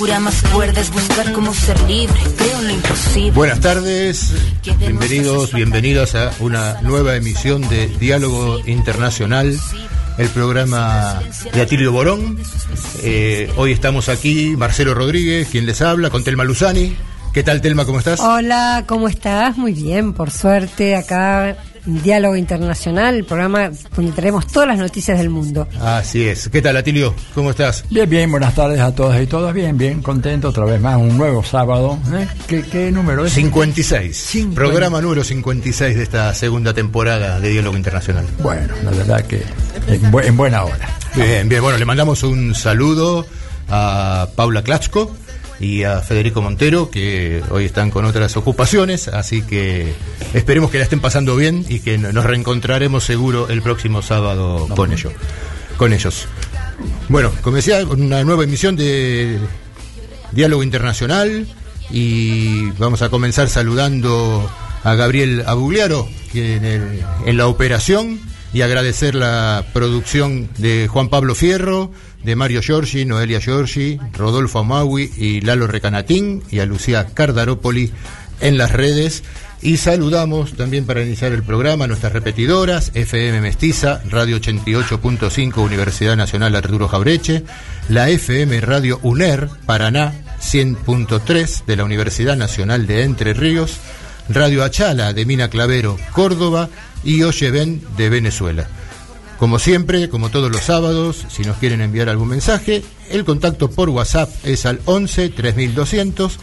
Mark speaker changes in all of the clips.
Speaker 1: Que la locura más fuerte es buscar cómo ser libre. Creo en lo imposible.
Speaker 2: Buenas tardes, bienvenidos, bienvenidas a una nueva emisión de Diálogo Internacional, el programa de Atilio Borón. Eh, hoy estamos aquí, Marcelo Rodríguez, quien les habla, con Telma Luzani. ¿Qué tal, Telma? ¿Cómo estás?
Speaker 3: Hola, ¿cómo estás? Muy bien, por suerte, acá Diálogo Internacional, el programa donde traemos todas las noticias del mundo.
Speaker 2: Así es. ¿Qué tal, Atilio? ¿Cómo estás?
Speaker 4: Bien, bien, buenas tardes a todas y todos. Bien, bien, contento otra vez más, un nuevo sábado. ¿eh? ¿Qué, qué número es?
Speaker 2: 56.
Speaker 4: 50.
Speaker 2: Programa número 56 de esta segunda temporada de Diálogo Internacional.
Speaker 4: Bueno, la verdad que en, bu- en buena hora.
Speaker 2: Bien, bien. Bueno, le mandamos un saludo a Paula Klatsko y a Federico Montero, que hoy están con otras ocupaciones, así que esperemos que la estén pasando bien y que nos reencontraremos seguro el próximo sábado con ellos. Con ellos. Bueno, como decía, una nueva emisión de Diálogo Internacional y vamos a comenzar saludando a Gabriel Abugliaro que en, el- en la operación y agradecer la producción de Juan Pablo Fierro, de Mario Giorgi, Noelia Giorgi, Rodolfo Amaui y Lalo Recanatín y a Lucía Cardarópoli en las redes. Y saludamos también para iniciar el programa nuestras repetidoras, FM Mestiza, Radio 88.5, Universidad Nacional Arturo Jaureche, la FM Radio UNER, Paraná 100.3 de la Universidad Nacional de Entre Ríos, Radio Achala de Mina Clavero, Córdoba y Oyeven de Venezuela. Como siempre, como todos los sábados, si nos quieren enviar algún mensaje, el contacto por WhatsApp es al 11 3200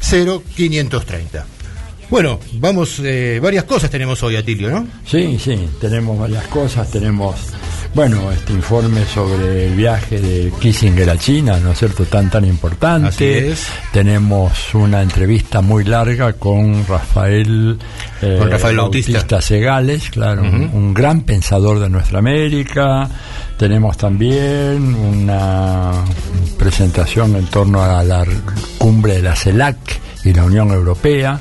Speaker 2: 0530. Bueno, vamos, eh, varias cosas tenemos hoy, Atilio, ¿no?
Speaker 4: Sí, sí, tenemos varias cosas. Tenemos, bueno, este informe sobre el viaje de Kissinger a China, ¿no es cierto? Tan, tan importante.
Speaker 2: Así es.
Speaker 4: Tenemos una entrevista muy larga con Rafael, eh,
Speaker 2: Con Rafael Bautista.
Speaker 4: Segales, claro, un, un gran pensador de nuestra América. Tenemos también una presentación en torno a la cumbre de la CELAC y la Unión Europea.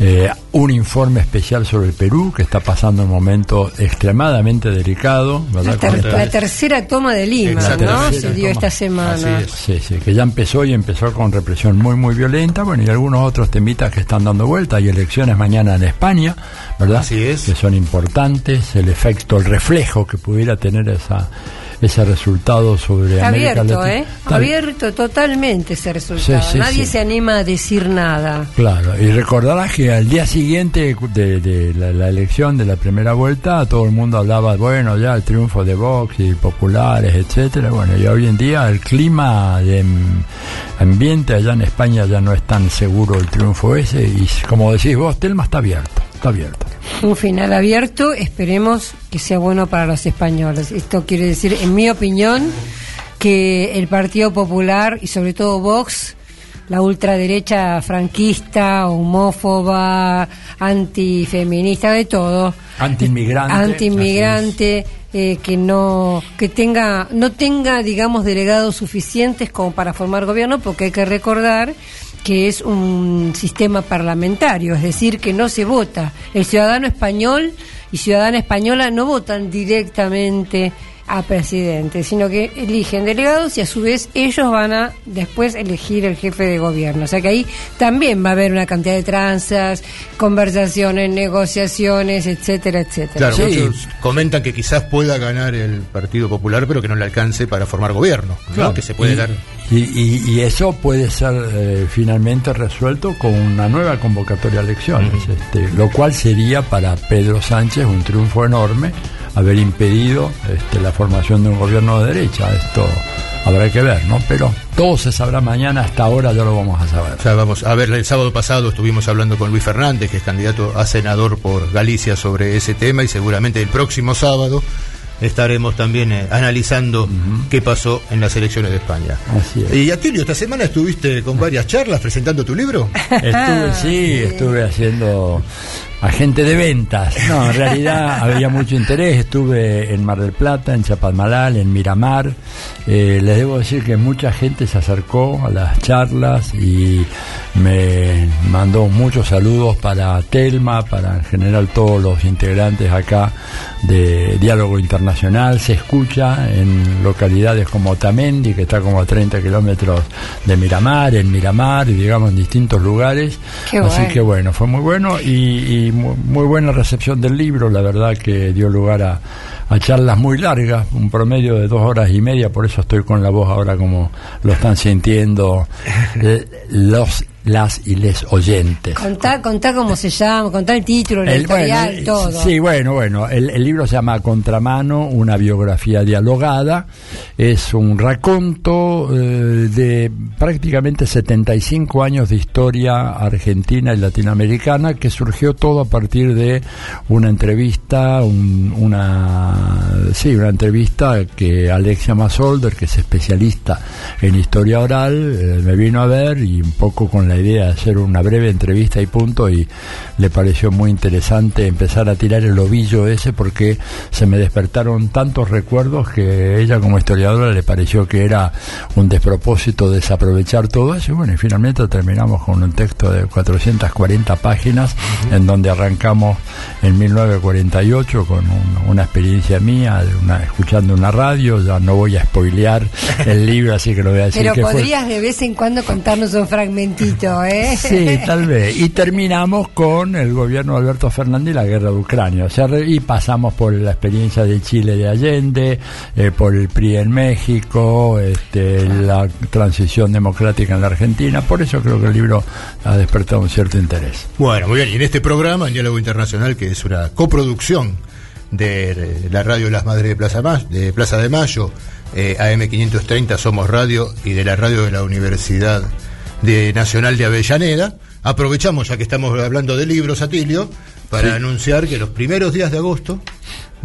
Speaker 4: Eh, un informe especial sobre el Perú que está pasando un momento extremadamente delicado, ¿verdad?
Speaker 3: La, ter-
Speaker 4: Con-
Speaker 3: la tercera toma de Lima, Se dio
Speaker 4: toma.
Speaker 3: esta semana.
Speaker 2: Así es.
Speaker 4: Sí, sí, que ya empezó y empezó con represión muy, muy violenta, bueno, y algunos otros temitas que están dando vuelta. Hay elecciones mañana en España, ¿verdad?
Speaker 2: Así es.
Speaker 4: Que son importantes, el efecto, el reflejo que pudiera tener esa ese resultado sobre
Speaker 3: Está
Speaker 4: América
Speaker 3: abierto,
Speaker 4: Latina.
Speaker 3: ¿eh?
Speaker 4: Está
Speaker 3: abierto totalmente ese resultado.
Speaker 4: Sí, sí,
Speaker 3: Nadie
Speaker 4: sí.
Speaker 3: se anima a decir nada.
Speaker 4: Claro, y recordarás que al día siguiente de, de la, la elección de la primera vuelta, todo el mundo hablaba, bueno, ya el triunfo de Vox y populares, etcétera. Bueno, y hoy en día el clima de mm, ambiente allá en España ya no es tan seguro el triunfo ese, y como decís vos, Telma está abierto, está abierto.
Speaker 3: Un final abierto, esperemos que sea bueno para los españoles. Esto quiere decir, en mi opinión, que el Partido Popular y sobre todo Vox, la ultraderecha franquista, homófoba, antifeminista, de todo,
Speaker 4: Antiinmigrante.
Speaker 3: antiinmigrante, eh, que no que tenga no tenga digamos delegados suficientes como para formar gobierno, porque hay que recordar que es un sistema parlamentario, es decir, que no se vota. El ciudadano español y ciudadana española no votan directamente a presidente, sino que eligen delegados y a su vez ellos van a después elegir el jefe de gobierno. O sea que ahí también va a haber una cantidad de tranzas, conversaciones, negociaciones, etcétera, etcétera.
Speaker 2: Claro,
Speaker 4: Sí.
Speaker 2: muchos comentan que quizás pueda ganar el Partido Popular, pero que no le alcance para formar gobierno, ¿no?
Speaker 4: Claro.
Speaker 2: Que se puede
Speaker 4: y,
Speaker 2: dar.
Speaker 4: Y, y- y eso puede ser eh, finalmente resuelto con una nueva convocatoria a elecciones, este, lo cual sería para Pedro Sánchez un triunfo enorme haber impedido este, la formación de un gobierno de derecha. Esto habrá que ver, ¿no? Pero todo se sabrá mañana, hasta ahora ya lo vamos a saber.
Speaker 2: O sea, vamos a ver, el sábado pasado estuvimos hablando con Luis Fernández, que es candidato a senador por Galicia sobre ese tema, y seguramente el próximo sábado estaremos también eh, analizando qué pasó en las elecciones de España.
Speaker 4: Así es.
Speaker 2: Y Atilio, esta semana estuviste con varias charlas presentando tu libro.
Speaker 4: Estuve, sí, estuve haciendo agente de ventas. No, en realidad había mucho interés. Estuve en Mar del Plata, en Chapadmalal, en Miramar. Eh, les debo decir que mucha gente se acercó a las charlas y me mandó muchos saludos para Telma, para en general todos los integrantes acá de Diálogo Internacional. Se escucha en localidades como Tamendi, que está como a 30 kilómetros de Miramar, en Miramar y digamos en distintos lugares.
Speaker 3: Qué
Speaker 4: Así que bueno, fue muy bueno y, y mu- muy buena recepción del libro, la verdad que dio lugar a, a charlas muy largas, un promedio de dos horas y media, por eso estoy con la voz ahora como lo están sintiendo. Eh, los las y les oyentes.
Speaker 3: Contá, contá cómo se llama, contá el título, el,
Speaker 4: El-
Speaker 3: editorial,
Speaker 4: bueno,
Speaker 3: todo.
Speaker 4: Sí, bueno, bueno. El, el libro se llama Contramano, una biografía dialogada. Es un raconto eh, de prácticamente 75 años de historia argentina y latinoamericana que surgió todo a partir de una entrevista, un- una sí, una entrevista que Alexia Masolder, que es especialista en historia oral, eh, me vino a ver y un poco con la idea de hacer una breve entrevista y punto y le pareció muy interesante empezar a tirar el ovillo ese porque se me despertaron tantos recuerdos que ella como historiadora le pareció que era un despropósito desaprovechar todo eso. Y bueno y finalmente terminamos con un texto de 440 páginas en donde arrancamos en 1948 con un- una experiencia mía de una- escuchando una radio. Ya no voy a spoilear el libro así que lo voy a decir
Speaker 3: Pero
Speaker 4: que fue
Speaker 3: podrías de vez en cuando contarnos un fragmentito, ¿eh?
Speaker 4: Sí, tal vez. Y terminamos con el gobierno de Alberto Fernández y la guerra de Ucrania. O sea, re- y pasamos por la experiencia de Chile de Allende, eh, por el PRI en México, este, la transición democrática en la Argentina. Por eso creo que el libro ha despertado un cierto interés.
Speaker 2: Bueno, muy bien. Y en este programa, en Diálogo Internacional, que es una coproducción de eh, la radio Las Madres de Plaza, Ma- de, Plaza de Mayo, eh, AM530 Somos Radio y de la radio de la Universidad de Nacional de Avellaneda, aprovechamos, ya que estamos hablando de libros, Atilio, para anunciar que los primeros días de agosto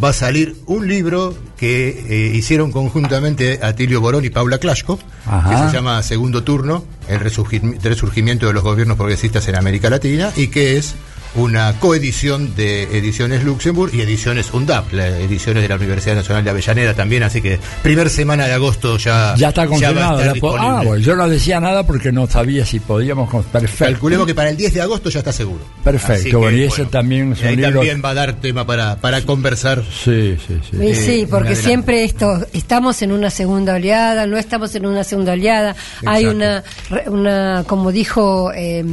Speaker 2: va a salir un libro que eh, hicieron conjuntamente Atilio Borón y Paula Clashko,
Speaker 4: Ajá.
Speaker 2: que se llama Segundo Turno, el resurgim- resurgimiento de los gobiernos progresistas en América Latina, y que es una coedición de Ediciones Luxemburg y Ediciones UNDAP, las ediciones de la Universidad Nacional de Avellaneda también, así que primer semana de agosto ya,
Speaker 4: Ya está
Speaker 2: va a
Speaker 4: confirmado. ah, bueno, yo no decía nada porque no sabía si podíamos. Perfecto.
Speaker 2: Calculemos que para el 10 de agosto ya está seguro.
Speaker 4: Perfecto,
Speaker 2: que,
Speaker 4: bueno, y ese también es
Speaker 2: y ahí
Speaker 4: un libro-
Speaker 2: también va a dar tema para, para conversar.
Speaker 4: Sí, sí, sí.
Speaker 3: Y sí,
Speaker 2: Eh,
Speaker 3: porque siempre esto, estamos en una segunda oleada, no estamos en una segunda oleada, hay una, una como dijo eh,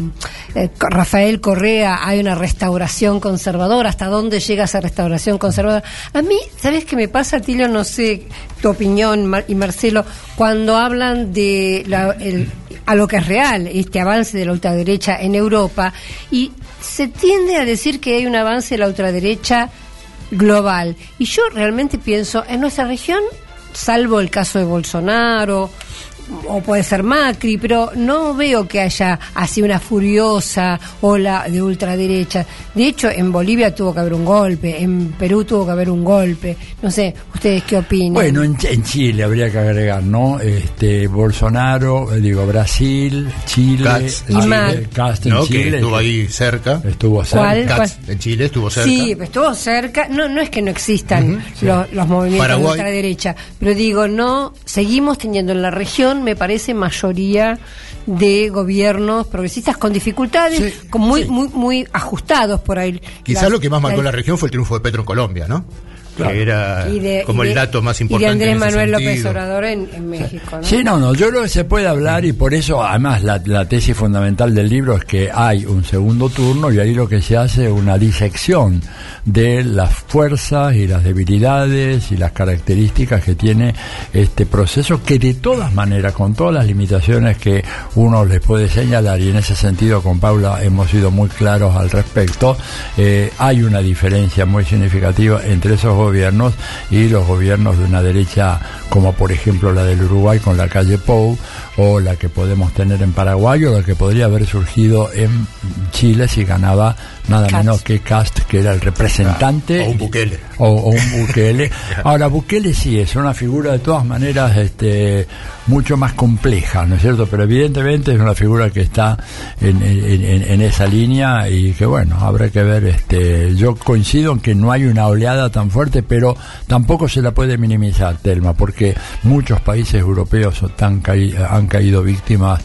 Speaker 3: eh, Rafael Correa, hay una restauración conservadora, ¿hasta dónde llega esa restauración conservadora? A mí, ¿sabes qué me pasa, Tilio? No sé tu opinión, y Marcelo, cuando hablan de la- el- a lo que es real, este avance de la ultraderecha en Europa, y se tiende a decir que hay un avance de la ultraderecha global. Y yo realmente pienso, en nuestra región, salvo el caso de Bolsonaro, o puede ser Macri, pero no veo que haya así una furiosa ola de ultraderecha. De hecho, en Bolivia tuvo que haber un golpe, en Perú tuvo que haber un golpe. No sé, ¿ustedes qué opinan?
Speaker 4: Bueno, en, en Chile habría que agregar, ¿no? Este Bolsonaro, eh, digo Brasil, Chile,
Speaker 2: Katz,
Speaker 3: Y
Speaker 4: Chile, Katz en
Speaker 2: ¿no? que
Speaker 4: Chile,
Speaker 2: estuvo ahí cerca.
Speaker 4: estuvo cerca.
Speaker 3: ¿Cuál?
Speaker 2: Katz en Chile estuvo cerca.
Speaker 3: Sí, estuvo cerca. No, no es que no existan los, los movimientos
Speaker 2: Paraguay.
Speaker 3: de ultraderecha, pero digo, no, seguimos teniendo en la región, me parece, mayoría de gobiernos progresistas con dificultades,
Speaker 2: Sí,
Speaker 3: con muy,
Speaker 2: sí.
Speaker 3: muy, muy ajustados por ahí.
Speaker 2: Quizás lo que más marcó
Speaker 3: la-
Speaker 2: la región fue el triunfo de Petro en Colombia, ¿no?
Speaker 4: Claro.
Speaker 2: Que era
Speaker 3: y de-
Speaker 2: como
Speaker 3: y de-
Speaker 2: el dato más
Speaker 3: Y
Speaker 2: importante.
Speaker 3: de Andrés
Speaker 2: en ese
Speaker 3: Manuel López
Speaker 2: sentido.
Speaker 3: Obrador en, en México, ¿no?
Speaker 4: Sí, no, no, yo creo que se puede hablar y por eso, además, la, la tesis fundamental del libro es que hay un segundo turno y ahí lo que se hace es una disección de las fuerzas y las debilidades y las características que tiene este proceso que de todas maneras, con todas las limitaciones que uno les puede señalar y en ese sentido con Paula hemos sido muy claros al respecto, eh, hay una diferencia muy significativa entre esos gobiernos y los gobiernos de una derecha como por ejemplo la del Uruguay con la calle Pou o la que podemos tener en Paraguay o la que podría haber surgido en Chile si ganaba nada
Speaker 3: Cast.
Speaker 4: menos que Cast, que era el representante.
Speaker 2: O un Bukele.
Speaker 4: O, o un Bukele. Ahora, Bukele sí es una figura de todas maneras este, mucho más compleja, ¿no es cierto? Pero evidentemente es una figura que está en, en- en- en esa línea y que bueno, habrá que ver. Este, yo coincido en que no hay una oleada tan fuerte, pero tampoco se la puede minimizar, Telma, porque muchos países europeos tan caí- han caído víctimas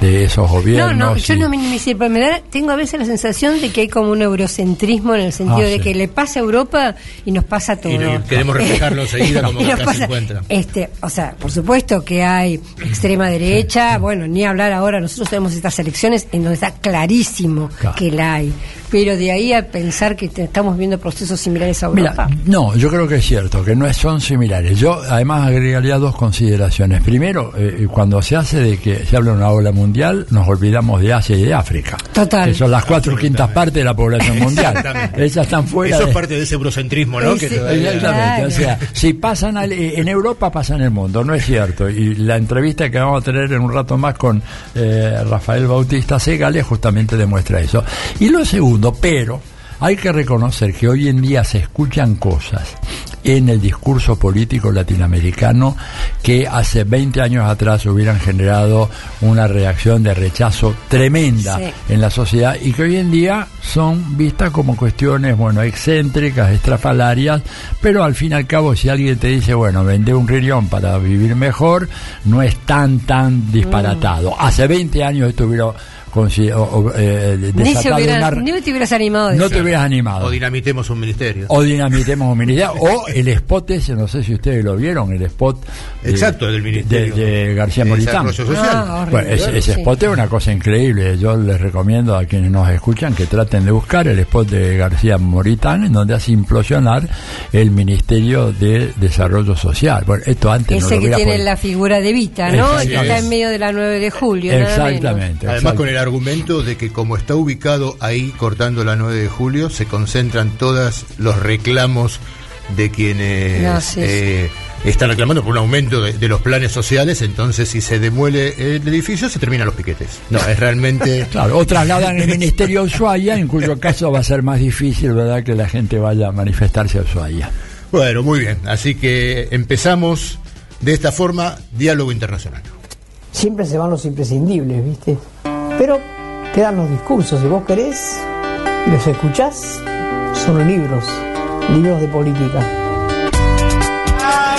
Speaker 4: de esos
Speaker 3: No,
Speaker 4: gobiernos.
Speaker 3: no, yo
Speaker 4: y-
Speaker 3: no minimicé, pero me da- tengo a veces la sensación de que hay como un eurocentrismo en el sentido
Speaker 4: Ah,
Speaker 3: de
Speaker 4: sí.
Speaker 3: que le pasa a Europa y nos pasa todo.
Speaker 2: Y no- queremos reflejarlo enseguida como
Speaker 3: Y
Speaker 2: que
Speaker 3: nos
Speaker 2: acá se encuentra.
Speaker 3: Este, o sea, por supuesto que hay extrema derecha, bueno, ni hablar ahora, nosotros tenemos estas elecciones en donde está clarísimo
Speaker 4: Claro.
Speaker 3: que la hay, pero de ahí a pensar que te- estamos viendo procesos similares a Europa.
Speaker 4: Mira, no, yo creo que es cierto, que no son similares. Yo además agregaría dos consideraciones. Primero, eh, cuando se hace de que se habla de una ola mundial, nos olvidamos de Asia y de África.
Speaker 3: Total.
Speaker 4: Que son las cuatro quintas partes de la población mundial.
Speaker 2: Exactamente.
Speaker 4: Esas están fuera
Speaker 2: Eso
Speaker 4: de...
Speaker 2: es parte de ese eurocentrismo, ¿no? Que todavía-
Speaker 4: Exactamente,
Speaker 3: Claro.
Speaker 4: o sea, si pasan al- eh, en Europa pasa en el mundo, no es cierto. Y la entrevista que vamos a tener en un rato más con eh, Rafael Bautista Segales justamente demuestra eso. Y lo segundo, pero hay que reconocer que hoy en día se escuchan cosas en el discurso político latinoamericano que hace 20 años atrás hubieran generado una reacción de rechazo tremenda
Speaker 3: Sí.
Speaker 4: en la sociedad y que hoy en día son vistas como cuestiones, bueno, excéntricas, estrafalarias, pero al fin y al cabo si alguien te dice, bueno, vende un riñón para vivir mejor, no es tan, tan disparatado.
Speaker 3: Mm.
Speaker 4: Hace 20 años estuvieron o- o, eh,
Speaker 3: ni, se
Speaker 4: desatado
Speaker 3: hubieran-
Speaker 4: una-
Speaker 3: ni te hubieras animado de
Speaker 4: no te hubieras animado.
Speaker 2: O dinamitemos un ministerio.
Speaker 4: O dinamitemos un ministerio. O el spot ese, no sé si ustedes lo vieron, el spot de-
Speaker 2: Exacto, del ministerio.
Speaker 4: de, de García Moritán.
Speaker 3: Ah.
Speaker 4: Bueno, ese, ese
Speaker 3: Sí.
Speaker 4: spot es una cosa increíble. Yo les recomiendo a quienes nos escuchan que traten de buscar el spot de García Moritán, en donde hace implosionar el Ministerio de Desarrollo Social. Bueno, esto antes no
Speaker 3: Ese
Speaker 4: lo
Speaker 3: que tiene la figura de Vita, ¿no? Que está en medio de la 9 de julio. nada menos.
Speaker 4: Exactamente.
Speaker 2: Además con el argumento de que como está ubicado ahí cortando la 9 de julio, se concentran todos los reclamos de quienes
Speaker 3: No, sí,
Speaker 2: eh, están reclamando por un aumento de, de los planes sociales, entonces si se demuele el edificio se terminan los piquetes. No, es realmente...
Speaker 4: Claro, o trasladan el Ministerio a Ushuaia, en cuyo caso va a ser más difícil, ¿verdad?, que la gente vaya a manifestarse a Ushuaia.
Speaker 2: Bueno, muy bien, así que empezamos de esta forma, diálogo internacional.
Speaker 5: siempre se van los imprescindibles, ¿viste? Pero quedan los discursos, si vos querés y los escuchás, son libros, libros de política.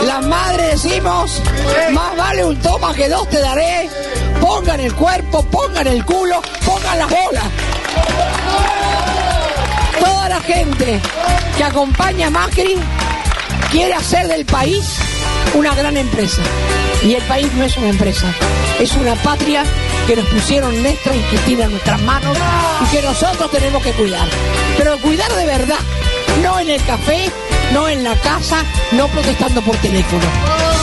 Speaker 6: Las madres decimos, más vale un toma que dos te daré. Pongan el cuerpo, pongan el culo, pongan las bolas. Toda la gente que acompaña a Macri quiere hacer del país una gran empresa. Y el país no es una empresa, es una patria que nos pusieron y Cristina en nuestras manos y que nosotros tenemos que cuidar. Pero cuidar de verdad, no en el café, no en la casa, no protestando por teléfono.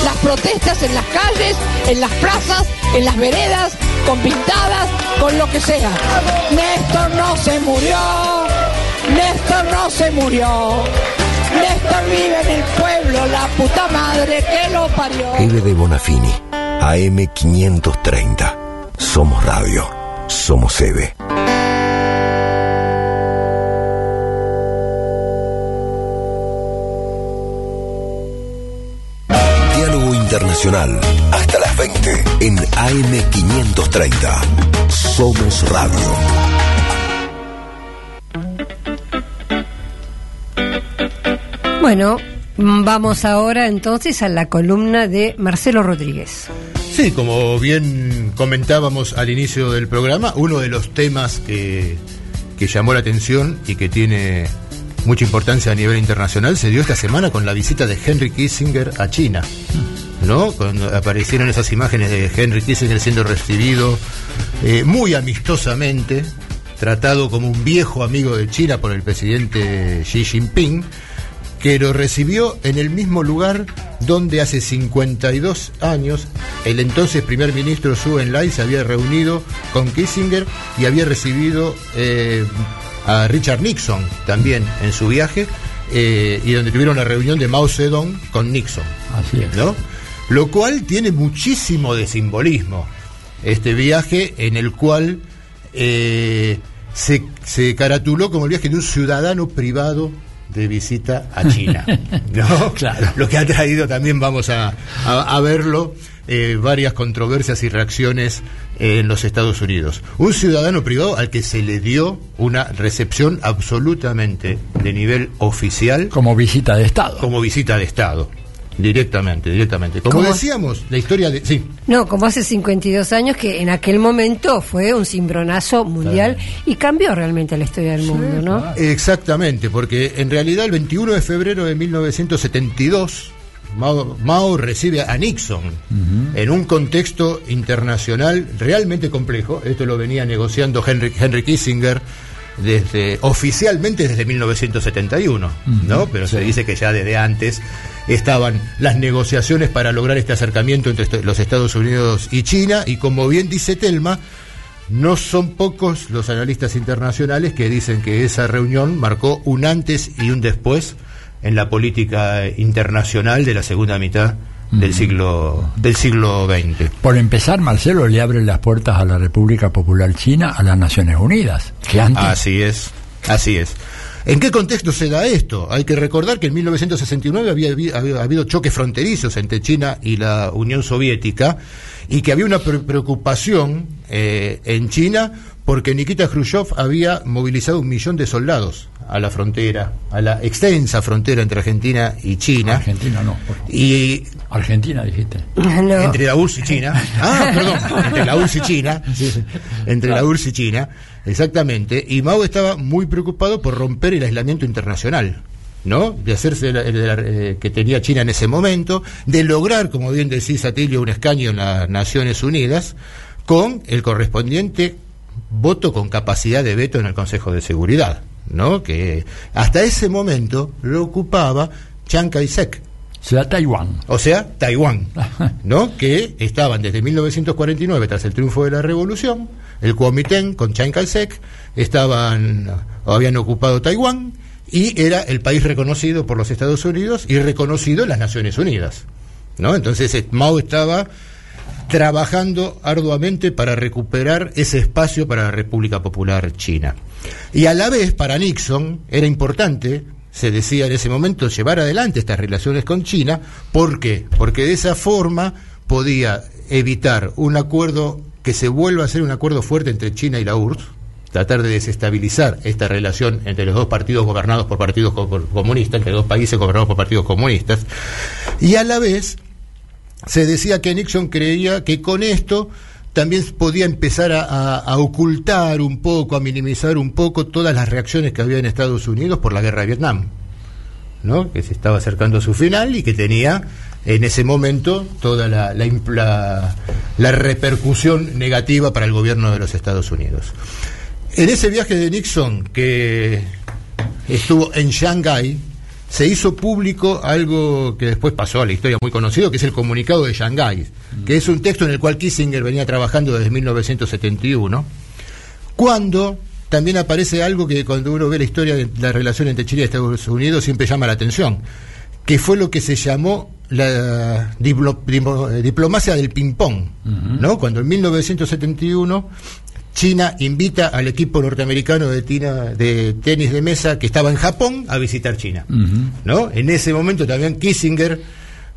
Speaker 6: Las protestas en las calles, en las plazas, en las veredas, con pintadas, con lo que sea. Néstor no se murió, Néstor no se murió. Néstor vive en el pueblo, la puta madre que lo parió.
Speaker 7: Eve de Bonafini, AM530. Somos radio. Somos Eve. Diálogo Internacional. Hasta las 20 en AM530. Somos radio.
Speaker 3: Bueno, vamos ahora entonces a la columna de Marcelo Rodríguez.
Speaker 2: Sí, como bien comentábamos al inicio del programa, uno de los temas que, que llamó la atención y que tiene mucha importancia a nivel internacional se dio esta semana con la visita de Henry Kissinger a China. ¿No? Cuando aparecieron esas imágenes de Henry Kissinger siendo recibido eh, muy amistosamente, tratado como un viejo amigo de China por el presidente Xi Jinping, que lo recibió en el mismo lugar donde hace 52 años el entonces primer ministro Zhou Enlai se había reunido con Kissinger y había recibido eh, a Richard Nixon también en su viaje eh, y donde tuvieron la reunión de Mao Zedong con Nixon.
Speaker 4: Así es.
Speaker 2: ¿no? Lo cual tiene muchísimo de simbolismo. este viaje en el cual eh, se, se caratuló como el viaje de un ciudadano privado de visita a China. ¿no?
Speaker 4: Claro.
Speaker 2: Lo que ha traído también, vamos a, a- a verlo, eh, varias controversias y reacciones en los Estados Unidos. Un ciudadano privado al que se le dio una recepción absolutamente de nivel oficial
Speaker 4: Como visita de Estado.
Speaker 2: como visita de Estado. Directamente, directamente. Como decíamos, la historia de... Sí,
Speaker 3: No, como hace 52 años que en aquel momento fue un cimbronazo mundial y cambió realmente la historia del mundo, ¿no?
Speaker 2: Exactamente, porque en realidad el 21 de febrero de 1972 Mao, Mao recibe a Nixon en un contexto internacional realmente complejo. Esto lo venía negociando Henry, Henry Kissinger desde oficialmente desde 1971, ¿no? Pero se dice que ya desde antes estaban las negociaciones para lograr este acercamiento entre los Estados Unidos y China y como bien dice Telma, no son pocos los analistas internacionales que dicen que esa reunión marcó un antes y un después en la política internacional de la segunda mitad del siglo del siglo XX.
Speaker 4: Por empezar, Marcelo le abre las puertas a la República Popular China a las Naciones Unidas. Que antes
Speaker 2: Así es, así es. ¿En qué contexto se da esto? Hay que recordar que en 1969 había, había habido choques fronterizos entre China y la Unión Soviética y que había una pre- preocupación eh, en China porque Nikita Khrushchev había movilizado un millón de soldados a la frontera, a la extensa frontera entre Argentina y China.
Speaker 4: Argentina no. por-
Speaker 2: Y
Speaker 4: Argentina dijiste.
Speaker 3: No.
Speaker 2: entre la URSS y China. Ah, perdón, entre la URSS y China. Entre la URSS y China, exactamente. Y Mao estaba muy preocupado por romper el aislamiento internacional. ¿no? De hacerse el- el- el- eh, que tenía China en ese momento, de lograr, como bien decís, Atilio, un escaño en las Naciones Unidas, con el correspondiente voto con capacidad de veto en el Consejo de Seguridad, ¿no? Que hasta ese momento lo ocupaba Chiang Kai-shek,
Speaker 4: Será Taiwán.
Speaker 2: o sea, Taiwán, ¿no? Que estaban desde 1949, tras el triunfo de la revolución, el Kuomintang con Chiang Kai-shek, estaban, habían ocupado Taiwán y era el país reconocido por los Estados Unidos y reconocido en las Naciones Unidas, ¿no? Entonces eh, Mao estaba trabajando arduamente para recuperar ese espacio para la República Popular China. Y a la vez, para Nixon, era importante, se decía en ese momento, llevar adelante estas relaciones con China. ¿Por qué? Porque de esa forma podía evitar un acuerdo que se vuelva a ser un acuerdo fuerte entre China y la URSS, tratar de desestabilizar esta relación entre los dos partidos gobernados por partidos co- comunistas, entre dos países gobernados por partidos comunistas, y a la vez se decía que Nixon creía que con esto también podía empezar a, ocultar un poco, a minimizar un poco todas las reacciones que había en Estados Unidos por la guerra de Vietnam, ¿no? que se estaba acercando a su final y que tenía en ese momento toda la, la- la repercusión negativa para el gobierno de los Estados Unidos. En ese viaje de Nixon que estuvo en Shanghái, se hizo público algo que después pasó a la historia muy conocido, que es el comunicado de Shanghái, que es un texto en el cual Kissinger venía trabajando desde 1971, cuando también aparece algo que cuando uno ve la historia de la relación entre Chile y Estados Unidos siempre llama la atención, que fue lo que se llamó la diplo- diplo- eh, diplomacia del ping-pong, ¿no? Cuando en 1971 China invita al equipo norteamericano de, tina- de tenis de mesa que estaba en Japón a visitar China. ¿no? En ese momento también Kissinger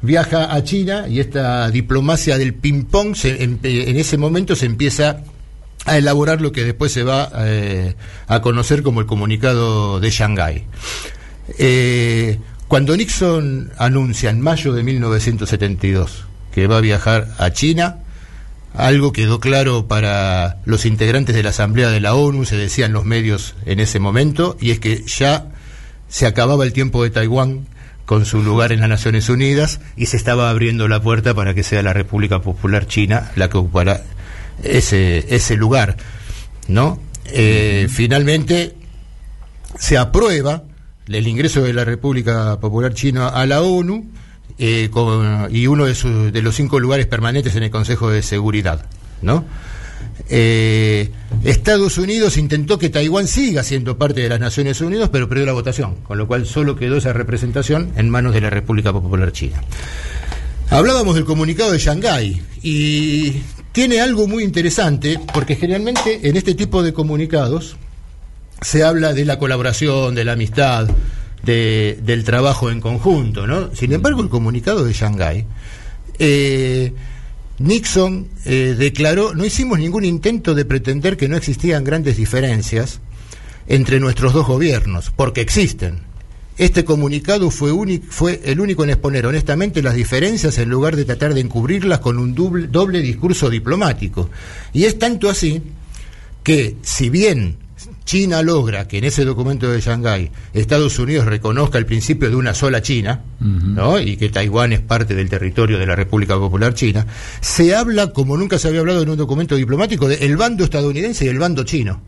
Speaker 2: viaja a China y esta diplomacia del ping-pong en, en ese momento se empieza a elaborar lo que después se va eh, a conocer como el comunicado de Shanghái. Eh, cuando Nixon anuncia en mayo de 1972 que va a viajar a China, algo quedó claro para los integrantes de la Asamblea de la ONU, se decía en los medios en ese momento, y es que ya se acababa el tiempo de Taiwán con su lugar en las Naciones Unidas y se estaba abriendo la puerta para que sea la República Popular China la que ocupará ese, ese lugar. ¿no? Eh, finalmente se aprueba el ingreso de la República Popular China a la ONU eh, y uno de, sus- de los cinco lugares permanentes en el Consejo de Seguridad. ¿no? Eh, Estados Unidos intentó que Taiwán siga siendo parte de las Naciones Unidas, pero perdió la votación, con lo cual solo quedó esa representación en manos de la República Popular China. Hablábamos del comunicado de Shanghái y tiene algo muy interesante, porque generalmente en este tipo de comunicados se habla de la colaboración, de la amistad, de- del trabajo en conjunto, ¿no? Sin embargo, el comunicado de Shanghái, eh, Nixon eh, declaró, no hicimos ningún intento de pretender que no existían grandes diferencias entre nuestros dos gobiernos, porque existen. Este comunicado fue, fue el único en exponer honestamente las diferencias en lugar de tratar de encubrirlas con un doble, doble discurso diplomático. Y es tanto así que si bien China logra que en ese documento de Shanghái Estados Unidos reconozca el principio de una sola China, ¿no? y que Taiwán es parte del territorio de la República Popular China, se habla, como nunca se había hablado en un documento diplomático, de el bando estadounidense y el bando chino,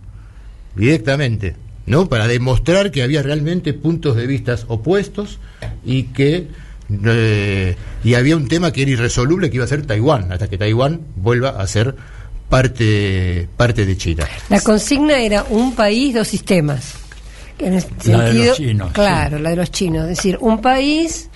Speaker 2: directamente, ¿no? para demostrar que había realmente puntos de vista opuestos y que eh, y había un tema que era irresoluble que iba a ser Taiwán, hasta que Taiwán vuelva a ser parte, parte de China.
Speaker 3: La consigna era un país, dos sistemas. En el
Speaker 4: La de los chinos,
Speaker 3: Claro, la de los chinos. Es decir, un país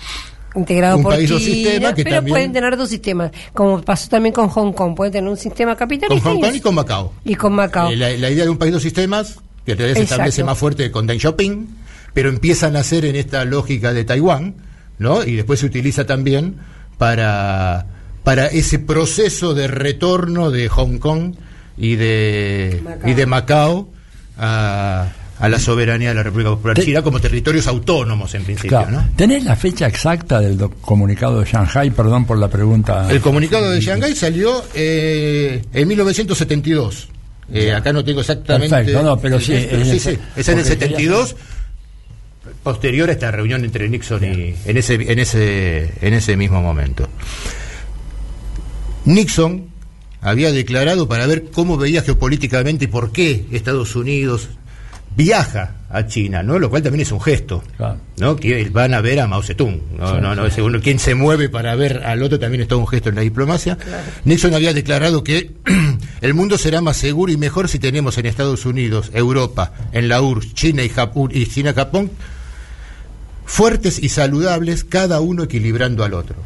Speaker 3: integrado
Speaker 2: Un
Speaker 3: por
Speaker 2: país,
Speaker 3: China,
Speaker 2: dos sistemas, que
Speaker 3: pero
Speaker 2: también-
Speaker 3: pueden tener dos sistemas, como pasó también con Hong Kong, pueden tener un sistema
Speaker 2: Con
Speaker 3: capitalista
Speaker 2: Hong
Speaker 3: y-
Speaker 2: Kong y con Macao.
Speaker 3: y con Macao.
Speaker 2: Eh, la, la idea de un país dos sistemas, que realidad se establece más fuerte con Deng Xiaoping, pero empieza a nacer en esta lógica de Taiwán, ¿no? Y después se utiliza también para, para ese proceso de retorno de Hong Kong y de
Speaker 3: Macao.
Speaker 2: y de Macao a, a la soberanía de la República Popular
Speaker 4: Te-
Speaker 2: China como territorios autónomos en principio,
Speaker 4: Claro.
Speaker 2: ¿no?
Speaker 4: ¿Tenés la fecha exacta del comunicado de Shanghai? Perdón por la pregunta.
Speaker 2: El comunicado de Shanghái salió eh, en 1972. Eh, acá no tengo exactamente.
Speaker 4: Perfecto, no, pero sí,
Speaker 2: Pero
Speaker 4: es
Speaker 2: sí, sí, es en el
Speaker 4: porque quería-
Speaker 2: 72, posterior a esta reunión entre Nixon y. en ese, en ese, en ese mismo momento. Nixon había declarado para ver cómo veía geopolíticamente y por qué Estados Unidos viaja a China, ¿no? Lo cual también es un gesto,
Speaker 4: Claro.
Speaker 2: ¿no? Que van a ver a Mao Zedong, ¿no?
Speaker 4: Sí,
Speaker 2: no, no,
Speaker 4: sí.
Speaker 2: según quien se mueve para ver al otro también es todo un gesto en la diplomacia. Nixon había declarado que el mundo será más seguro y mejor si tenemos en Estados Unidos, Europa, en la URSS, China y Japón, y China, Japón, fuertes y saludables, cada uno equilibrando al otro.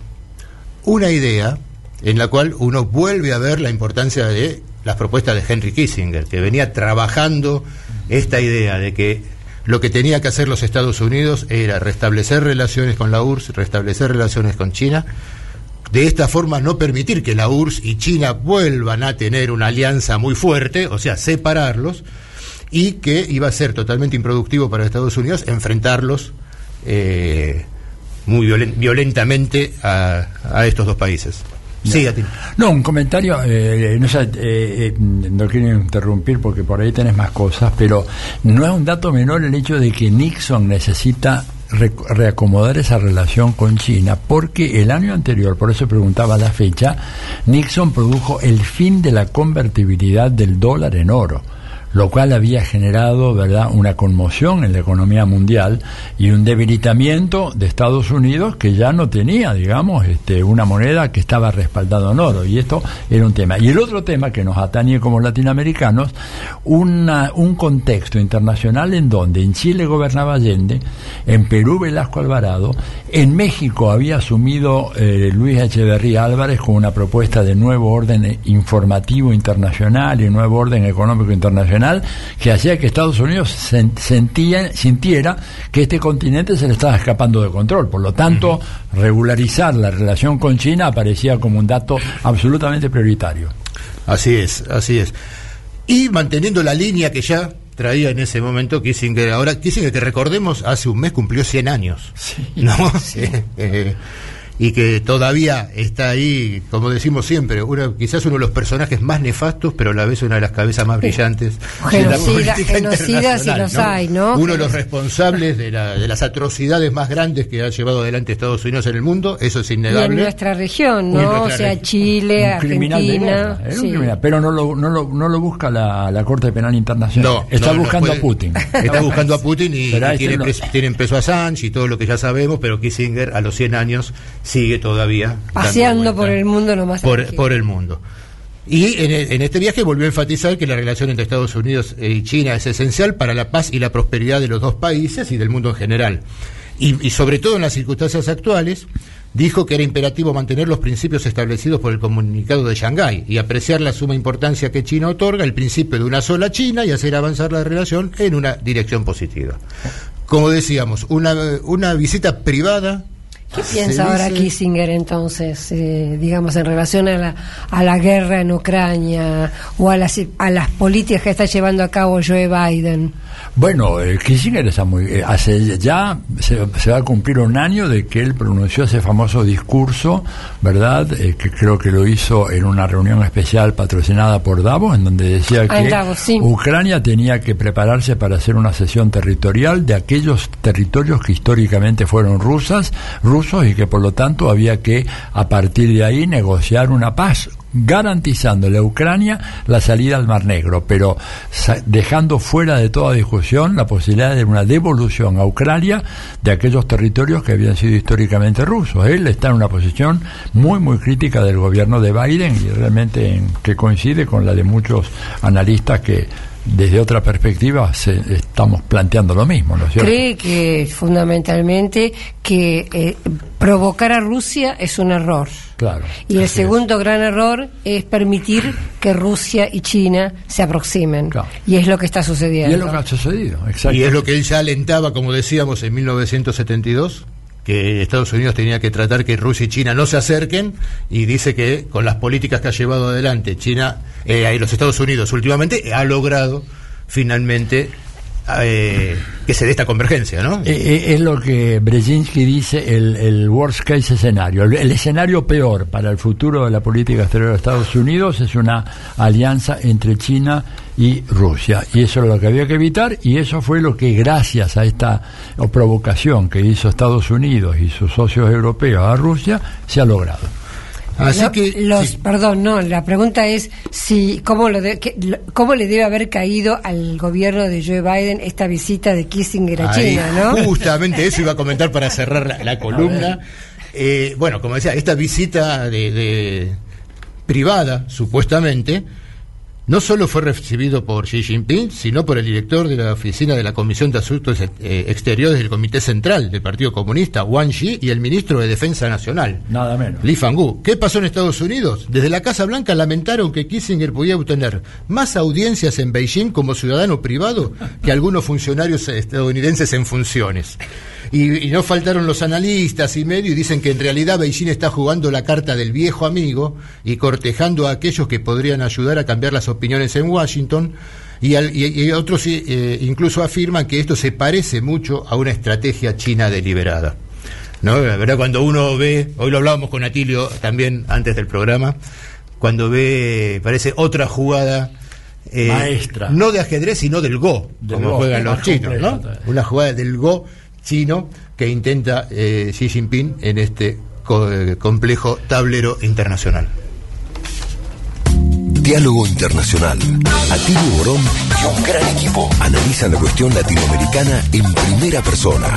Speaker 2: Una idea en la cual uno vuelve a ver la importancia de las propuestas de Henry Kissinger, que venía trabajando esta idea de que lo que tenía que hacer los Estados Unidos era restablecer relaciones con la URSS, restablecer relaciones con China, de esta forma no permitir que la URSS y China vuelvan a tener una alianza muy fuerte, o sea, separarlos, y que iba a ser totalmente improductivo para Estados Unidos enfrentarlos eh, muy violen- violentamente a estos dos países. Sí, a ti.
Speaker 4: No, un comentario, eh, no, sé, eh, eh, no quiero interrumpir porque por ahí tenés más cosas, pero no es un dato menor el hecho de que Nixon necesita re- reacomodar esa relación con China, porque el año anterior, por eso preguntaba la fecha, Nixon produjo el fin de la convertibilidad del dólar en oro lo cual había generado verdad una conmoción en la economía mundial y un debilitamiento de Estados Unidos que ya no tenía digamos este una moneda que estaba respaldada en oro. Y esto era un tema. Y el otro tema que nos atañe como latinoamericanos una, un contexto internacional en donde en Chile gobernaba Allende en Perú Velasco Alvarado en México había asumido eh, Luis Echeverría Álvarez con una propuesta de nuevo orden informativo internacional y nuevo orden económico internacional que hacía que Estados Unidos sen- sentía, sintiera que este continente se le estaba escapando de control. Por lo tanto, regularizar la relación con China aparecía como un dato absolutamente prioritario.
Speaker 2: Así es, así es. Y manteniendo la línea que ya traía en ese momento Kissinger. Ahora, Kissinger, que recordemos, hace un mes cumplió 100 años. ¿no? Eh, y que todavía está ahí, como decimos siempre, uno, quizás uno de los personajes más nefastos, pero a la vez una de las cabezas más brillantes
Speaker 3: Genocida- genocidas
Speaker 2: internacional,
Speaker 3: los hay, ¿no?
Speaker 2: Uno de los responsables de, la- de las atrocidades más grandes que ha llevado adelante Estados Unidos en el mundo, eso es
Speaker 3: Y en
Speaker 2: innegable.
Speaker 3: nuestra región, ¿no? O sea,
Speaker 2: región.
Speaker 3: Chile,
Speaker 4: un criminal de
Speaker 3: Argentina.
Speaker 4: guerra, era un
Speaker 3: sí.
Speaker 4: criminal, pero no lo, no lo, no lo busca la, la Corte Penal Internacional.
Speaker 2: No,
Speaker 4: está
Speaker 2: no, no
Speaker 4: buscando
Speaker 2: puede-
Speaker 4: a Putin.
Speaker 2: Está buscando a Putin y, y
Speaker 4: este
Speaker 2: tienen,
Speaker 4: lo-
Speaker 2: preso, tienen preso a Assange y todo lo que ya sabemos, pero Kissinger a los 100 años sigue todavía
Speaker 3: Paseando por el mundo nomás.
Speaker 2: por, por el mundo. Y en, e- en este viaje volvió a enfatizar que la relación entre Estados Unidos y China es esencial para la paz y la prosperidad de los dos países y del mundo en general. Y, y sobre todo en las circunstancias actuales, dijo que era imperativo mantener los principios establecidos por el comunicado de Shanghái y apreciar la suma importancia que China otorga el principio de una sola China y hacer avanzar la relación en una dirección positiva. Como decíamos, una, una visita privada
Speaker 3: ¿Qué piensa ahora Kissinger entonces, eh, digamos, en relación a la, a la guerra en Ucrania o a las, a las políticas que está llevando a cabo Joe Biden?
Speaker 4: Bueno, eh, Kissinger está muy, eh, hace ya se, va a cumplir un año de que él pronunció ese famoso discurso, ¿verdad? Eh, que creo que lo hizo en una reunión especial patrocinada por Davos, en donde decía
Speaker 3: Ah,
Speaker 4: que
Speaker 3: Davos, sí.
Speaker 4: Ucrania tenía que prepararse para hacer una cesión territorial de aquellos territorios que históricamente fueron rusas, rusos y que por lo tanto había que a partir de ahí negociar una paz garantizándole a Ucrania la salida al Mar Negro, pero dejando fuera de toda discusión la posibilidad de una devolución a Ucrania de aquellos territorios que habían sido históricamente rusos. Él está en una posición muy, muy crítica del gobierno de Biden y realmente en- que coincide con la de muchos analistas que desde otra perspectiva se, estamos planteando lo mismo, ¿no es cierto?
Speaker 3: Cree que fundamentalmente que eh, provocar a Rusia es un error.
Speaker 4: Claro.
Speaker 3: Y el
Speaker 4: así es.
Speaker 3: segundo gran error es permitir que Rusia y China se aproximen.
Speaker 4: Claro.
Speaker 3: Y es lo que está
Speaker 4: Y
Speaker 3: sucediendo.
Speaker 4: es lo que ha sucedido, exacto.
Speaker 2: Y es lo que él ya alentaba, como decíamos, en 1972, que Estados Unidos tenía que tratar que Rusia y China no se acerquen, y dice que con las políticas que ha llevado adelante China, eh, y los Estados Unidos últimamente, ha logrado finalmente eh, que se dé esta convergencia, ¿no?
Speaker 4: Eh, eh, es lo que Brzezinski dice el, el worst case escenario. El, el escenario peor para el futuro de la política exterior de Estados Unidos es una alianza entre China y Rusia. Y eso es lo que había que evitar y eso fue lo que gracias a esta provocación que hizo Estados Unidos y sus socios europeos a Rusia se ha logrado.
Speaker 2: Así
Speaker 3: No,
Speaker 2: que
Speaker 3: los,
Speaker 2: sí.
Speaker 3: perdón, no, la pregunta es si cómo, lo de- que- lo- cómo le debe haber caído al gobierno de Joe Biden esta visita de Kissinger a
Speaker 2: Ahí,
Speaker 3: China, ¿no?
Speaker 2: Justamente eso iba a comentar para cerrar la, la columna. Eh, bueno, como decía, esta visita de, de- privada, supuestamente, no solo fue recibido por Xi Jinping, sino por el director de la oficina de la Comisión de Asuntos eh, Exteriores del Comité Central del Partido Comunista, Wang Yi, y el ministro de Defensa Nacional.
Speaker 4: Nada menos.
Speaker 2: Li Fangu. ¿Qué pasó en Estados Unidos? Desde la Casa Blanca lamentaron que Kissinger podía obtener más audiencias en Beijing como ciudadano privado que algunos funcionarios estadounidenses en funciones. Y, y no faltaron los analistas y medios y dicen que en realidad Beijing está jugando la carta del viejo amigo y cortejando a aquellos que podrían ayudar a cambiar las opiniones en Washington. Y, al- y- y otros eh, incluso afirman que esto se parece mucho a una estrategia china deliberada. ¿no? La verdad, cuando uno ve, hoy lo hablábamos con Atilio también antes del programa, cuando ve, parece otra jugada. eh,
Speaker 4: Maestra.
Speaker 2: No de ajedrez, sino del Go,
Speaker 4: Del
Speaker 2: como
Speaker 4: Go,
Speaker 2: juegan los chinos, ¿no? Una jugada del Go chino que intenta eh, Xi Jinping en este eh, complejo tablero internacional.
Speaker 7: Diálogo Internacional. Atilio Borón y un gran equipo analizan la cuestión latinoamericana en primera persona.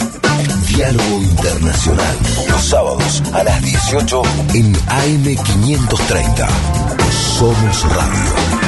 Speaker 7: Diálogo Internacional. Los sábados a las 18 en AM530. Somos Radio.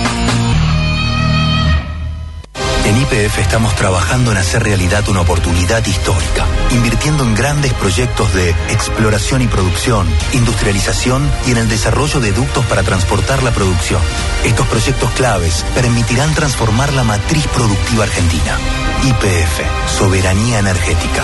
Speaker 8: En IPF estamos trabajando en hacer realidad una oportunidad histórica, invirtiendo en grandes proyectos de exploración y producción, industrialización y en el desarrollo de ductos para transportar la producción. Estos proyectos claves permitirán transformar la matriz productiva argentina. IPF, soberanía energética.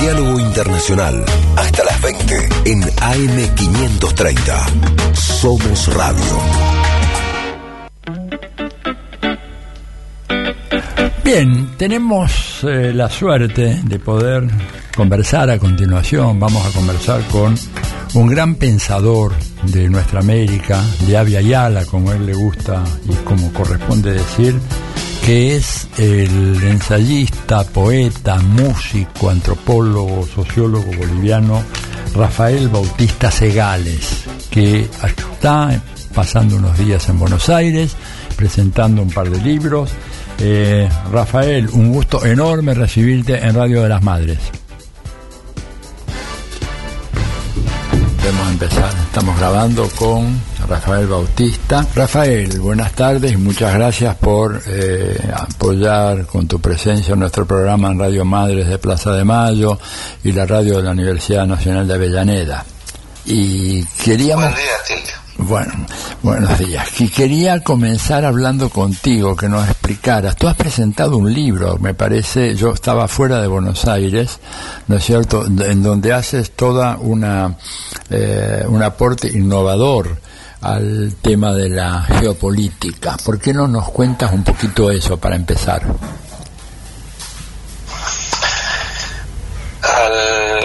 Speaker 7: Diálogo Internacional. Hasta las 20 en AM530. Somos Radio.
Speaker 4: Bien, tenemos eh, la suerte de poder conversar a continuación. Vamos a conversar con un gran pensador de nuestra América, de Avia Yala, como él le gusta y como corresponde decir, que es el ensayista, poeta, músico, antropólogo, sociólogo boliviano Rafael Bautista Segales, que está pasando unos días en Buenos Aires, presentando un par de libros. Eh, Rafael, un gusto enorme recibirte en Radio de las Madres. Vamos a empezar. Estamos grabando con Rafael Bautista. Rafael, buenas tardes y muchas gracias por eh, apoyar con tu presencia nuestro programa en Radio Madres de Plaza de Mayo y la radio de la Universidad Nacional de Avellaneda. Y queríamos...
Speaker 9: Buen día.
Speaker 4: Bueno, buenos días. Quería comenzar hablando contigo, que nos explicaras. Tú has presentado un libro, me parece, yo estaba fuera de Buenos Aires, ¿no es cierto?, en donde haces toda una eh, un aporte innovador al tema de la geopolítica. ¿Por qué no nos cuentas un poquito eso para empezar?
Speaker 9: Al,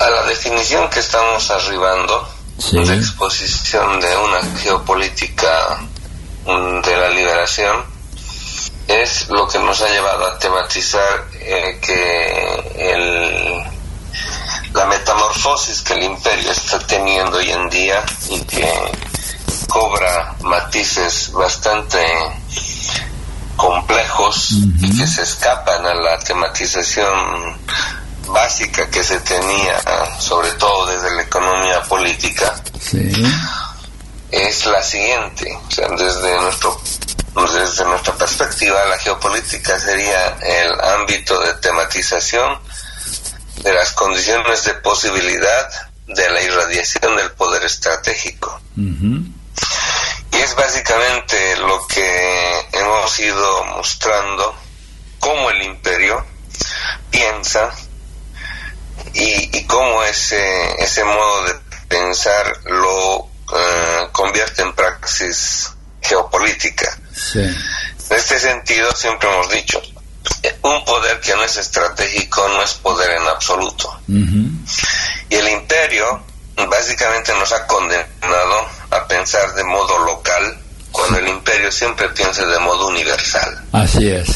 Speaker 9: a la definición que estamos arribando,
Speaker 4: Sí.
Speaker 9: la exposición de una geopolítica mm, de la liberación, es lo que nos ha llevado a tematizar eh, que el, la metamorfosis que el imperio está teniendo hoy en día y que cobra matices bastante complejos y que se escapan a la tematización básica que se tenía, sobre todo desde la economía política,
Speaker 4: Sí.
Speaker 9: es la siguiente. O sea, desde nuestro desde nuestra perspectiva, la geopolítica sería el ámbito de tematización de las condiciones de posibilidad de la irradiación del poder estratégico. Y es básicamente lo que hemos ido mostrando cómo el imperio piensa y, y cómo ese, ese modo de pensar lo eh, convierte en praxis geopolítica.
Speaker 4: Sí.
Speaker 9: En este sentido, siempre hemos dicho, un poder que no es estratégico no es poder en absoluto. Y el imperio básicamente nos ha condenado a pensar de modo local cuando el imperio siempre piensa de modo universal.
Speaker 4: Así es.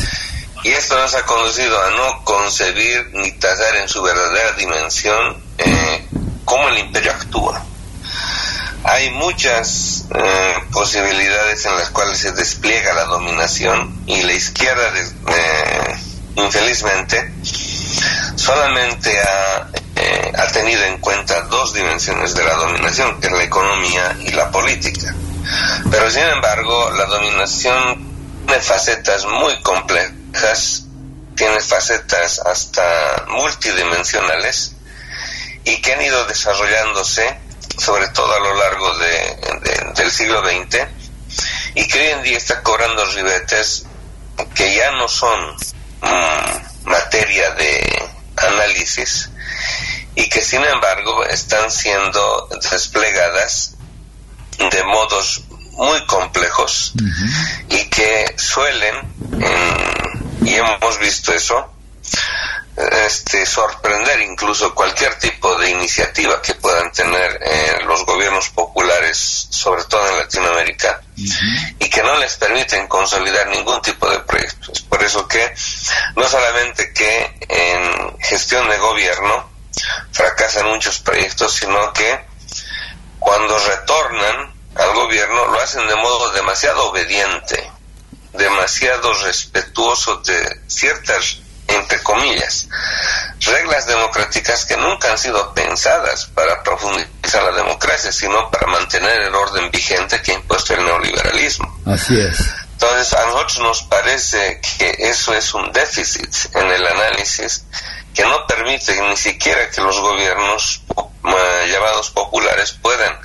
Speaker 9: Y esto nos ha conducido a no concebir ni tasar en su verdadera dimensión eh, cómo el imperio actúa. Hay muchas eh, posibilidades en las cuales se despliega la dominación y la izquierda, eh, infelizmente, solamente ha, ha tenido en cuenta dos dimensiones de la dominación, que es la economía y la política. Pero sin embargo, la dominación tiene facetas muy complejas, tiene facetas hasta multidimensionales y que han ido desarrollándose sobre todo a lo largo de- de- del siglo XX y que hoy en día está cobrando ribetes que ya no son mm, materia de análisis y que sin embargo están siendo desplegadas de modos muy complejos y que suelen, y hemos visto eso, este, sorprender incluso cualquier tipo de iniciativa que puedan tener eh, los gobiernos populares, sobre todo en Latinoamérica, y que no les permiten consolidar ningún tipo de proyectos. Por eso que no solamente que en gestión de gobierno fracasan muchos proyectos, sino que cuando retornan al gobierno lo hacen de modo demasiado obediente, demasiado respetuoso de ciertas entre comillas, reglas democráticas que nunca han sido pensadas para profundizar la democracia, sino para mantener el orden vigente que ha impuesto el neoliberalismo.
Speaker 4: Así es.
Speaker 9: Entonces, a nosotros nos parece que eso es un déficit en el análisis que no permite ni siquiera que los gobiernos llamados populares puedan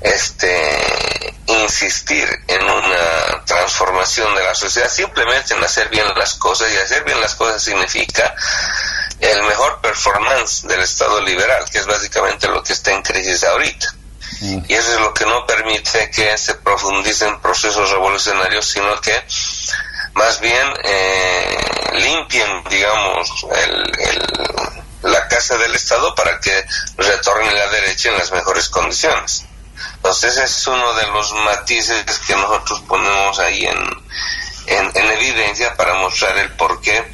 Speaker 9: este insistir en una transformación de la sociedad, simplemente en hacer bien las cosas, y hacer bien las cosas significa el mejor performance del Estado liberal, que es básicamente lo que está en crisis ahorita. Mm. Y eso es lo que no permite que se profundicen procesos revolucionarios, sino que más bien eh, limpien, digamos, la casa del Estado para que retorne la derecha en las mejores condiciones. Entonces ese es uno de los matices que nosotros ponemos ahí en, en, evidencia para mostrar el por qué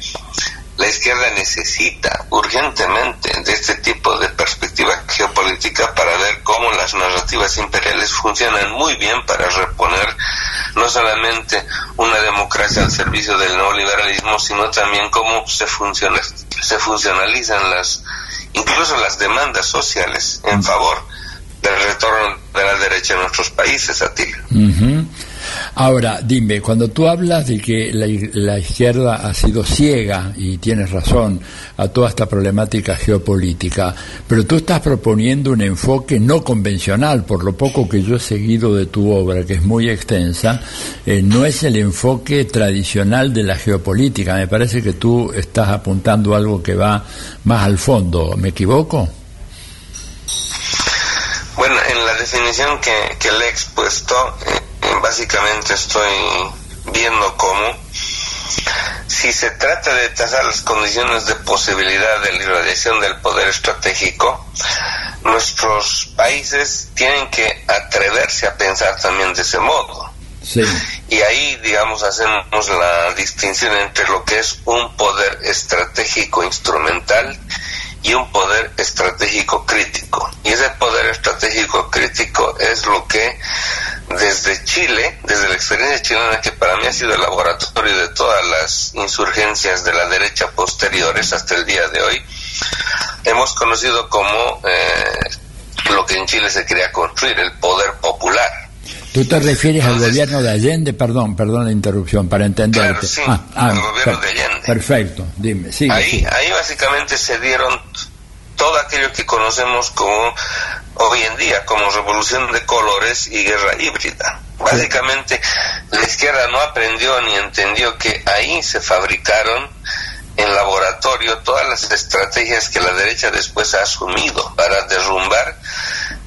Speaker 9: la izquierda necesita urgentemente de este tipo de perspectiva geopolítica para ver cómo las narrativas imperiales funcionan muy bien para reponer no solamente una democracia al servicio del neoliberalismo, sino también cómo se funciona, se funcionalizan las incluso las demandas sociales en favor del retorno de la derecha en nuestros países, a ti.
Speaker 4: Ahora, dime, cuando tú hablas de que la, izquierda ha sido ciega, y tienes razón, a toda esta problemática geopolítica, pero tú estás proponiendo un enfoque no convencional, por lo poco que yo he seguido de tu obra, que es muy extensa, eh, no es el enfoque tradicional de la geopolítica. Me parece que tú estás apuntando algo que va más al fondo. ¿Me equivoco?
Speaker 9: Bueno, en la definición que, que le he expuesto, eh, básicamente estoy viendo cómo, si se trata de tasar las condiciones de posibilidad de la irradiación del poder estratégico, nuestros países tienen que atreverse a pensar también de ese modo. Y ahí, digamos, hacemos la distinción entre lo que es un poder estratégico instrumental y un poder estratégico crítico. Y ese poder estratégico crítico es lo que desde Chile, desde la experiencia chilena que para mí ha sido el laboratorio de todas las insurgencias de la derecha posteriores hasta el día de hoy, hemos conocido como eh, lo que en Chile se quería construir, el poder popular.
Speaker 4: Tú te refieres al gobierno de Allende, perdón, perdón la interrupción, para entenderte.
Speaker 9: sí, ah, ah, al gobierno de Allende.
Speaker 4: Perfecto, dime, sigue,
Speaker 9: ahí, ahí básicamente se dieron todo aquello que conocemos como hoy en día como revolución de colores y guerra híbrida. Básicamente la izquierda no aprendió ni entendió que ahí se fabricaron en laboratorio todas las estrategias que la derecha después ha asumido para derrumbar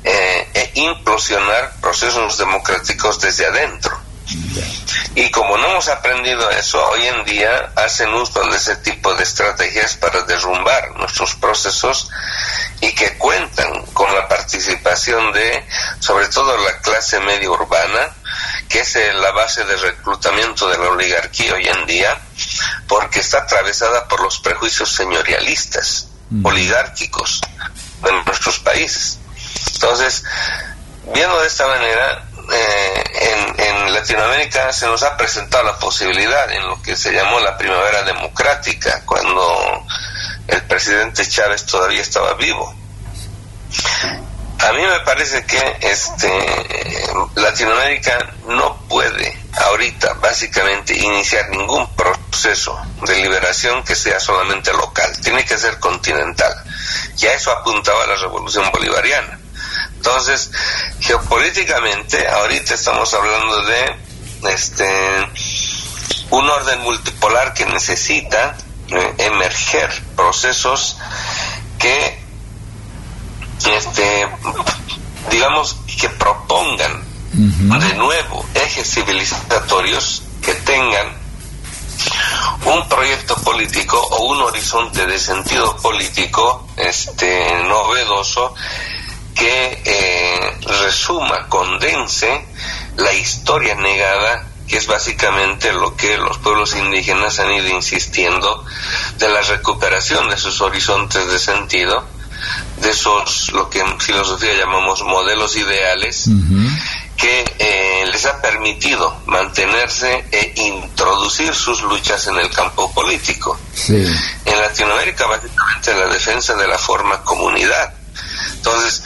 Speaker 9: eh, e implosionar procesos democráticos desde adentro. Y como no hemos aprendido eso, hoy en día hacen uso de ese tipo de estrategias para derrumbar nuestros procesos y que cuentan con la participación de, sobre todo, la clase media urbana, que es eh, la base de reclutamiento de la oligarquía hoy en día, porque está atravesada por los prejuicios señorialistas, mm. oligárquicos de nuestros países. Entonces, viendo de esta manera, eh, en, en, Latinoamérica se nos ha presentado la posibilidad en lo que se llamó la primavera democrática, cuando el presidente Chávez todavía estaba vivo. A mí me parece que este Latinoamérica no puede ahorita básicamente iniciar ningún proceso de liberación que sea solamente local, tiene que ser continental. Y a eso apuntaba la revolución bolivariana. Entonces, geopolíticamente, ahorita estamos hablando de este un orden multipolar que necesita eh, emerger procesos que este, digamos, que propongan de nuevo ejes civilizatorios que tengan un proyecto político o un horizonte de sentido político este novedoso que eh, resuma, condense la historia negada que es básicamente lo que los pueblos indígenas han ido insistiendo de la recuperación de sus horizontes de sentido, de esos, lo que en filosofía llamamos modelos ideales, que eh, les ha permitido mantenerse e introducir sus luchas en el campo político. En Latinoamérica, básicamente, la defensa de la forma comunidad. Entonces,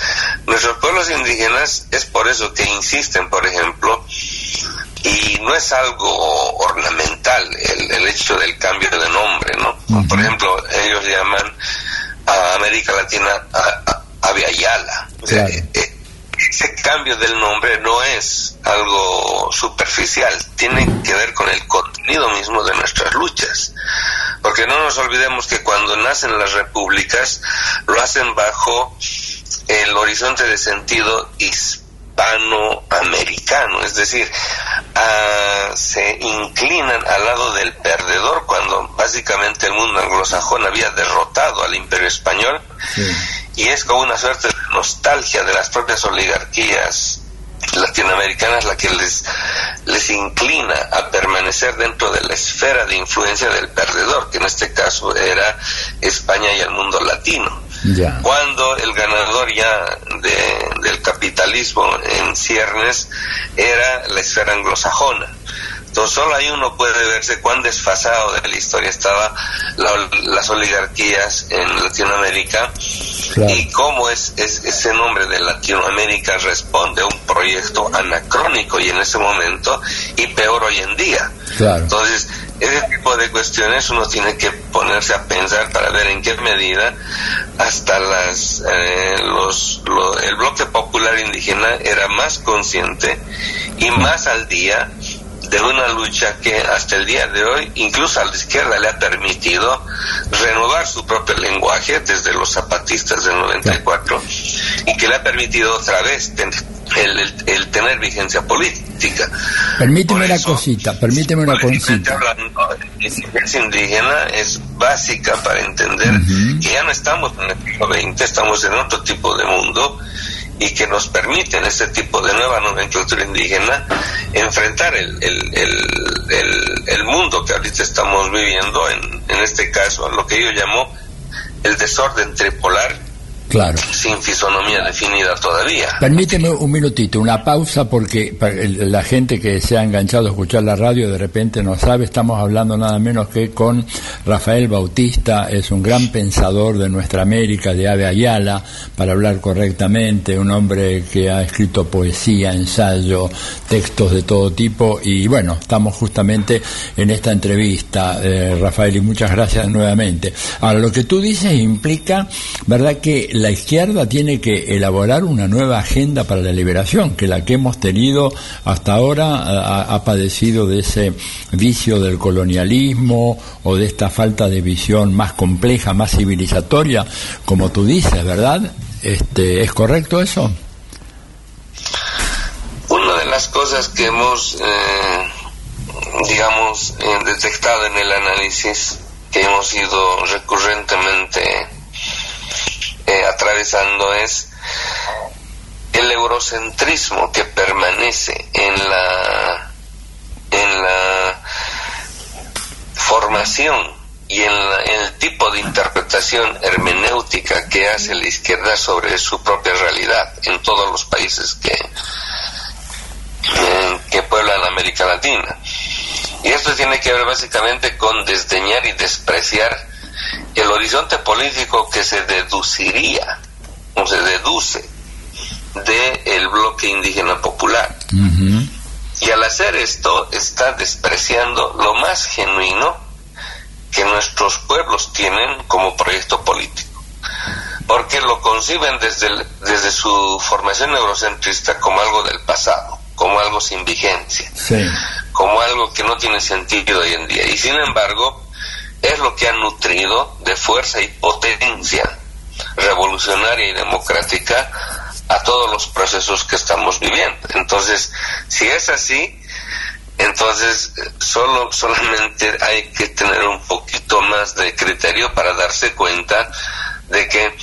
Speaker 9: nuestros pueblos indígenas es por eso que insisten, por ejemplo, y no es algo ornamental el, el hecho del cambio de nombre, ¿no? Por ejemplo, ellos llaman a América Latina a, Aviala. Eh, eh, ese cambio del nombre no es algo superficial, tiene que ver con el contenido mismo de nuestras luchas. Porque no nos olvidemos que cuando nacen las repúblicas lo hacen bajo el horizonte de sentido hispanoamericano, es decir, ah, se inclinan al lado del perdedor cuando básicamente el mundo anglosajón había derrotado al imperio español y es como una suerte de nostalgia de las propias oligarquías latinoamericanas la que les, les inclina a permanecer dentro de la esfera de influencia del perdedor, que en este caso era España y el mundo latino. Cuando el ganador ya del capitalismo en ciernes era la esfera anglosajona. Entonces solo ahí uno puede verse cuán desfasado de la historia estaba las oligarquías en Latinoamérica y cómo es, ese nombre de Latinoamérica responde a un proyecto anacrónico y en ese momento y peor hoy en día. Entonces, ese tipo de cuestiones uno tiene que ponerse a pensar para ver en qué medida hasta las eh, los, el bloque popular indígena era más consciente y más al día de una lucha que hasta el día de hoy, incluso a la izquierda le ha permitido renovar su propio lenguaje desde los zapatistas del 94 y que le ha permitido otra vez el, tener vigencia política.
Speaker 4: Permíteme una cosita, permíteme una cosita.
Speaker 9: La indígena es básica para entender que ya no estamos en el siglo XX, estamos en otro tipo de mundo y que nos permiten este tipo de nueva nomenclatura indígena enfrentar el, el, el, el, mundo que ahorita estamos viviendo, en, en este caso, lo que yo llamo el desorden tripolar
Speaker 4: Claro.
Speaker 9: Sin fisonomía definida todavía.
Speaker 4: Permíteme un minutito, una pausa, porque la gente que se ha enganchado a escuchar la radio de repente no sabe, estamos hablando nada menos que con Rafael Bautista, es un gran pensador de nuestra América, de Ave Ayala, para hablar correctamente, un hombre que ha escrito poesía, ensayo, textos de todo tipo, y bueno, estamos justamente en esta entrevista, eh, Rafael, y muchas gracias nuevamente. Ahora, lo que tú dices implica, ¿verdad?, que la izquierda tiene que elaborar una nueva agenda para la liberación, que la que hemos tenido hasta ahora ha, padecido de ese vicio del colonialismo o de esta falta de visión más compleja, más civilizatoria, como tú dices, ¿verdad? Este, ¿Es correcto eso?
Speaker 9: Una de las cosas que hemos, eh, digamos, eh, detectado en el análisis que hemos ido recurrentemente eh, atravesando es el eurocentrismo que permanece en la en la formación y en, el tipo de interpretación hermenéutica que hace la izquierda sobre su propia realidad en todos los países que, que pueblan América Latina. Y esto tiene que ver básicamente con desdeñar y despreciar el horizonte político que se deduciría o se deduce del el bloque indígena popular. Y al hacer esto está despreciando lo más genuino que nuestros pueblos tienen como proyecto político. Porque lo conciben desde, desde su formación eurocentrista como algo del pasado, como algo sin vigencia, como algo que no tiene sentido hoy en día. Y sin embargo, es lo que ha nutrido de fuerza y potencia revolucionaria y democrática a todos los procesos que estamos viviendo. Entonces, si es así, entonces solo solamente hay que tener un poquito más de criterio para darse cuenta de que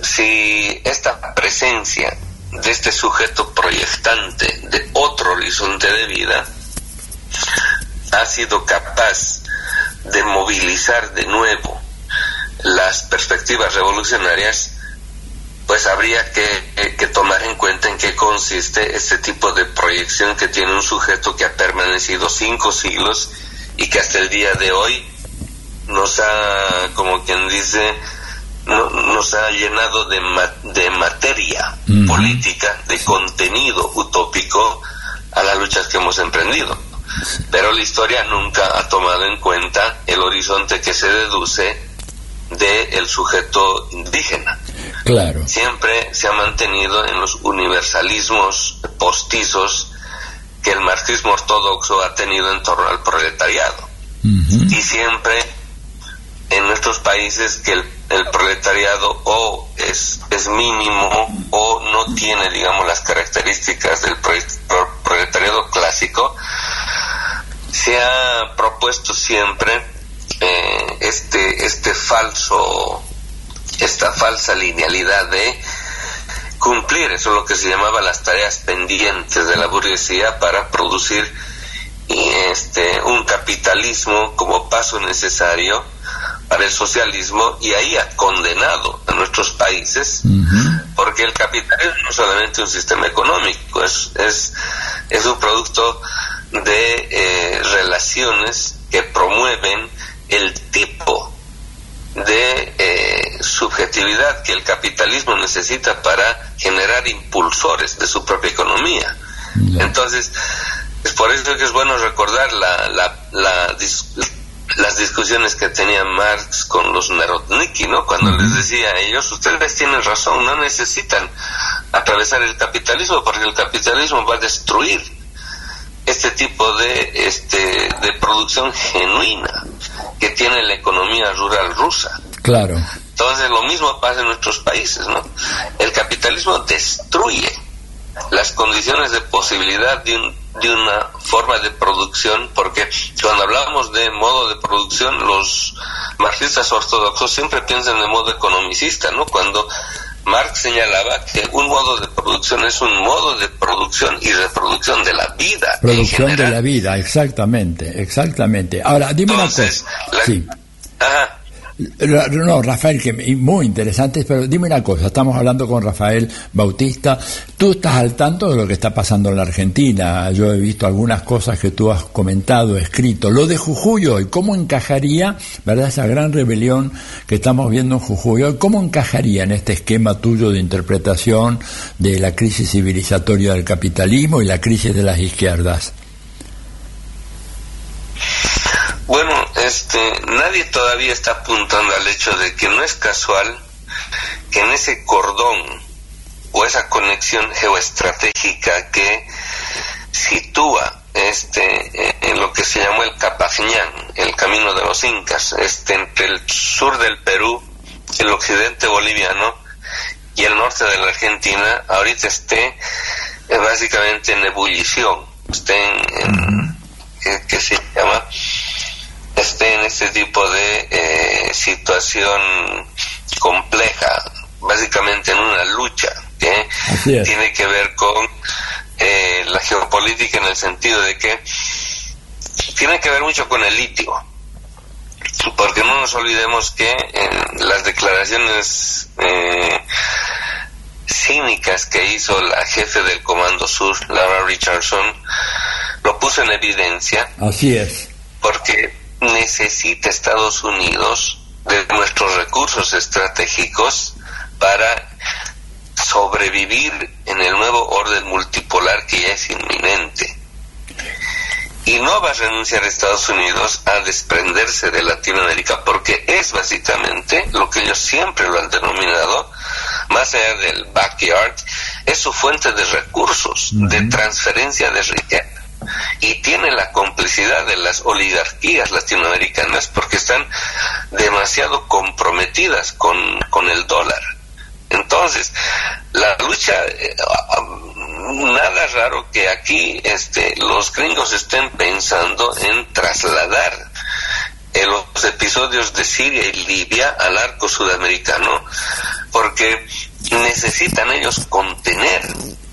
Speaker 9: si esta presencia de este sujeto proyectante de otro horizonte de vida ha sido capaz de movilizar de nuevo las perspectivas revolucionarias, pues habría que, que, tomar en cuenta en qué consiste este tipo de proyección que tiene un sujeto que ha permanecido cinco siglos y que hasta el día de hoy nos ha, como quien dice, nos ha llenado de, de materia política, de contenido utópico a las luchas que hemos emprendido. Pero la historia nunca ha tomado en cuenta el horizonte que se deduce del el sujeto indígena.
Speaker 4: Claro.
Speaker 9: Siempre se ha mantenido en los universalismos postizos que el marxismo ortodoxo ha tenido en torno al proletariado. Y siempre en nuestros países que el, proletariado o es, es mínimo o no tiene, digamos, las características del proletariado clásico, se ha propuesto siempre eh, este, este falso, esta falsa linealidad de cumplir, eso es lo que se llamaba las tareas pendientes de la burguesía para producir este, un capitalismo como paso necesario para el socialismo y ahí ha condenado a nuestros países porque el capitalismo no es solamente un sistema económico, es, es, es un producto de eh, relaciones que promueven el tipo de eh, subjetividad que el capitalismo necesita para generar impulsores de su propia economía. Entonces, es por eso que es bueno recordar la, la, las discusiones que tenía Marx con los Narodniki, ¿no? Cuando les decía a ellos, ustedes tienen razón, no necesitan atravesar el capitalismo porque el capitalismo va a destruir este tipo de, este, de producción genuina que tiene la economía rural rusa.
Speaker 4: Claro.
Speaker 9: Entonces lo mismo pasa en nuestros países, ¿no? El capitalismo destruye las condiciones de posibilidad de, un, de una forma de producción, porque cuando hablamos de modo de producción, los marxistas ortodoxos siempre piensan de modo economicista, ¿no? Cuando Marx señalaba que un modo de producción es un modo de producción y reproducción de la vida.
Speaker 4: Producción de la vida, exactamente, exactamente. Ahora, dime una cosa. Sí. Ajá. No, Rafael, que muy interesante, pero dime una cosa, estamos hablando con Rafael Bautista, tú estás al tanto de lo que está pasando en la Argentina, yo he visto algunas cosas que tú has comentado, escrito, lo de Jujuy hoy, ¿cómo encajaría, verdad, esa gran rebelión que estamos viendo en Jujuy hoy, cómo encajaría en este esquema tuyo de interpretación de la crisis civilizatoria del capitalismo y la crisis de las izquierdas?
Speaker 9: Bueno, este, nadie todavía está apuntando al hecho de que no es casual que en ese cordón o esa conexión geoestratégica que sitúa este en lo que se llamó el Capajñán, el camino de los incas, este entre el sur del Perú, el occidente boliviano y el norte de la Argentina, ahorita esté eh, básicamente en ebullición, esté en, que se llama esté en este tipo de eh, situación compleja, básicamente en una lucha que tiene que ver con eh, la geopolítica en el sentido de que tiene que ver mucho con el litio, porque no nos olvidemos que en las declaraciones eh, cínicas que hizo la jefe del Comando Sur, Laura Richardson, lo puso en evidencia.
Speaker 4: Así es.
Speaker 9: Porque necesita Estados Unidos de nuestros recursos estratégicos para sobrevivir en el nuevo orden multipolar que ya es inminente. Y no va a renunciar Estados Unidos a desprenderse de Latinoamérica porque es básicamente lo que ellos siempre lo han denominado, más allá del backyard, es su fuente de recursos, de transferencia de riqueza y tiene la complicidad de las oligarquías latinoamericanas porque están demasiado comprometidas con, con el dólar. Entonces, la lucha, eh, nada raro que aquí este, los gringos estén pensando en trasladar los episodios de Siria y Libia al arco sudamericano, porque necesitan ellos contener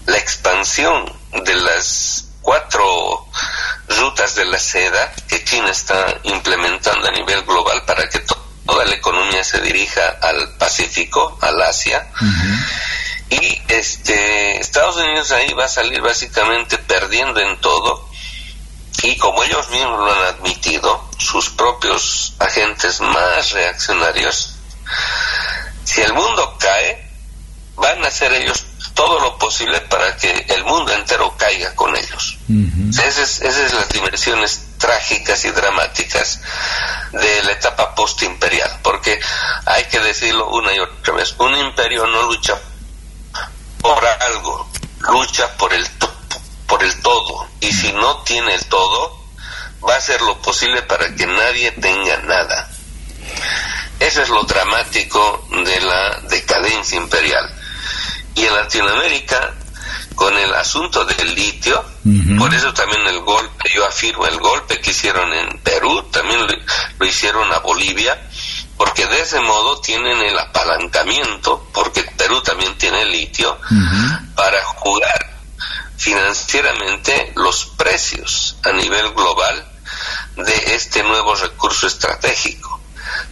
Speaker 9: la expansión de las cuatro rutas de la seda que China está implementando a nivel global para que toda la economía se dirija al Pacífico, al Asia. Y este Estados Unidos ahí va a salir básicamente perdiendo en todo. Y como ellos mismos lo han admitido, sus propios agentes más reaccionarios, si el mundo cae, van a hacer ellos todo lo posible para que el mundo entero caiga con ellos. esas, esas son las dimensiones trágicas y dramáticas de la etapa postimperial, porque hay que decirlo una y otra vez, un imperio no lucha por algo, lucha por el, por el todo, y si no tiene el todo, va a hacer lo posible para que nadie tenga nada. Eso es lo dramático de la decadencia imperial. Y en Latinoamérica, con el asunto del litio, por eso también el golpe, yo afirmo, el golpe que hicieron en Perú, también lo hicieron a Bolivia, porque de ese modo tienen el apalancamiento, porque Perú también tiene litio, para jugar financieramente los precios a nivel global de este nuevo recurso estratégico.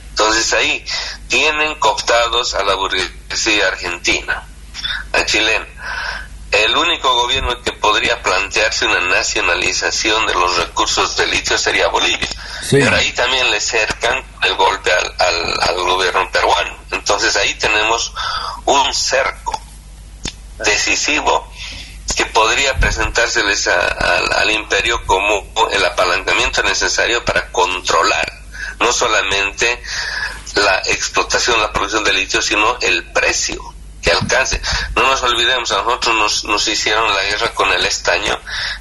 Speaker 9: Entonces ahí tienen cooptados a la burguesía argentina, chilena el único gobierno que podría plantearse una nacionalización de los recursos de litio sería Bolivia. Pero ahí también le cercan el golpe al, al, gobierno peruano. Entonces ahí tenemos un cerco decisivo que podría presentárseles al imperio como el apalancamiento necesario para controlar no solamente la explotación, la producción de litio, sino el precio que alcance. No nos olvidemos, a nosotros nos, nos hicieron la guerra con el estaño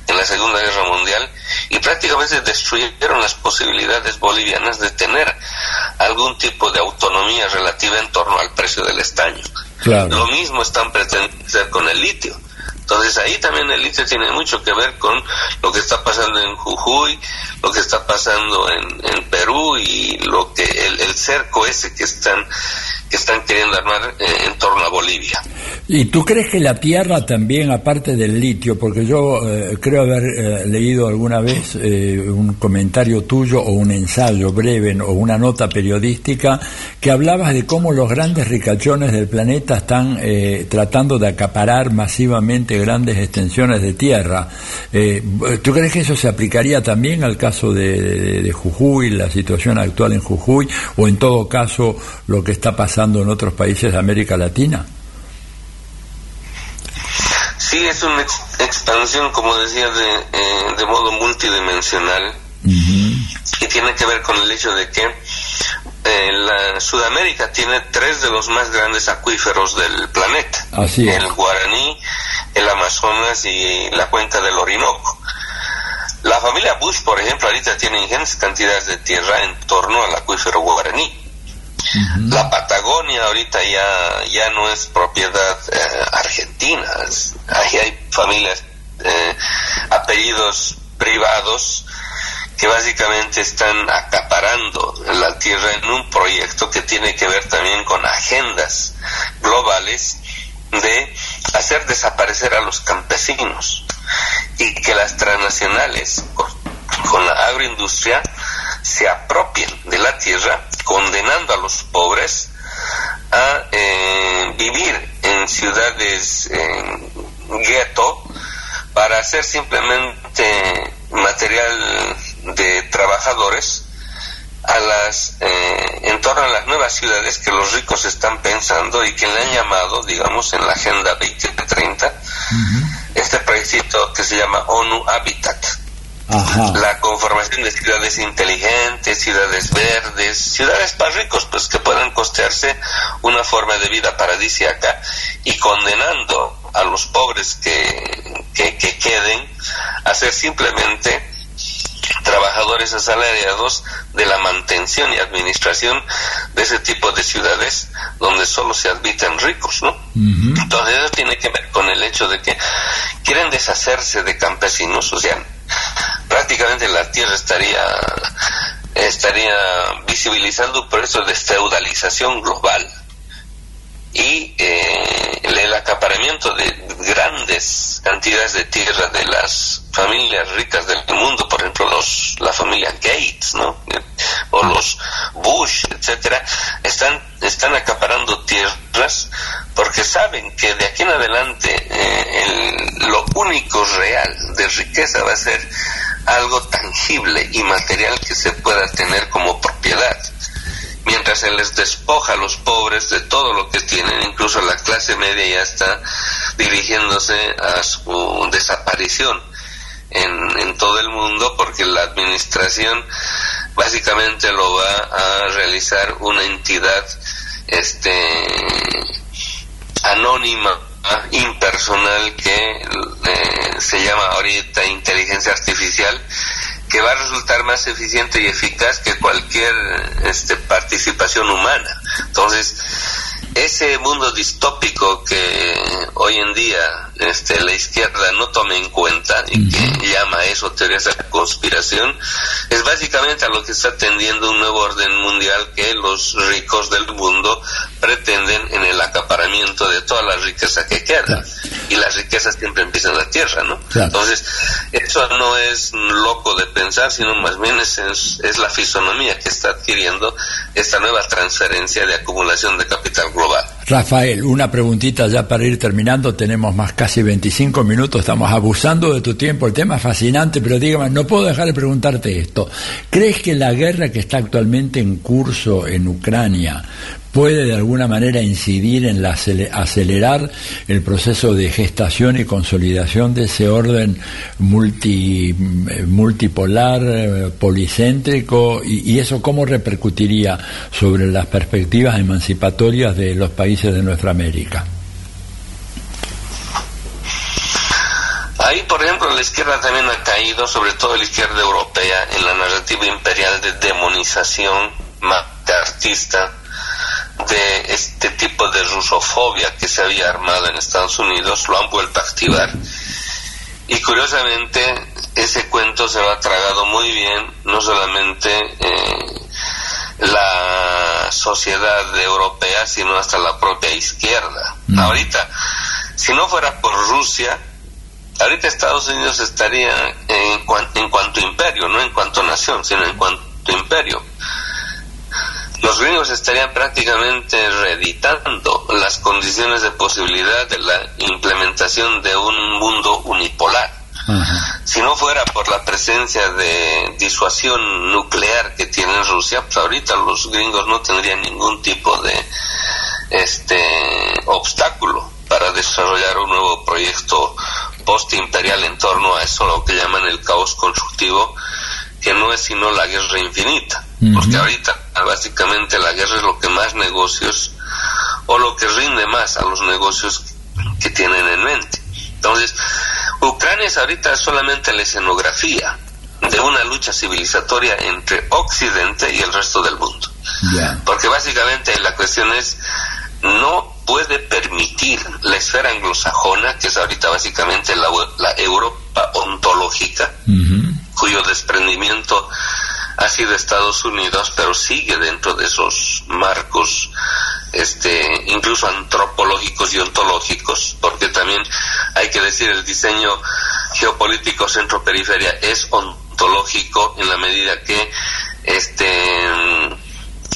Speaker 9: en la Segunda Guerra Mundial y prácticamente destruyeron las posibilidades bolivianas de tener algún tipo de autonomía relativa en torno al precio del estaño. Lo mismo están pretendiendo hacer con el litio. Entonces ahí también el litio tiene mucho que ver con lo que está pasando en Jujuy, lo que está pasando en, en Perú y lo que el, el cerco ese que están que están queriendo armar eh, en torno a Bolivia.
Speaker 4: ¿Y tú crees que la tierra también, aparte del litio, porque yo eh, creo haber eh, leído alguna vez un comentario tuyo o un ensayo breve o una nota periodística que hablabas de cómo los grandes ricachones del planeta están tratando de acaparar masivamente grandes extensiones de tierra? ¿Tú crees que eso se aplicaría también al caso de, de Jujuy, la situación actual en Jujuy, o en todo caso lo que está pasando? En otros países de América Latina?
Speaker 9: Sí, es una expansión, como decía, de, eh, de modo multidimensional y tiene que ver con el hecho de que eh, la Sudamérica tiene tres de los más grandes acuíferos del planeta. El Guaraní, el Amazonas y la cuenca del Orinoco. La familia Bush, por ejemplo, ahorita tiene ingentes cantidades de tierra en torno al acuífero Guaraní. La Patagonia ahorita ya, ya no es propiedad eh, argentina, ahí hay familias, eh, apellidos privados que básicamente están acaparando la tierra en un proyecto que tiene que ver también con agendas globales de hacer desaparecer a los campesinos y que las transnacionales con la agroindustria se apropien de la tierra, condenando a los pobres a eh, vivir en ciudades en gueto para hacer simplemente material de trabajadores a las eh, en torno a las nuevas ciudades que los ricos están pensando y que le han llamado, digamos, en la Agenda 2030, este proyecto que se llama ONU Habitat la conformación de ciudades inteligentes, ciudades verdes, ciudades para ricos, pues que puedan costearse una forma de vida paradisiaca y condenando a los pobres que, que, queden a ser simplemente trabajadores asalariados de la mantención y administración de ese tipo de ciudades donde solo se admiten ricos, ¿no? Entonces eso tiene que ver con el hecho de que quieren deshacerse de campesinos, o sea, prácticamente la tierra estaría estaría visibilizando un proceso de feudalización global y eh, el acaparamiento de grandes cantidades de tierra de las familias ricas del mundo, por ejemplo los la familia Gates, ¿no? o los Bush, etcétera, están están acaparando tierras porque saben que de aquí en adelante eh, lo único real de riqueza va a ser algo tangible y material que se pueda tener como propiedad. Mientras se les despoja a los pobres de todo lo que tienen, incluso la clase media ya está dirigiéndose a su desaparición en, en todo el mundo porque la administración básicamente lo va a realizar una entidad este anónima impersonal que eh, se llama ahorita inteligencia artificial que va a resultar más eficiente y eficaz que cualquier este, participación humana. Entonces, ese mundo distópico que hoy en día este, la izquierda no toma en cuenta y que llama a eso teorías de conspiración, es básicamente a lo que está tendiendo un nuevo orden mundial que los ricos del mundo pretenden en el acaparamiento de toda la riqueza que queda. Y las riquezas siempre empiezan en la tierra, ¿no? Entonces, eso no es loco de pensar, sino más bien es, es, la fisonomía que está adquiriendo esta nueva transferencia de acumulación de capital global.
Speaker 4: Rafael, una preguntita ya para ir terminando, tenemos más casi 25 minutos, estamos abusando de tu tiempo, el tema es fascinante, pero dígame, no puedo dejar de preguntarte esto. ¿Crees que la guerra que está actualmente en curso en Ucrania puede de alguna manera incidir en la acelerar el proceso de gestación y consolidación de ese orden multi, multipolar, eh, policéntrico, y, y, eso cómo repercutiría sobre las perspectivas emancipatorias de los países de nuestra América?
Speaker 9: Ahí, por ejemplo, la izquierda también ha caído, sobre todo la izquierda europea, en la narrativa imperial de demonización artista de este tipo de rusofobia que se había armado en Estados Unidos, lo han vuelto a activar. Y curiosamente, ese cuento se lo ha tragado muy bien, no solamente eh, la sociedad europea, sino hasta la propia izquierda. Mm. Ahorita, si no fuera por Rusia, ahorita Estados Unidos estaría en, en cuanto imperio, no en cuanto nación, sino en cuanto imperio los gringos estarían prácticamente reeditando las condiciones de posibilidad de la implementación de un mundo unipolar. Si no fuera por la presencia de disuasión nuclear que tiene Rusia, pues ahorita los gringos no tendrían ningún tipo de este obstáculo para desarrollar un nuevo proyecto post-imperial en torno a eso, lo que llaman el caos constructivo, que no es sino la guerra infinita, porque ahorita básicamente la guerra es lo que más negocios o lo que rinde más a los negocios que tienen en mente. Entonces, Ucrania es ahorita solamente la escenografía de una lucha civilizatoria entre Occidente y el resto del mundo. Porque básicamente la cuestión es, no puede permitir la esfera anglosajona, que es ahorita básicamente la, la Europa ontológica, cuyo desprendimiento ha sido Estados Unidos, pero sigue dentro de esos marcos, este, incluso antropológicos y ontológicos, porque también hay que decir el diseño geopolítico centro-periferia es ontológico en la medida que este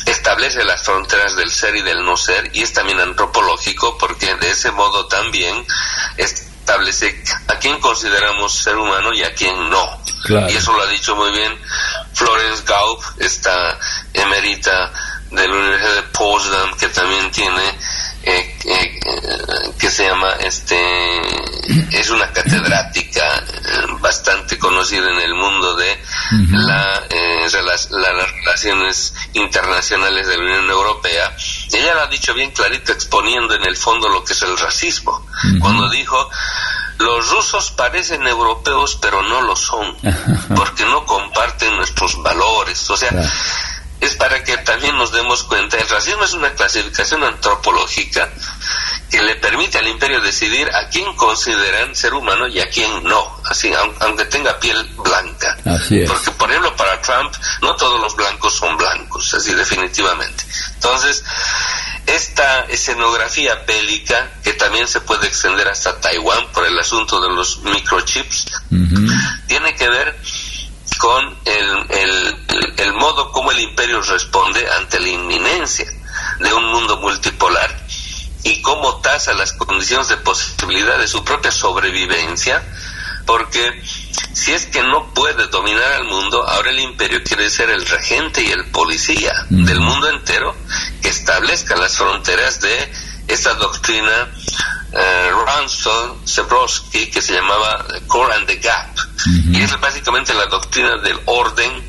Speaker 9: establece las fronteras del ser y del no ser y es también antropológico porque de ese modo también establece a quién consideramos ser humano y a quién no. Y eso lo ha dicho muy bien Florence Gaup, esta emerita de la Universidad de Potsdam, que también tiene, eh, eh, que se llama, este, es una catedrática eh, bastante conocida en el mundo de la, las relaciones internacionales de la Unión Europea. Ella lo ha dicho bien clarito, exponiendo en el fondo lo que es el racismo. Cuando dijo, los rusos parecen europeos pero no lo son, porque no comparten nuestros valores. O sea, es para que también nos demos cuenta, el racismo es una clasificación antropológica que le permite al imperio decidir a quién consideran ser humano y a quién no, así aunque tenga piel blanca. Porque por ejemplo para Trump no todos los blancos son blancos, así definitivamente. Entonces, esta escenografía bélica que también se puede extender hasta Taiwán por el asunto de los microchips, tiene que ver con el, el, el modo como el imperio responde ante la inminencia de un mundo multipolar y cómo tasa las condiciones de posibilidad de su propia sobrevivencia, porque si es que no puede dominar al mundo, ahora el imperio quiere ser el regente y el policía del mundo entero que establezca las fronteras de esta doctrina eh, Ransel que se llamaba Core and the Gap. Y es básicamente la doctrina del orden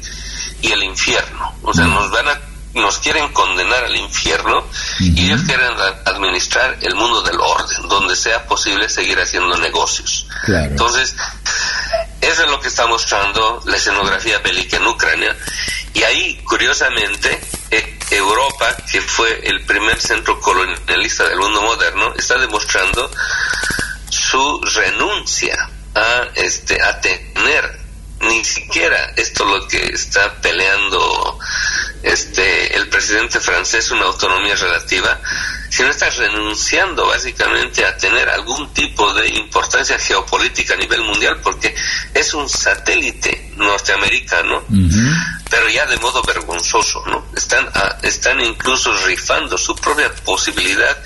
Speaker 9: y el infierno. O sea nos van a nos quieren condenar al infierno y ellos quieren administrar el mundo del orden, donde sea posible seguir haciendo negocios. Entonces, eso es lo que está mostrando la escenografía bélica en Ucrania. Y ahí, curiosamente, Europa, que fue el primer centro colonialista del mundo moderno, está demostrando su renuncia a, este, a tener ni siquiera esto lo que está peleando este el presidente francés una autonomía relativa sino está renunciando básicamente a tener algún tipo de importancia geopolítica a nivel mundial porque es un satélite norteamericano pero ya de modo vergonzoso no están están incluso rifando su propia posibilidad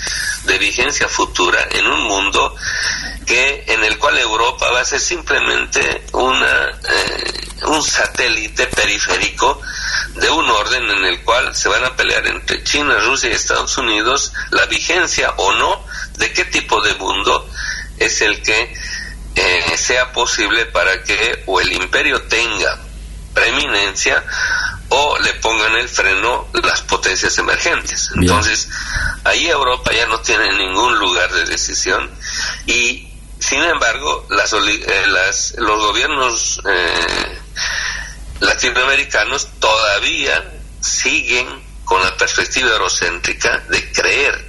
Speaker 9: de vigencia futura en un mundo que en el cual Europa va a ser simplemente una eh, un satélite periférico de un orden en el cual se van a pelear entre China, Rusia y Estados Unidos la vigencia o no de qué tipo de mundo es el que eh, sea posible para que o el imperio tenga preeminencia o le pongan el freno las potencias emergentes. Entonces, ahí Europa ya no tiene ningún lugar de decisión y sin embargo, las, eh, las, los gobiernos eh, latinoamericanos todavía siguen con la perspectiva eurocéntrica de creer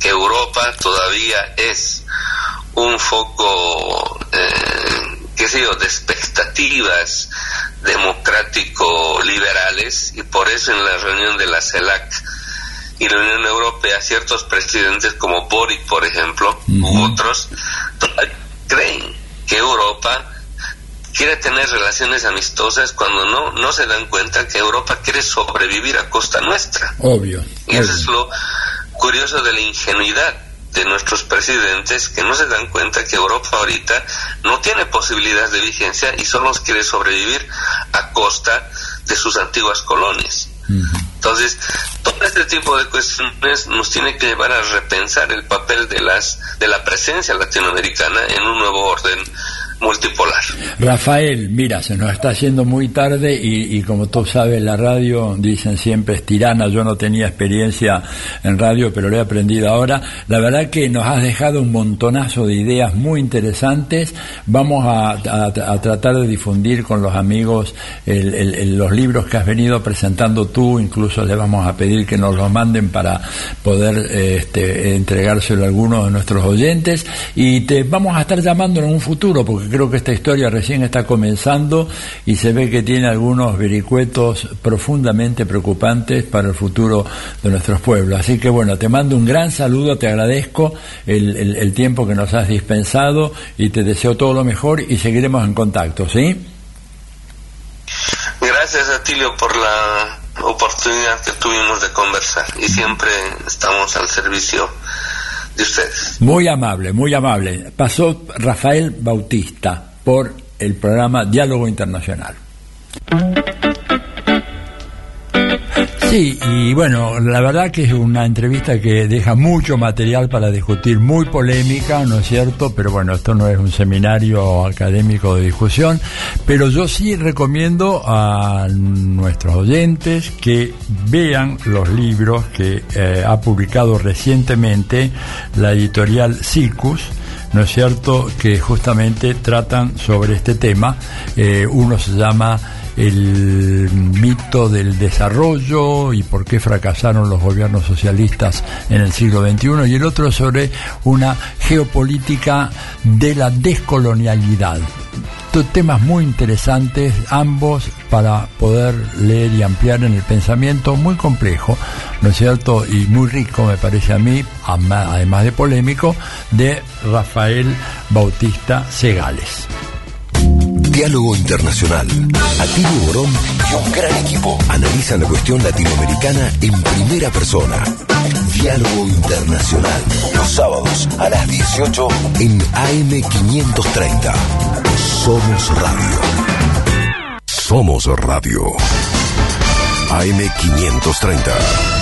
Speaker 9: que Europa todavía es un foco, eh, qué sé yo, de expectativas democrático-liberales y por eso en la reunión de la CELAC y la Unión Europea ciertos presidentes como Boric, por ejemplo, u otros, creen que Europa quiere tener relaciones amistosas cuando no, no se dan cuenta que Europa quiere sobrevivir a costa nuestra.
Speaker 4: Obvio.
Speaker 9: Y eso es lo curioso de la ingenuidad de nuestros presidentes que no se dan cuenta que Europa ahorita no tiene posibilidades de vigencia y solo quiere sobrevivir a costa de sus antiguas colonias. Entonces, todo este tipo de cuestiones nos tiene que llevar a repensar el papel de las de la presencia latinoamericana en un nuevo orden multipolar.
Speaker 4: Rafael, mira, se nos está haciendo muy tarde y, como tú sabes, la radio, dicen siempre, es tirana. Yo no tenía experiencia en radio, pero lo he aprendido ahora. La verdad que nos has dejado un montonazo de ideas muy interesantes. Vamos a, tratar de difundir con los amigos los libros que has venido presentando tú. Incluso le vamos a pedir que nos los manden para poder este, entregárselo a algunos de nuestros oyentes. Y te vamos a estar llamando en un futuro, porque creo que esta historia recién está comenzando y se ve que tiene algunos vericuetos profundamente preocupantes para el futuro de nuestros pueblos. Así que bueno, te mando un gran saludo, te agradezco el, el, tiempo que nos has dispensado y te deseo todo lo mejor y seguiremos en contacto, ¿sí?
Speaker 9: Gracias, Atilio, por la oportunidad que tuvimos de conversar y siempre estamos al servicio
Speaker 4: Muy amable, muy amable. Pasó Rafael Bautista por el programa Diálogo Internacional. Sí, y bueno, la verdad que es una entrevista que deja mucho material para discutir, muy polémica, ¿no es cierto? Pero bueno, esto no es un seminario académico de discusión, pero yo sí recomiendo a nuestros oyentes que vean los libros que eh, ha publicado recientemente la editorial Circus ¿no es cierto?, que justamente tratan sobre este tema. Eh, uno se llama el mito del desarrollo y por qué fracasaron los gobiernos socialistas en el siglo XXI y el otro sobre una geopolítica de la descolonialidad. Temas muy interesantes, ambos para poder leer y ampliar en el pensamiento, muy complejo, ¿no es cierto? Y muy rico, me parece a mí, además de polémico, de Rafael Bautista Segales.
Speaker 7: Diálogo Internacional. Atilio Borón y un gran equipo analizan la cuestión latinoamericana en primera persona. Diálogo Internacional. Los sábados a las 18 en AM530. Somos Radio. Somos Radio. AM530.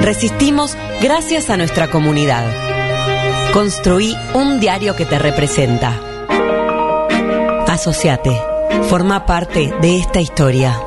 Speaker 10: Resistimos gracias a nuestra comunidad. Construí un diario que te representa. Asociate. Forma parte de esta historia.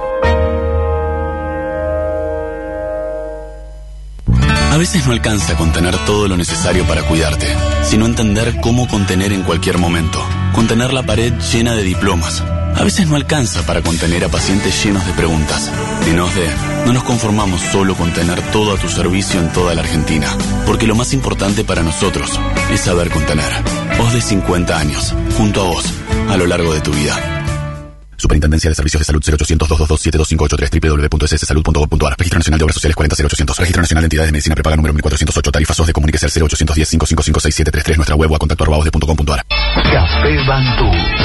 Speaker 11: A veces no alcanza contener todo lo necesario para cuidarte, sino entender cómo contener en cualquier momento. Contener la pared llena de diplomas a veces no alcanza para contener a pacientes llenos de preguntas. En OSDE, no nos conformamos solo con tener todo a tu servicio en toda la Argentina, porque lo más importante para nosotros es saber contener. OSDE 50 años, junto a vos, a lo largo de tu vida.
Speaker 12: Superintendencia de Servicios de Salud 0800 222 722583 www.sssalud.gov.ar Registro Nacional de Obras Sociales 40800 Registro Nacional de Entidades de Medicina Prepaga número 1408 Tarifas SOS de Comuníquese al 0810 555 Nuestra web o a contacto arroba
Speaker 13: Café Bantú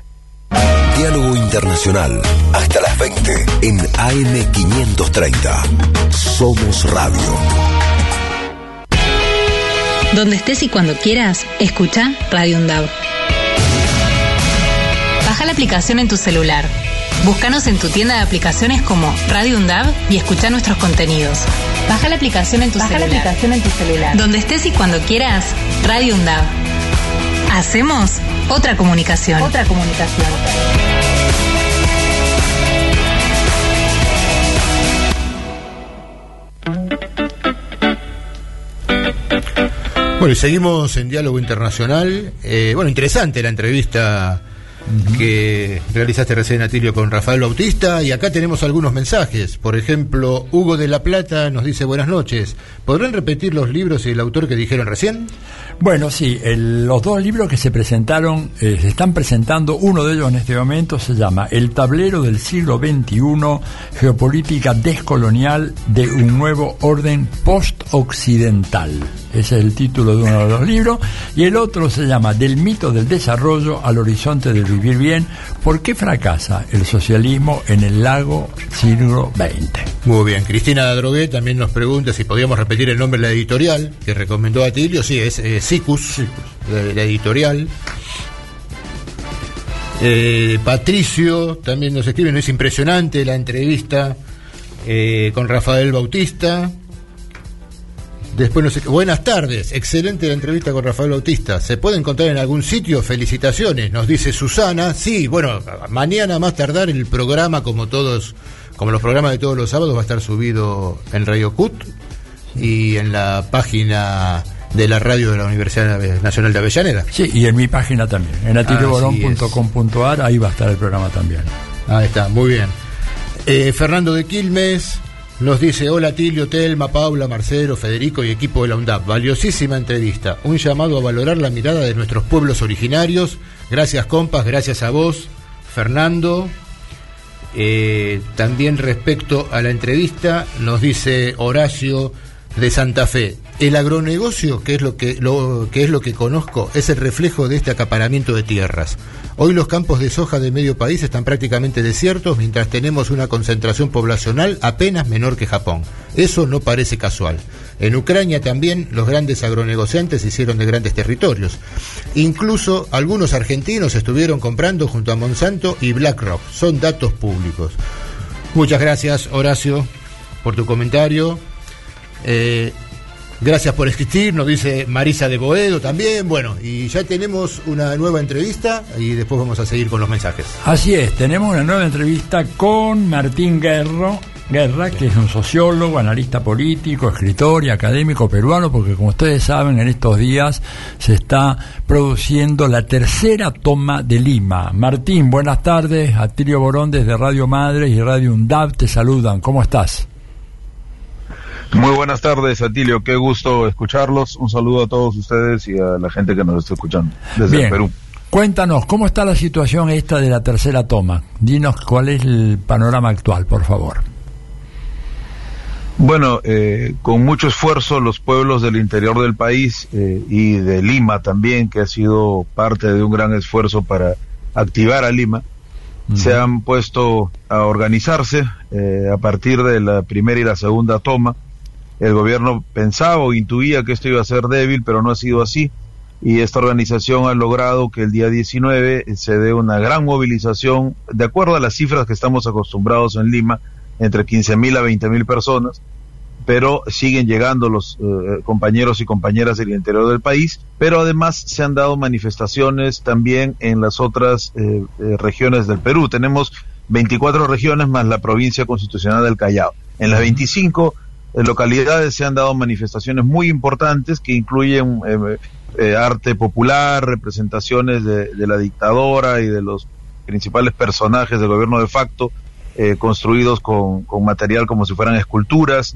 Speaker 7: Diálogo Internacional. Hasta las 20 en AM530. Somos Radio.
Speaker 14: Donde estés y cuando quieras, escucha Radio UNDAV. Baja la aplicación en tu celular. Búscanos en tu tienda de aplicaciones como Radio UNDAV y escucha nuestros contenidos. Baja la aplicación en tu celular. la aplicación en tu celular. Donde estés y cuando quieras, Radio UNDAV. Hacemos otra comunicación. Otra comunicación.
Speaker 2: Bueno, y seguimos en diálogo internacional. Eh, bueno, interesante la entrevista que realizaste recién, Atilio, con Rafael Bautista. Y acá tenemos algunos mensajes. Por ejemplo, Hugo de la Plata nos dice buenas noches. ¿Podrán repetir los libros y el autor que dijeron recién?
Speaker 4: Bueno, sí, los dos libros que se presentaron, eh, se están presentando, uno de ellos en este momento se llama El tablero del siglo XXI, geopolítica descolonial de un nuevo orden post-occidental. Ese es el título de uno de los libros. Y el otro se llama Del mito del desarrollo al horizonte del vivir bien, ¿por qué fracasa el socialismo en el lago siglo XX?
Speaker 2: Muy bien, Cristina Drogué también nos pregunta si podíamos repetir el nombre de la editorial que recomendó a Tilio. Sí, es eh, Sicus, la, editorial. Eh, Patricio también nos escribe, no es impresionante la entrevista eh, con Rafael Bautista. Después no sé, buenas tardes, excelente la entrevista con Rafael Bautista. ¿Se puede encontrar en algún sitio? Felicitaciones, nos dice Susana. Sí, bueno, mañana más tardar el programa, como todos, como los programas de todos los sábados, va a estar subido en Radio CUT y en la página de la radio de la Universidad Nacional de Avellaneda.
Speaker 4: Sí, y en mi página también, en atilioborón.com.ar, ahí va a estar el programa también.
Speaker 2: Ahí está, muy bien. Eh, Fernando de Quilmes nos dice, hola Tilio, Telma, Paula, Marcelo, Federico y equipo de la UNDAP. Valiosísima entrevista. Un llamado a valorar la mirada de nuestros pueblos originarios. Gracias compas, gracias a vos, Fernando. Eh, también respecto a la entrevista, nos dice Horacio de Santa Fe. El agronegocio, que es lo que, es lo que conozco, es el reflejo de este acaparamiento de tierras. Hoy los campos de soja de medio país están prácticamente desiertos, mientras tenemos una concentración poblacional apenas menor que Japón. Eso no parece casual. En Ucrania también los grandes agronegociantes hicieron de grandes territorios. Incluso algunos argentinos estuvieron comprando junto a Monsanto y BlackRock. Son datos públicos. Muchas gracias, Horacio, por tu comentario. Eh, gracias por existir, nos dice Marisa de Boedo también. Bueno, y ya tenemos una nueva entrevista y después vamos a seguir con los mensajes.
Speaker 4: Así es, tenemos una nueva entrevista con Martín Guerro. Guerra, que es un sociólogo, analista político, escritor y académico peruano, porque como ustedes saben, en estos días se está produciendo la tercera toma de Lima. Martín, buenas tardes. Atilio Borón desde Radio Madre y Radio UNDAV te saludan. ¿Cómo estás?
Speaker 15: Muy buenas tardes, Atilio. Qué gusto escucharlos. Un saludo a todos ustedes y a la gente que nos está escuchando desde Perú.
Speaker 4: Cuéntanos, ¿cómo está la situación esta de la tercera toma? Dinos cuál es el panorama actual, por favor.
Speaker 15: Bueno, eh, con mucho esfuerzo los pueblos del interior del país eh, y de Lima también, que ha sido parte de un gran esfuerzo para activar a Lima, se han puesto a organizarse eh, a partir de la primera y la segunda toma el gobierno pensaba o intuía que esto iba a ser débil, pero no ha sido así. Y esta organización ha logrado que el día 19 se dé una gran movilización, de acuerdo a las cifras que estamos acostumbrados en Lima, entre 15.000 a 20.000 personas, pero siguen llegando los eh, compañeros y compañeras del interior del país, pero además se han dado manifestaciones también en las otras eh, eh, regiones del Perú. Tenemos 24 regiones más la provincia constitucional del Callao. En las 25 en localidades se han dado manifestaciones muy importantes que incluyen eh, eh, arte popular, representaciones de, la dictadora y de los principales personajes del gobierno de facto, eh, construidos con, material como si fueran esculturas,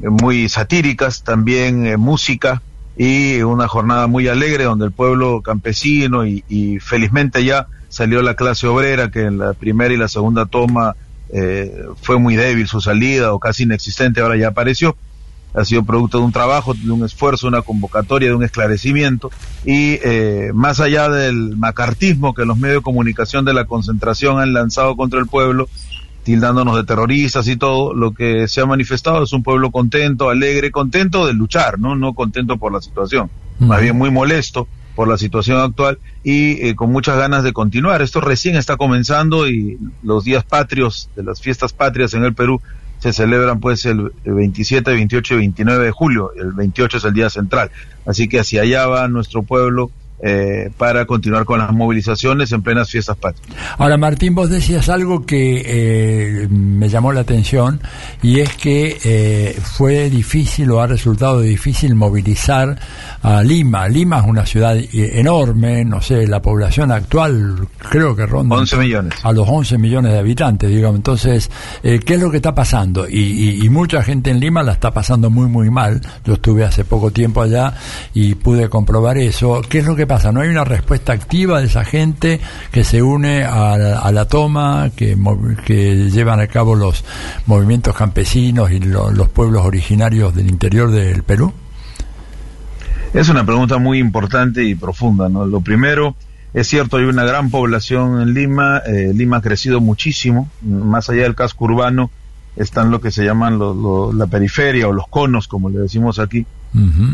Speaker 15: muy satíricas, también música y una jornada muy alegre donde el pueblo campesino y, y felizmente ya salió la clase obrera que en la primera y la segunda toma eh, fue muy débil su salida o casi inexistente, ahora ya apareció. Ha sido producto de un trabajo, de un esfuerzo, una convocatoria, de un esclarecimiento. Y eh, más allá del macartismo que los medios de comunicación de la concentración han lanzado contra el pueblo, tildándonos de terroristas y todo, lo que se ha manifestado es un pueblo contento, alegre, contento de luchar, no, no contento por la situación, más bien muy molesto por la situación actual y eh, con muchas ganas de continuar. Esto recién está comenzando y los días patrios de las fiestas patrias en el Perú se celebran pues el 27, 28 y 29 de julio. El 28 es el día central. Así que hacia allá va nuestro pueblo eh, para continuar con las movilizaciones en plenas fiestas patrias.
Speaker 4: Ahora, Martín, vos decías algo que eh, me llamó la atención y es que eh, fue difícil o ha resultado difícil movilizar a Lima. Lima es una ciudad enorme, no sé, la población actual creo que ronda
Speaker 15: 11 millones.
Speaker 4: a los 11 millones de habitantes, digamos. Entonces, ¿qué es lo que está pasando? Y, y mucha gente en Lima la está pasando muy, muy mal. Yo estuve hace poco tiempo allá y pude comprobar eso. ¿Qué es lo que pasa? ¿No hay una respuesta activa de esa gente que se une a, la toma, que, que, llevan a cabo los movimientos campesinos y los pueblos originarios del interior del Perú?
Speaker 15: Es una pregunta muy importante y profunda. ¿no? Lo primero, es cierto, hay una gran población en Lima. Eh, Lima ha crecido muchísimo. Más allá del casco urbano, están lo que se llaman la periferia o los conos, como le decimos aquí,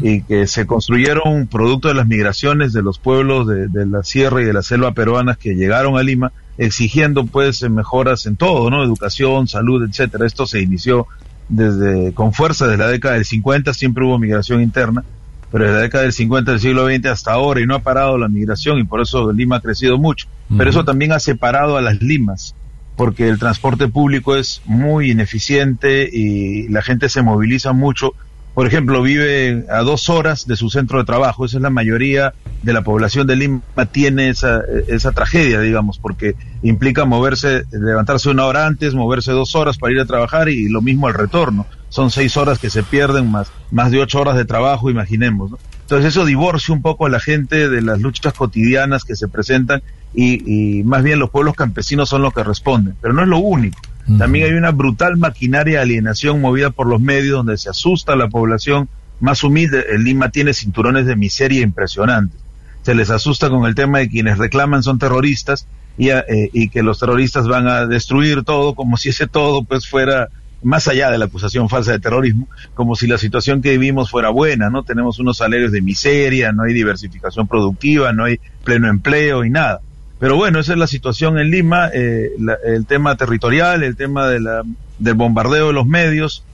Speaker 15: y que se construyeron producto de las migraciones de los pueblos de, la sierra y de la selva peruanas que llegaron a Lima exigiendo pues mejoras en todo, ¿no? Educación, salud, etcétera. Esto se inició desde con fuerza desde la década del 50, siempre hubo migración interna, pero desde la década del 50 del siglo XX hasta ahora y no ha parado la migración y por eso Lima ha crecido mucho. Pero eso también ha separado a las Limas, porque el transporte público es muy ineficiente y la gente se moviliza mucho por ejemplo, vive a dos horas de su centro de trabajo. Esa es la mayoría de la población de Lima tiene esa, esa tragedia, digamos, porque implica moverse, levantarse una hora antes, moverse dos horas para ir a trabajar y lo mismo al retorno. Son seis horas que se pierden más, más de ocho horas de trabajo, imaginemos. Entonces eso divorcia un poco a la gente de las luchas cotidianas que se presentan y, y más bien los pueblos campesinos son los que responden. Pero no es lo único. También hay una brutal maquinaria de alienación movida por los medios donde se asusta a la población más humilde. El Lima tiene cinturones de miseria impresionantes. Se les asusta con el tema de quienes reclaman son terroristas y, eh, y que los terroristas van a destruir todo como si ese todo pues fuera más allá de la acusación falsa de terrorismo, como si la situación que vivimos fuera buena, ¿no? Tenemos unos salarios de miseria, no hay diversificación productiva, no hay pleno empleo y nada. Pero bueno, esa es la situación en Lima, eh, el tema territorial, el tema de la, del bombardeo de los medios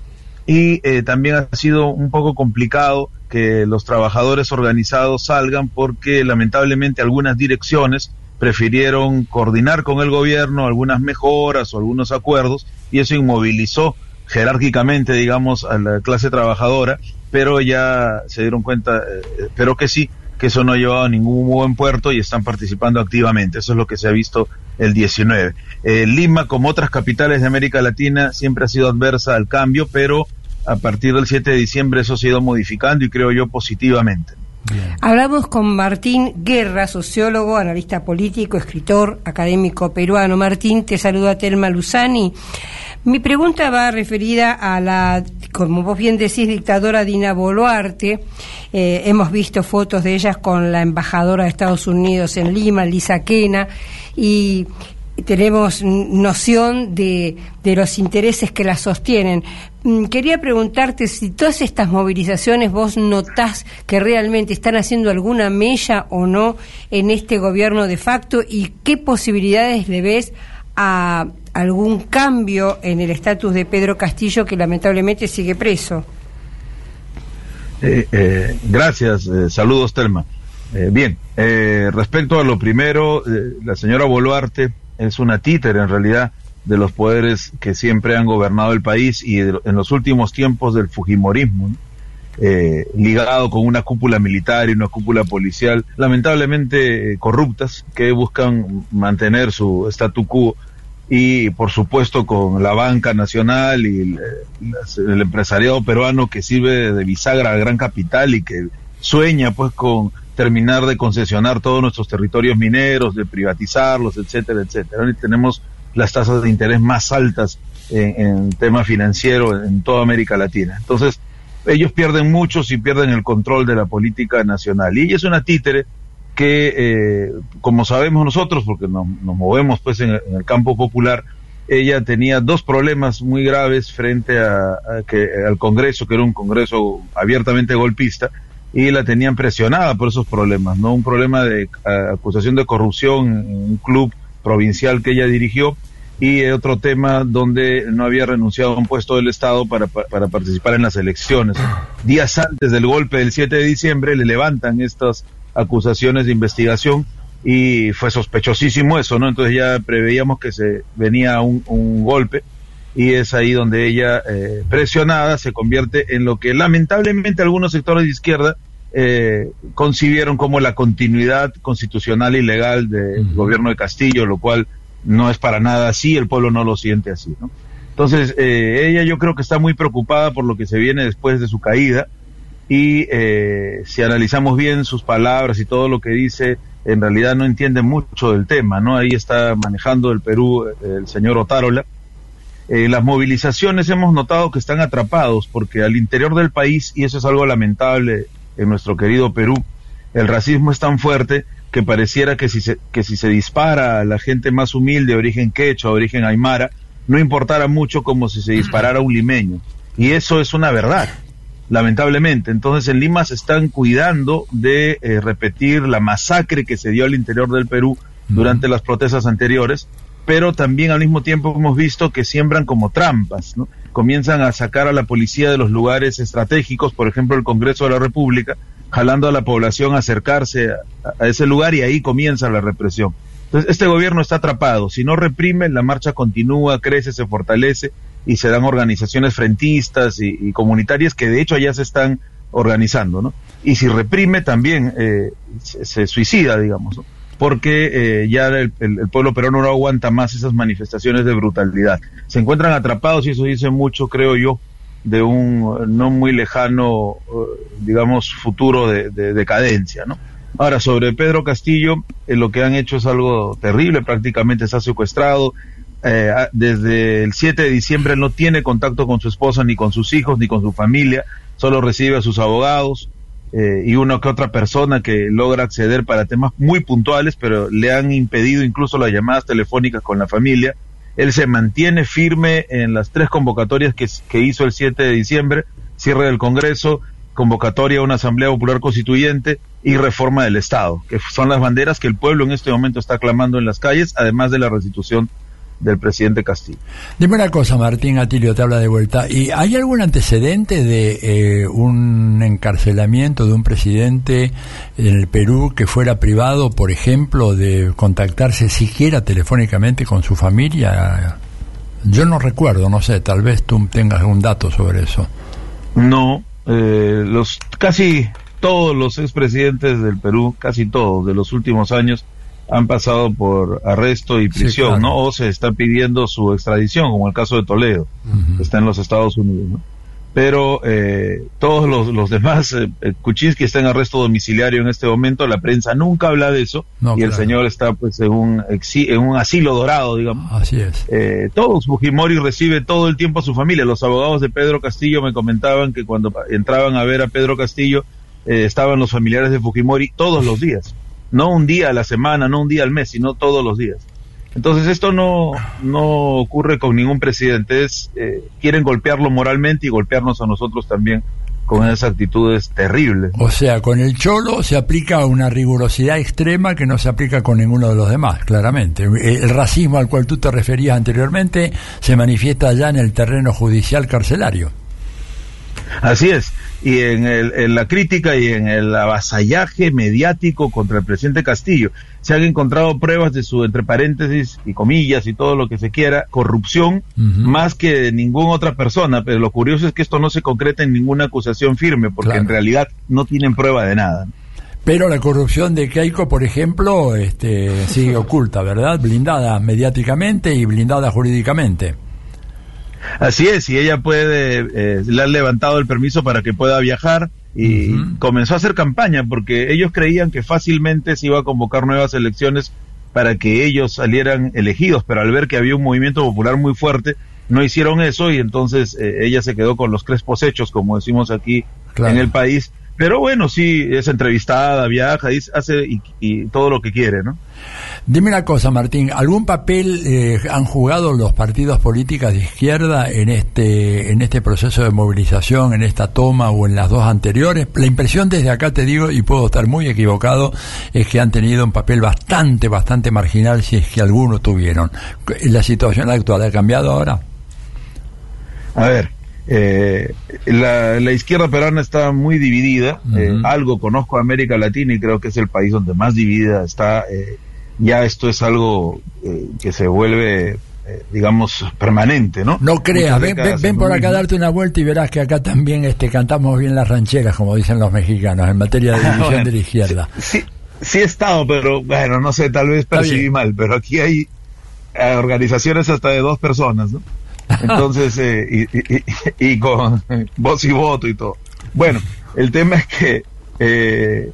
Speaker 15: y eh, también ha sido un poco complicado que los trabajadores organizados salgan porque lamentablemente algunas direcciones prefirieron coordinar con el gobierno algunas mejoras o algunos acuerdos y eso inmovilizó jerárquicamente, digamos, a la clase trabajadora, pero ya se dieron cuenta, eh, pero que sí, que eso no ha llevado a ningún buen puerto y están participando activamente. Eso es lo que se ha visto el 19. Eh, Lima, como otras capitales de América Latina, siempre ha sido adversa al cambio, pero a partir del 7 de diciembre eso se ha ido modificando y creo yo positivamente.
Speaker 3: Hablamos con Martín Guerra, sociólogo, analista político, escritor, académico peruano. Martín, te saluda Telma Luzani. Mi pregunta va referida a la, como vos bien decís, dictadora Dina Boluarte. Eh, hemos visto fotos de ellas con la embajadora de Estados Unidos en Lima, Lisa Kena, y tenemos noción de, de los intereses que la sostienen. Mm, quería preguntarte si todas estas movilizaciones vos notás que realmente están haciendo alguna mella o no en este gobierno de facto y qué posibilidades le ves a algún cambio en el estatus de Pedro Castillo que lamentablemente sigue preso.
Speaker 15: Eh, eh, gracias, eh, saludos Telma. bien, respecto a lo primero, la señora Boluarte es una títere en realidad de los poderes que siempre han gobernado el país y en los últimos tiempos del Fujimorismo, ligado con una cúpula militar y una cúpula policial lamentablemente corruptas que buscan mantener su statu quo y por supuesto con la banca nacional y el, empresariado peruano que sirve de bisagra al gran capital y que sueña pues con terminar de concesionar todos nuestros territorios mineros, de privatizarlos, etcétera, etcétera. Y tenemos las tasas de interés más altas en, en tema financiero en toda América Latina. Entonces, ellos pierden mucho si pierden el control de la política nacional. Y ella es una títere que, eh, como sabemos nosotros, porque nos, movemos pues en, el campo popular, ella tenía dos problemas muy graves frente a, que, al Congreso, que era un Congreso abiertamente golpista, y la tenían presionada por esos problemas, ¿no? Un problema de acusación de corrupción en un club provincial que ella dirigió y otro tema donde no había renunciado a un puesto del Estado para, para participar en las elecciones. Días antes del golpe del 7 de diciembre le levantan estas acusaciones de investigación y fue sospechosísimo eso, ¿no? Entonces ya preveíamos que se venía un, un golpe y es ahí donde ella, eh, presionada, se convierte en lo que lamentablemente algunos sectores de izquierda eh, concibieron como la continuidad constitucional y legal del gobierno de Castillo, lo cual no es para nada así, el pueblo no lo siente así, ¿no? Entonces, eh, ella yo creo que está muy preocupada por lo que se viene después de su caída y eh, si analizamos bien sus palabras y todo lo que dice, en realidad no entiende mucho del tema, ¿no? Ahí está manejando el Perú eh, el señor Otárola. Eh, las movilizaciones hemos notado que están atrapados porque al interior del país, y eso es algo lamentable en nuestro querido Perú, el racismo es tan fuerte que pareciera que si se, que si se dispara a la gente más humilde, de origen quechua, origen aymara, no importara mucho como si se disparara a un limeño. Y eso es una verdad lamentablemente. Entonces en Lima se están cuidando de eh, repetir la masacre que se dio al interior del Perú durante las protestas anteriores, pero también al mismo tiempo hemos visto que siembran como trampas, ¿no? Comienzan a sacar a la policía de los lugares estratégicos, por ejemplo el Congreso de la República, jalando a la población a acercarse a, a ese lugar y ahí comienza la represión. Entonces, este gobierno está atrapado. Si no reprime, la marcha continúa, crece, se fortalece y se dan organizaciones frentistas y, comunitarias que de hecho ya se están organizando, ¿no? Y si reprime también eh, se, se, suicida, digamos, ¿no? porque eh, ya el, pueblo peruano no aguanta más esas manifestaciones de brutalidad. Se encuentran atrapados y eso dice mucho, creo yo, de un no muy lejano, eh, digamos, futuro de, de, decadencia, ¿no? Ahora, sobre Pedro Castillo, eh, lo que han hecho es algo terrible, prácticamente está secuestrado. Eh, desde el 7 de diciembre no tiene contacto con su esposa, ni con sus hijos, ni con su familia, solo recibe a sus abogados eh, y una que otra persona que logra acceder para temas muy puntuales, pero le han impedido incluso las llamadas telefónicas con la familia. Él se mantiene firme en las tres convocatorias que, que hizo el 7 de diciembre, cierre del Congreso, convocatoria a una Asamblea Popular Constituyente y reforma del Estado, que son las banderas que el pueblo en este momento está clamando en las calles, además de la restitución del presidente Castillo.
Speaker 4: Dime una cosa, Martín Atilio, te habla de vuelta. ¿Y hay algún antecedente de eh, un encarcelamiento de un presidente en el Perú que fuera privado, por ejemplo, de contactarse siquiera telefónicamente con su familia? Yo no recuerdo, no sé, tal vez tú tengas algún dato sobre eso.
Speaker 15: No, eh, los casi todos los expresidentes del Perú, casi todos de los últimos años, han pasado por arresto y prisión, sí, claro. ¿no? O se está pidiendo su extradición, como el caso de Toledo, uh -huh. que está en los Estados Unidos, ¿no? Pero eh, todos los, los demás, eh, Kuczynski está en arresto domiciliario en este momento, la prensa nunca habla de eso, no, y claro. el señor está pues en un, en un asilo dorado, digamos.
Speaker 4: Así es.
Speaker 15: Eh, todos, Fujimori recibe todo el tiempo a su familia. Los abogados de Pedro Castillo me comentaban que cuando entraban a ver a Pedro Castillo, eh, estaban los familiares de Fujimori todos los días no un día a la semana, no un día al mes, sino todos los días. Entonces esto no, no ocurre con ningún presidente, es, eh, quieren golpearlo moralmente y golpearnos a nosotros también con esas actitudes terribles.
Speaker 4: O sea, con el cholo se aplica una rigurosidad extrema que no se aplica con ninguno de los demás, claramente. El racismo al cual tú te referías anteriormente se manifiesta ya en el terreno judicial carcelario.
Speaker 15: Así es, y en, el, en, la crítica y en el avasallaje mediático contra el presidente Castillo se han encontrado pruebas de su, entre paréntesis y comillas y todo lo que se quiera, corrupción uh -huh. más que de ninguna otra persona, pero lo curioso es que esto no se concreta en ninguna acusación firme, porque claro. en realidad no tienen prueba de nada.
Speaker 4: Pero la corrupción de Keiko, por ejemplo, este, sigue oculta, ¿verdad? Blindada mediáticamente y blindada jurídicamente.
Speaker 15: Así es, y ella puede, eh, le han levantado el permiso para que pueda viajar y uh -huh. comenzó a hacer campaña porque ellos creían que fácilmente se iba a convocar nuevas elecciones para que ellos salieran elegidos, pero al ver que había un movimiento popular muy fuerte, no hicieron eso y entonces eh, ella se quedó con los crespos hechos, como decimos aquí claro. en el país. Pero bueno, sí, es entrevistada, viaja, hace y, y todo lo que quiere, ¿no?
Speaker 4: Dime una cosa, Martín, ¿algún papel eh, han jugado los partidos políticos de izquierda en este, en este proceso de movilización, en esta toma o en las dos anteriores? La impresión desde acá, te digo, y puedo estar muy equivocado, es que han tenido un papel bastante, bastante marginal, si es que alguno tuvieron. ¿La situación actual ha cambiado ahora?
Speaker 15: A ver, eh, la, la, izquierda peruana está muy dividida. Uh -huh. eh, algo conozco a América Latina y creo que es el país donde más dividida está. Eh, ya esto es algo eh, que se vuelve, digamos, permanente, ¿no?
Speaker 4: No creas, ven, ven, ven, por acá darte una vuelta y verás que acá también este, cantamos bien las rancheras, como dicen los mexicanos, en materia de división bueno, de la izquierda.
Speaker 15: Sí, sí, he estado, pero bueno, no sé, tal vez percibí mal, pero aquí hay organizaciones hasta de dos personas, ¿no? Entonces, eh, y, y, y, con voz y voto y todo. Bueno, el tema es que eh,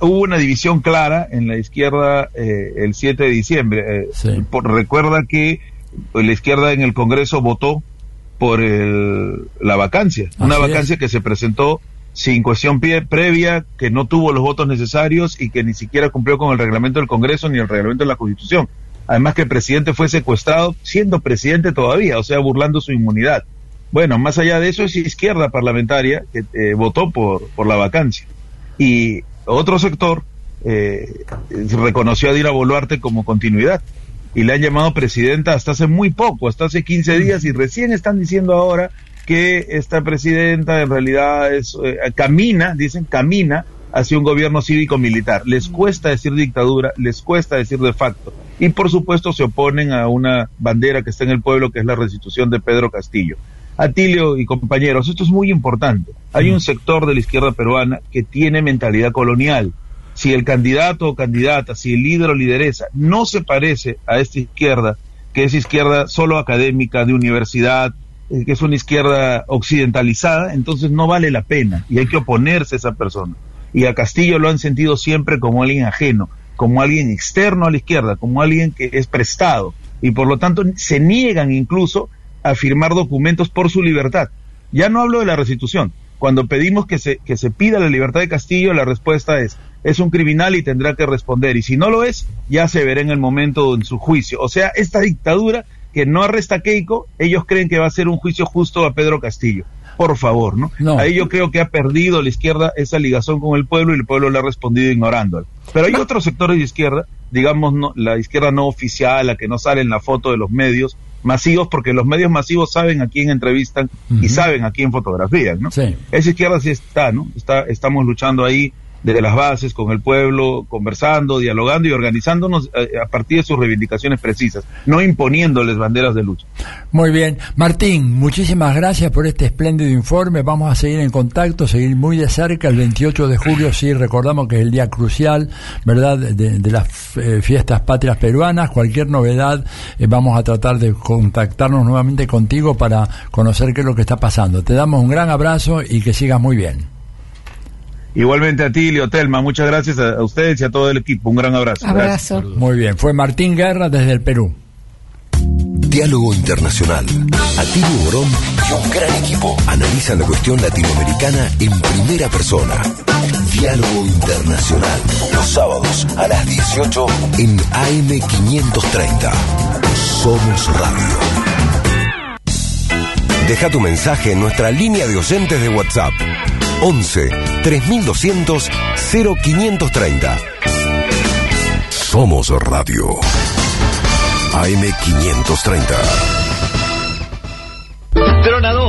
Speaker 15: hubo una división clara en la izquierda eh, el 7 de diciembre. Eh, sí. por, recuerda que la izquierda en el Congreso votó por el, la vacancia, Así una vacancia es. que se presentó sin cuestión previa, que no tuvo los votos necesarios y que ni siquiera cumplió con el reglamento del Congreso ni el reglamento de la Constitución. Además que el presidente fue secuestrado siendo presidente todavía, o sea, burlando su inmunidad. Bueno, más allá de eso es izquierda parlamentaria que eh, votó por, por la vacancia. Y otro sector eh, reconoció a Dina Boluarte como continuidad y le han llamado presidenta hasta hace muy poco, hasta hace 15 días y recién están diciendo ahora que esta presidenta en realidad es eh, camina, dicen camina hacia un gobierno cívico-militar. Les cuesta decir dictadura, les cuesta decir de facto. Y por supuesto se oponen a una bandera que está en el pueblo, que es la restitución de Pedro Castillo. Atilio y compañeros, esto es muy importante. Hay un sector de la izquierda peruana que tiene mentalidad colonial. Si el candidato o candidata, si el líder o lideresa no se parece a esta izquierda, que es izquierda solo académica, de universidad, eh, que es una izquierda occidentalizada, entonces no vale la pena y hay que oponerse a esa persona y a Castillo lo han sentido siempre como alguien ajeno, como alguien externo a la izquierda, como alguien que es prestado y por lo tanto se niegan incluso a firmar documentos por su libertad. Ya no hablo de la restitución. Cuando pedimos que se, que se pida la libertad de Castillo, la respuesta es, es un criminal y tendrá que responder. Y si no lo es, ya se verá en el momento en su juicio. O sea, esta dictadura que no arresta a Keiko, ellos creen que va a ser un juicio justo a Pedro Castillo por favor, ¿no? Ahí yo creo que ha perdido la izquierda esa ligación con el pueblo y el pueblo le ha respondido ignorándolo. Pero hay otros sectores de izquierda, digamos no, la izquierda no oficial, la que no sale en la foto de los medios masivos, porque los medios masivos saben a quién entrevistan y saben a quién fotografían, ¿no? Esa izquierda sí está, ¿no? Está, estamos luchando ahí desde las bases, con el pueblo, conversando, dialogando y organizándonos eh, a, partir de sus reivindicaciones precisas, no imponiéndoles banderas de lucha.
Speaker 4: Muy bien. Martín, muchísimas gracias por este espléndido informe. Vamos a seguir en contacto, seguir muy de cerca. El 28 de julio, sí, recordamos que es el día crucial, ¿verdad?, de, las eh, fiestas patrias peruanas. Cualquier novedad, eh, vamos a tratar de contactarnos nuevamente contigo para conocer qué es lo que está pasando. Te damos un gran abrazo y que sigas muy bien.
Speaker 15: Igualmente a ti, Telma, muchas gracias a, ustedes y a todo el equipo. Un gran abrazo.
Speaker 3: Abrazo.
Speaker 4: Muy bien, fue Martín Guerra desde el Perú.
Speaker 7: Diálogo Internacional. Atilio Borón y un gran equipo analizan la cuestión latinoamericana en primera persona. Diálogo Internacional. Los sábados a las 18 en AM530. Somos Radio. Deja tu mensaje en nuestra línea de oyentes de WhatsApp 11 3200 0530. Somos Radio. AM530.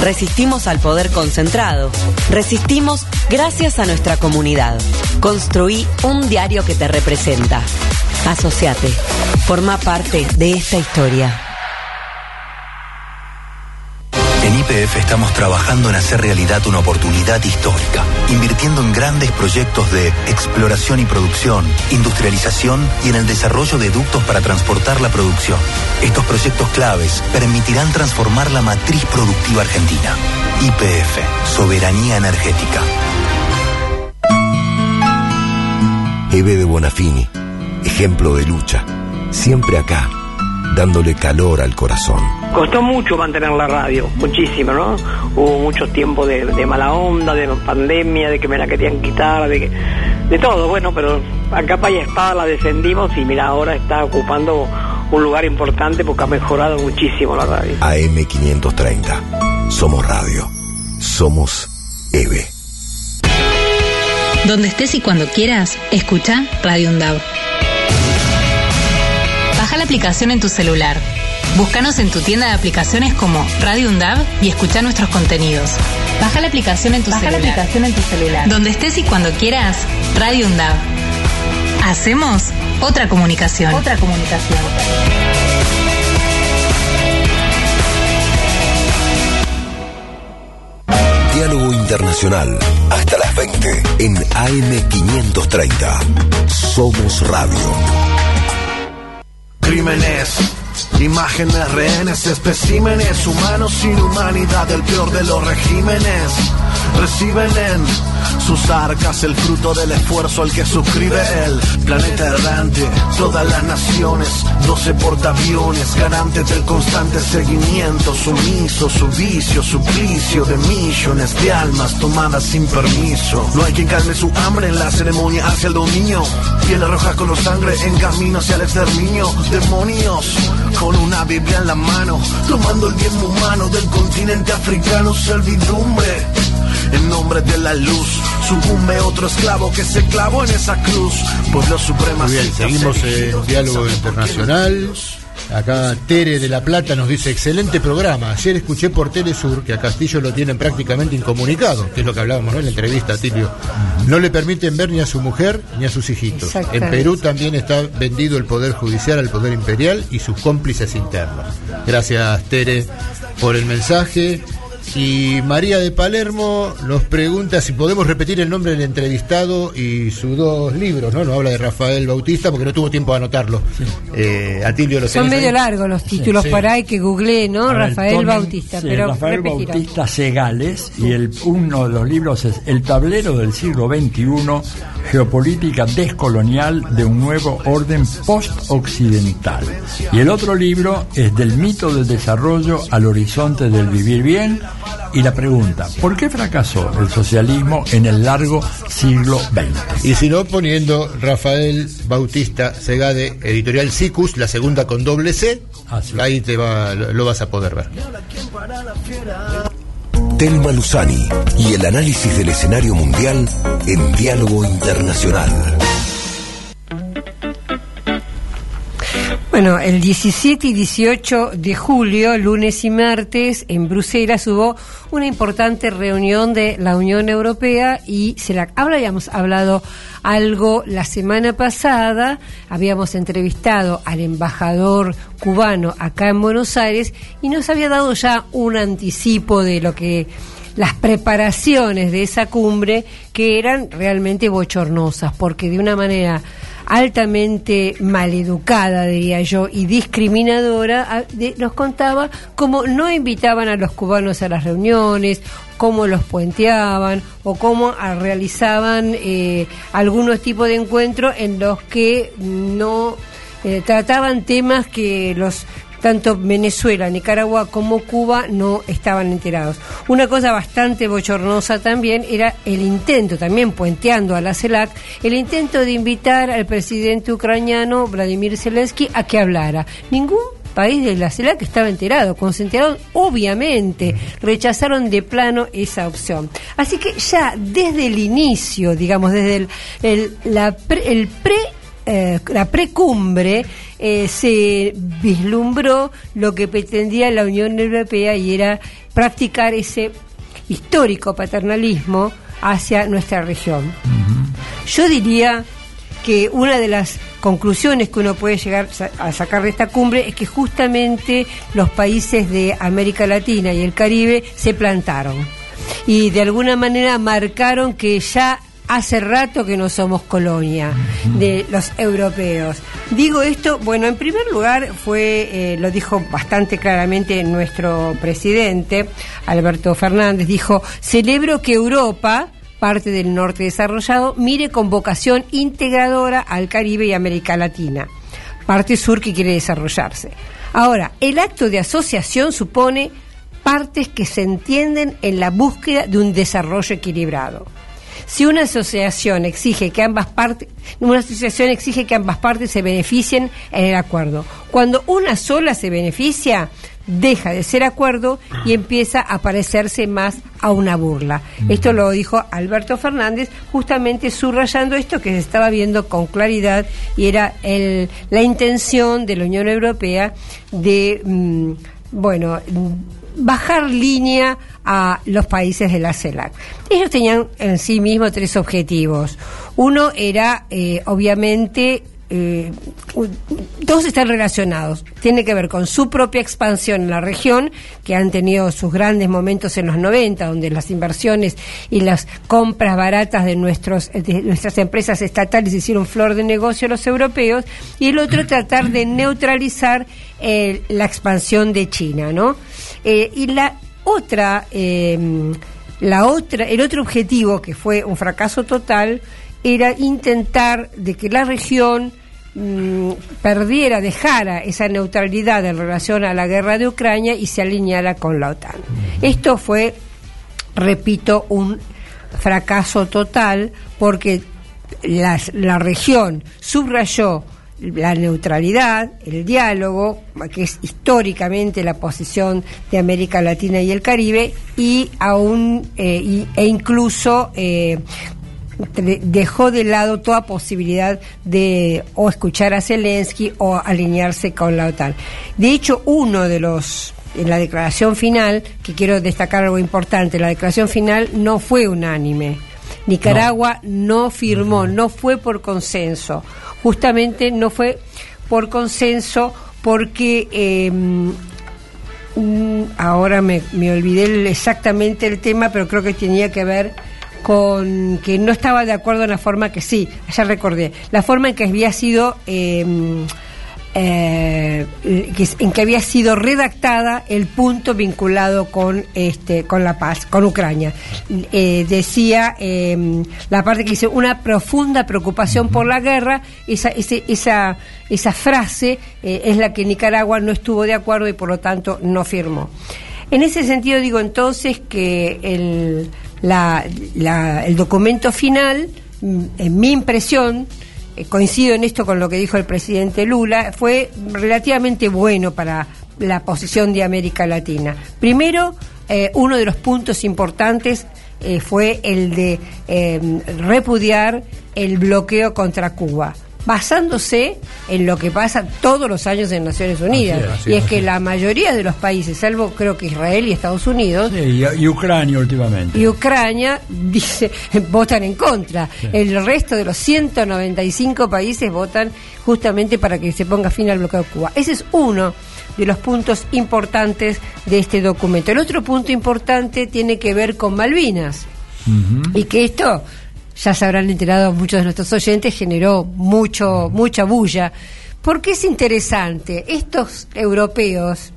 Speaker 10: Resistimos al poder concentrado. Resistimos gracias a nuestra comunidad. Construí un diario que te representa. Asociate. Forma parte de esta historia.
Speaker 8: IPF estamos trabajando en hacer realidad una oportunidad histórica, invirtiendo en grandes proyectos de exploración y producción, industrialización y en el desarrollo de ductos para transportar la producción. Estos proyectos claves permitirán transformar la matriz productiva argentina. IPF, Soberanía Energética.
Speaker 7: Eve de Bonafini, ejemplo de lucha, siempre acá dándole calor al corazón.
Speaker 6: Costó mucho mantener la radio, muchísimo, ¿no? Hubo mucho tiempo de, mala onda, de pandemia, de que me la querían quitar, de, de todo, bueno, pero a capa y espada la descendimos y mira, ahora está ocupando un lugar importante porque ha mejorado muchísimo la radio.
Speaker 7: AM530, somos radio, somos EVE.
Speaker 14: Donde estés y cuando quieras, escucha Radio Undab. Baja la aplicación en tu celular. Búscanos en tu tienda de aplicaciones como Radio Undab y escucha nuestros contenidos. Baja la aplicación en tu celular. la aplicación en tu celular. Donde estés y cuando quieras, Radio Undab. Hacemos otra comunicación. Otra comunicación.
Speaker 7: Diálogo Internacional. Hasta las 20 en AM530. Somos Radio
Speaker 16: crímenes. Imágenes rehenes, especímenes humanos sin humanidad, el peor de los regímenes. Reciben en sus arcas, el fruto del esfuerzo al que suscribe el planeta errante, todas las naciones, 12 portaaviones, garantes del constante seguimiento, sumiso, su vicio, suplicio de millones de almas tomadas sin permiso. No hay quien calme su hambre en la ceremonia hacia el dominio, piel roja con sangre en camino hacia el exterminio, demonios con una Biblia en la mano, tomando el bien humano del continente africano, servidumbre. En nombre de la luz, sucumbe otro esclavo que se clavó en esa cruz. Pueblo supremo.
Speaker 2: Muy bien, seguimos en diálogo internacional. Acá Tere de La Plata nos dice, excelente programa. Ayer escuché por Telesur que a Castillo lo tienen prácticamente incomunicado, que es lo que hablábamos ¿no? en la entrevista, Tilio. No le permiten ver ni a su mujer ni a sus hijitos. En. Perú también está vendido el poder judicial al poder imperial y sus cómplices internos. Gracias, Tere, por el mensaje. Y María de Palermo nos pregunta si podemos repetir el nombre del entrevistado y sus dos libros, ¿no? Nos habla de Rafael Bautista porque no tuvo tiempo de anotarlo. Eh, Atilio, lo
Speaker 3: Son medio largos los títulos
Speaker 2: Sí.
Speaker 3: por ahí que googleé, ¿no?
Speaker 4: Ver,
Speaker 3: Rafael
Speaker 4: tomen-
Speaker 3: Bautista,
Speaker 4: sí,
Speaker 3: pero
Speaker 4: Rafael
Speaker 3: repetirá.
Speaker 4: Bautista Segales y el, uno de los libros es El tablero del siglo XXI, geopolítica descolonial de un nuevo orden post-occidental. Y el otro libro es Del mito del desarrollo al horizonte del vivir bien y la pregunta, ¿por qué fracasó el socialismo en el largo siglo XX?
Speaker 2: Y si no, poniendo Rafael Bautista Segade, editorial Sicus, la segunda con doble C, ahí te va, lo lo vas a poder ver.
Speaker 7: Telma Luzani y el análisis del escenario mundial en diálogo internacional.
Speaker 3: Bueno, el 17 y 18 de julio, lunes y martes, en Bruselas hubo una importante reunión de la Unión Europea y se la habíamos hablado algo la semana pasada, habíamos entrevistado al embajador cubano acá en Buenos Aires y nos había dado ya un anticipo de lo que las preparaciones de esa cumbre que eran realmente bochornosas, porque de una manera altamente maleducada, diría yo, y discriminadora, nos contaba cómo no invitaban a los cubanos a las reuniones, cómo los puenteaban o cómo ah, realizaban eh, algunos tipos de encuentros en los que no eh, trataban temas que los tanto Venezuela, Nicaragua como Cuba no estaban enterados. Una cosa bastante bochornosa también era el intento, también puenteando a la CELAC, el intento de invitar al presidente ucraniano Vladimir Zelensky a que hablara. Ningún país de la CELAC estaba enterado, cuando se enteraron, obviamente, rechazaron de plano esa opción. Así que ya desde el inicio, digamos, desde el, pre- el pre eh, la precumbre eh, se vislumbró lo que pretendía la Unión Europea y era practicar ese histórico paternalismo hacia nuestra región. Yo diría que una de las conclusiones que uno puede llegar a sacar de esta cumbre es que justamente los países de América Latina y el Caribe se plantaron y de alguna manera marcaron que ya hace rato que no somos colonia de los europeos. Digo esto, bueno, en primer lugar fue, eh, lo dijo bastante claramente nuestro presidente, Alberto Fernández, dijo, celebro que Europa, parte del norte desarrollado, mire con vocación integradora al Caribe y América Latina, parte sur que quiere desarrollarse. Ahora, el acto de asociación supone partes que se entienden en la búsqueda de un desarrollo equilibrado. Si una asociación exige que ambas partes, una asociación exige que ambas partes se beneficien en el acuerdo. Cuando una sola se beneficia, deja de ser acuerdo y empieza a parecerse más a una burla. Esto lo dijo Alberto Fernández, justamente subrayando esto que se estaba viendo con claridad y era el, la intención de la Unión Europea de, mm, bueno, mm, bajar línea a los países de la CELAC. Ellos tenían en sí mismos tres objetivos. Uno era, eh, obviamente, eh, dos están relacionados. Tiene que ver con su propia expansión en la región, que han tenido sus grandes momentos en los 90, donde las inversiones y las compras baratas de, nuestros, de nuestras empresas estatales hicieron flor de negocio a los europeos, y el otro tratar de neutralizar eh, la expansión de China, ¿no? Eh, y la otra eh, la otra, el otro objetivo, que fue un fracaso total, era intentar de que la región mm, perdiera, dejara esa neutralidad en relación a la guerra de Ucrania y se alineara con la OTAN. Esto fue, repito, un fracaso total porque las- la región subrayó la neutralidad, el diálogo, que es históricamente la posición de América Latina y el Caribe, y aún eh, y- e incluso eh, de- dejó de lado toda posibilidad de o escuchar a Zelensky o alinearse con la OTAN. De hecho, uno de los en la declaración final, que quiero destacar algo importante, la declaración final no fue unánime. Nicaragua no, firmó, no fue por consenso. Justamente no fue por consenso porque eh, mm, ahora me, me olvidé el- exactamente el tema, pero creo que tenía que ver con que no estaba de acuerdo en la forma que sí, ya recordé, la forma en que había sido eh, eh, en que había sido redactada el punto vinculado con este con la paz, con Ucrania. Eh, decía eh, la parte que dice una profunda preocupación por la guerra, esa, ese- esa, esa frase eh, es la que Nicaragua no estuvo de acuerdo y por lo tanto no firmó. En ese sentido digo entonces que el, la- la- el documento final, mm, en mi impresión, coincido en esto con lo que dijo el presidente Lula, fue relativamente bueno para la posición de América Latina. Primero, eh, uno de los puntos importantes eh, fue el de eh, repudiar el bloqueo contra Cuba basándose en lo que pasa todos los años en Naciones Unidas.
Speaker 4: Es,
Speaker 3: y
Speaker 4: es,
Speaker 3: es que la mayoría de los países, salvo creo que Israel y Estados Unidos,
Speaker 4: Sí, y, y Ucrania últimamente.
Speaker 3: y Ucrania dice votan en contra. El resto de los 195 países votan justamente para que se ponga fin al bloqueo de Cuba. Ese es uno de los puntos importantes de este documento. El otro punto importante tiene que ver con Malvinas y que esto ya se habrán enterado muchos de nuestros oyentes generó mucho mucha bulla porque es interesante estos europeos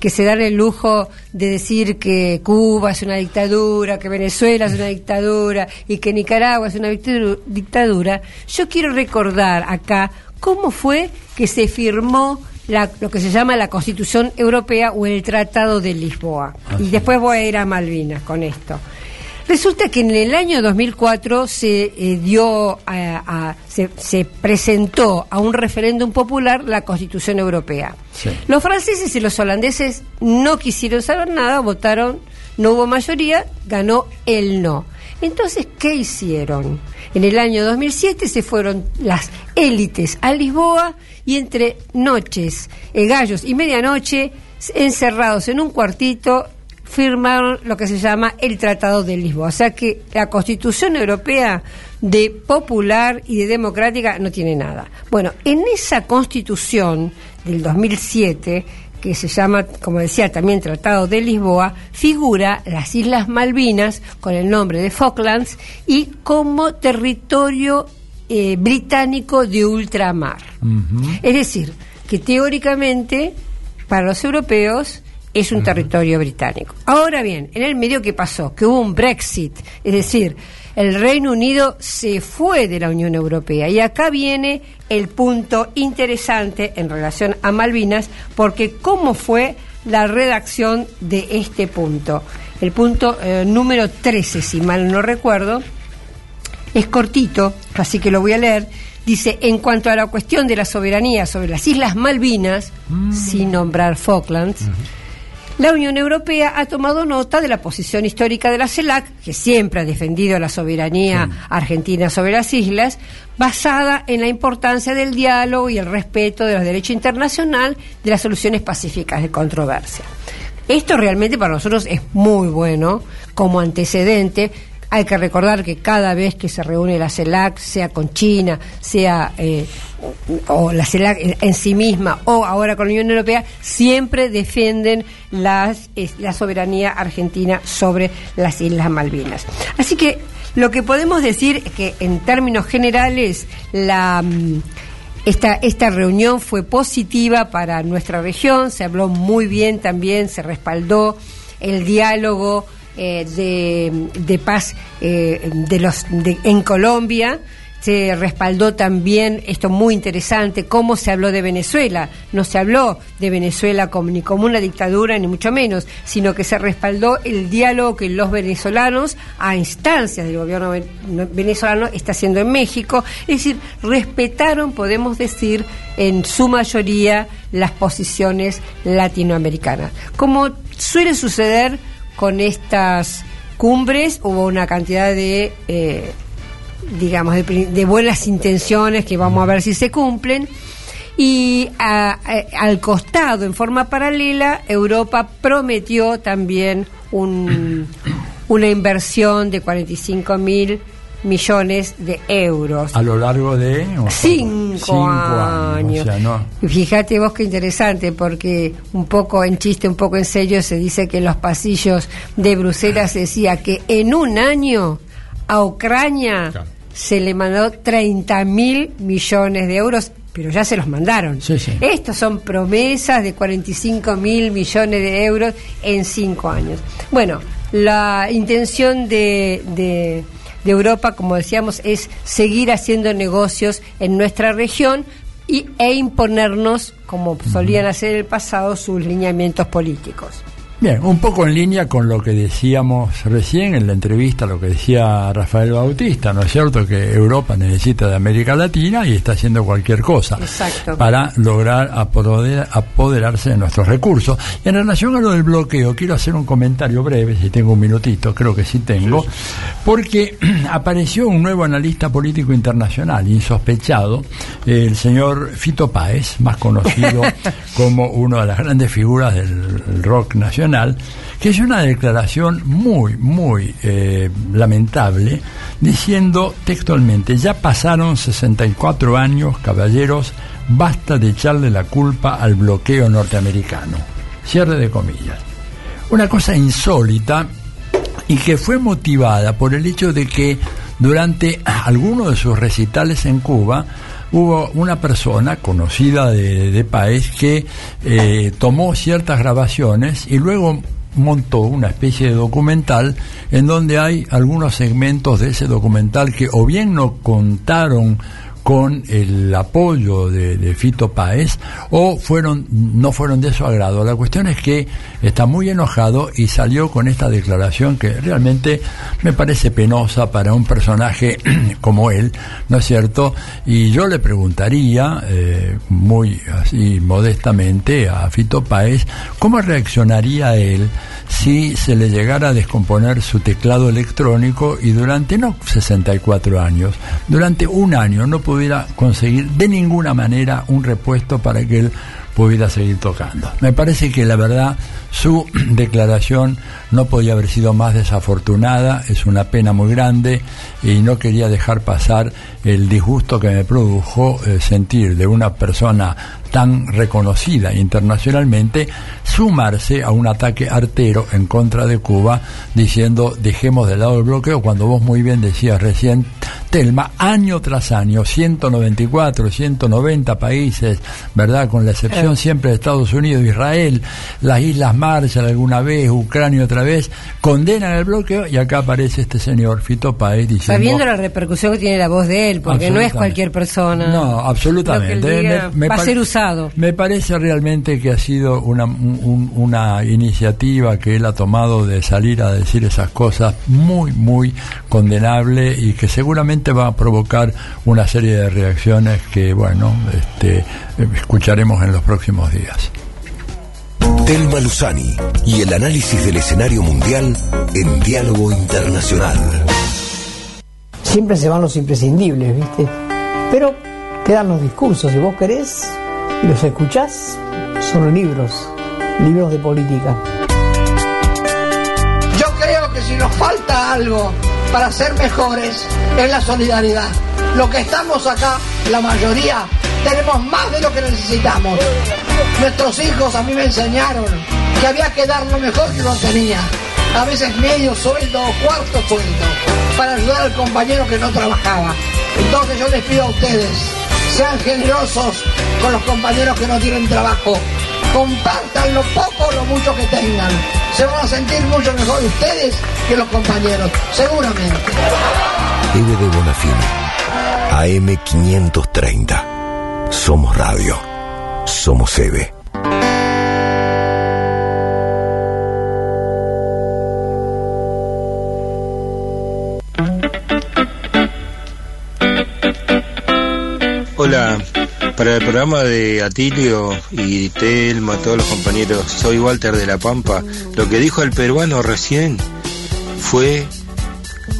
Speaker 3: que se dan el lujo de decir que Cuba es una dictadura, que Venezuela es una dictadura y que Nicaragua es una dictadu- dictadura, yo quiero recordar acá cómo fue que se firmó la- lo que se llama la Constitución Europea o el Tratado de Lisboa. Y después voy a ir a Malvinas con esto. Resulta que en el año 2004 se eh, dio a- a- se, se presentó a un referéndum popular la Constitución Europea. Los franceses y los holandeses no quisieron saber nada, votaron, no hubo mayoría, ganó el no. Entonces, ¿qué hicieron? En el año 2007 se fueron las élites a Lisboa y entre noches, eh, gallos y medianoche, encerrados en un cuartito, firmaron lo que se llama el Tratado de Lisboa. O sea que la Constitución Europea de popular y de democrática no tiene nada. Bueno, en esa Constitución del 2007 que se llama, como decía también Tratado de Lisboa, figura las Islas Malvinas con el nombre de Falklands y como territorio eh, británico de ultramar. Es decir, que teóricamente para los europeos es un territorio británico. Ahora bien, en el medio que pasó, que hubo un Brexit, es decir, el Reino Unido se fue de la Unión Europea y acá viene el punto interesante en relación a Malvinas, porque cómo fue la redacción de este punto. El punto eh, número 13, si mal no recuerdo, es cortito, así que lo voy a leer. Dice, en cuanto a la cuestión de la soberanía sobre las Islas Malvinas, sin nombrar Falklands, la Unión Europea ha tomado nota de la posición histórica de la CELAC, que siempre ha defendido la soberanía argentina sobre las islas, basada en la importancia del diálogo y el respeto de los derechos internacional de las soluciones pacíficas de controversia. Esto realmente para nosotros es muy bueno como antecedente. Hay que recordar que cada vez que se reúne la CELAC, sea con China, sea eh, o la CELAC en, sí misma o ahora con la Unión Europea, siempre defienden las, la soberanía argentina sobre las Islas Malvinas. Así que lo que podemos decir es que en términos generales la... mm, esta, esta reunión fue positiva para nuestra región, se habló muy bien también, se respaldó el diálogo eh, de, paz eh, de los, de, en Colombia se respaldó también esto muy interesante, cómo se habló de Venezuela. No se habló de Venezuela como, ni como una dictadura, ni mucho menos, sino que se respaldó el diálogo que los venezolanos, a instancias del gobierno venezolano, está haciendo en México. Es decir, respetaron, podemos decir, en su mayoría las posiciones latinoamericanas. Como suele suceder con estas cumbres, hubo una cantidad de... Eh, digamos, de, buenas intenciones que vamos a ver si se cumplen. Y al costado, en forma paralela, Europa prometió también un, una inversión de 45 mil millones de euros.
Speaker 4: A lo largo de
Speaker 3: cinco, años. Fíjate vos qué interesante, porque un poco en chiste, un poco en serio, se dice que en los pasillos de Bruselas se decía que en un año a Ucrania se le mandó 30 mil millones de euros, pero ya se los mandaron. Estos son promesas de 45 mil millones de euros en cinco años. Bueno, la intención de, de, Europa, como decíamos, es seguir haciendo negocios en nuestra región y, e imponernos, como solían hacer en el pasado, sus lineamientos políticos.
Speaker 4: Bien, un poco en línea con lo que decíamos recién en la entrevista, lo que decía Rafael Bautista, ¿no es cierto? Que Europa necesita de América Latina y está haciendo cualquier cosa para lograr apoderarse de nuestros recursos. Y en relación a lo del bloqueo, quiero hacer un comentario breve, si tengo un minutito, creo que sí tengo, porque apareció un nuevo analista político internacional, insospechado, el señor Fito Páez, más conocido como una de las grandes figuras del rock nacional que es una declaración muy, muy eh, lamentable, diciendo textualmente, ya pasaron 64 años, caballeros, basta de echarle la culpa al bloqueo norteamericano. Cierre de comillas. Una cosa insólita y que fue motivada por el hecho de que durante algunos de sus recitales en Cuba, hubo una persona conocida de, de país que eh, tomó ciertas grabaciones y luego montó una especie de documental en donde hay algunos segmentos de ese documental que o bien no contaron con el apoyo de, Fito Páez o fueron no fueron de su agrado. La cuestión es que está muy enojado y salió con esta declaración que realmente me parece penosa para un personaje como él, ¿no es cierto? Y yo le preguntaría eh, muy así modestamente a Fito Páez cómo reaccionaría él si se le llegara a descomponer su teclado electrónico y durante no 64 años, durante un año no pudiera conseguir de ninguna manera un repuesto para que él pudiera seguir tocando. Me parece que la verdad su declaración no podía haber sido más desafortunada, es una pena muy grande y no quería dejar pasar el disgusto que me produjo eh, sentir de una persona tan reconocida internacionalmente sumarse a un ataque artero en contra de Cuba diciendo dejemos de lado el bloqueo cuando vos muy bien decías recién Telma año tras año 194 190 países verdad con la excepción eh. siempre de Estados Unidos Israel las Islas Marshall alguna vez Ucrania otra vez condenan el bloqueo y acá aparece este señor Fito Paez diciendo
Speaker 3: sabiendo la repercusión que tiene la voz de él porque no es cualquier persona.
Speaker 4: No absolutamente.
Speaker 3: va a ser usado.
Speaker 4: me parece realmente que ha sido una, una iniciativa que él ha tomado de salir a decir esas cosas muy, muy condenable y que seguramente va a provocar una serie de reacciones que, bueno, este, escucharemos en los próximos días.
Speaker 7: Telma Luzani y el análisis del escenario mundial en diálogo internacional.
Speaker 5: Siempre se van los imprescindibles, ¿viste? Pero quedan los discursos, si vos querés, y los escuchás, son libros, libros de política.
Speaker 6: Yo creo que si nos falta algo para ser mejores es la solidaridad. Lo que estamos acá, la mayoría, tenemos más de lo que necesitamos. Nuestros hijos a mí me enseñaron que había que dar lo mejor que uno tenía. A veces medio sueldo o cuarto sueldo para ayudar al compañero que no trabajaba. Entonces yo les pido a ustedes, sean generosos con los compañeros que no tienen trabajo, compartan lo poco o lo mucho que tengan. Se van a sentir mucho mejor ustedes que los compañeros, seguramente.
Speaker 7: Eve de Bonafini. AM 530. Somos radio. Somos Eve.
Speaker 17: Hola, para el programa de Atilio y Telma, todos los compañeros, soy Walter de La Pampa. Lo que dijo el peruano recién fue,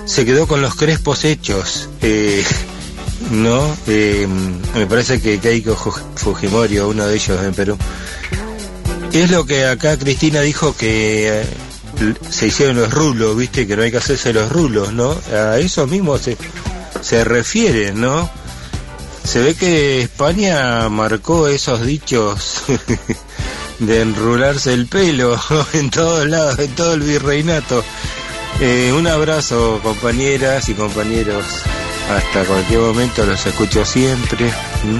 Speaker 17: se quedó con los crespos hechos. Eh, no, Eh, me parece que Keiko Fujimori, uno de ellos en Perú. Es lo que acá Cristina dijo que eh, se hicieron los rulos, viste, que no hay que hacerse los rulos, ¿no? A eso mismo se, se refiere, ¿no? Se ve que España marcó esos dichos de enrularse el pelo en todos lados, en todo el virreinato. Eh, un abrazo compañeras y compañeros. Hasta cualquier momento los escucho siempre. ¿Mm?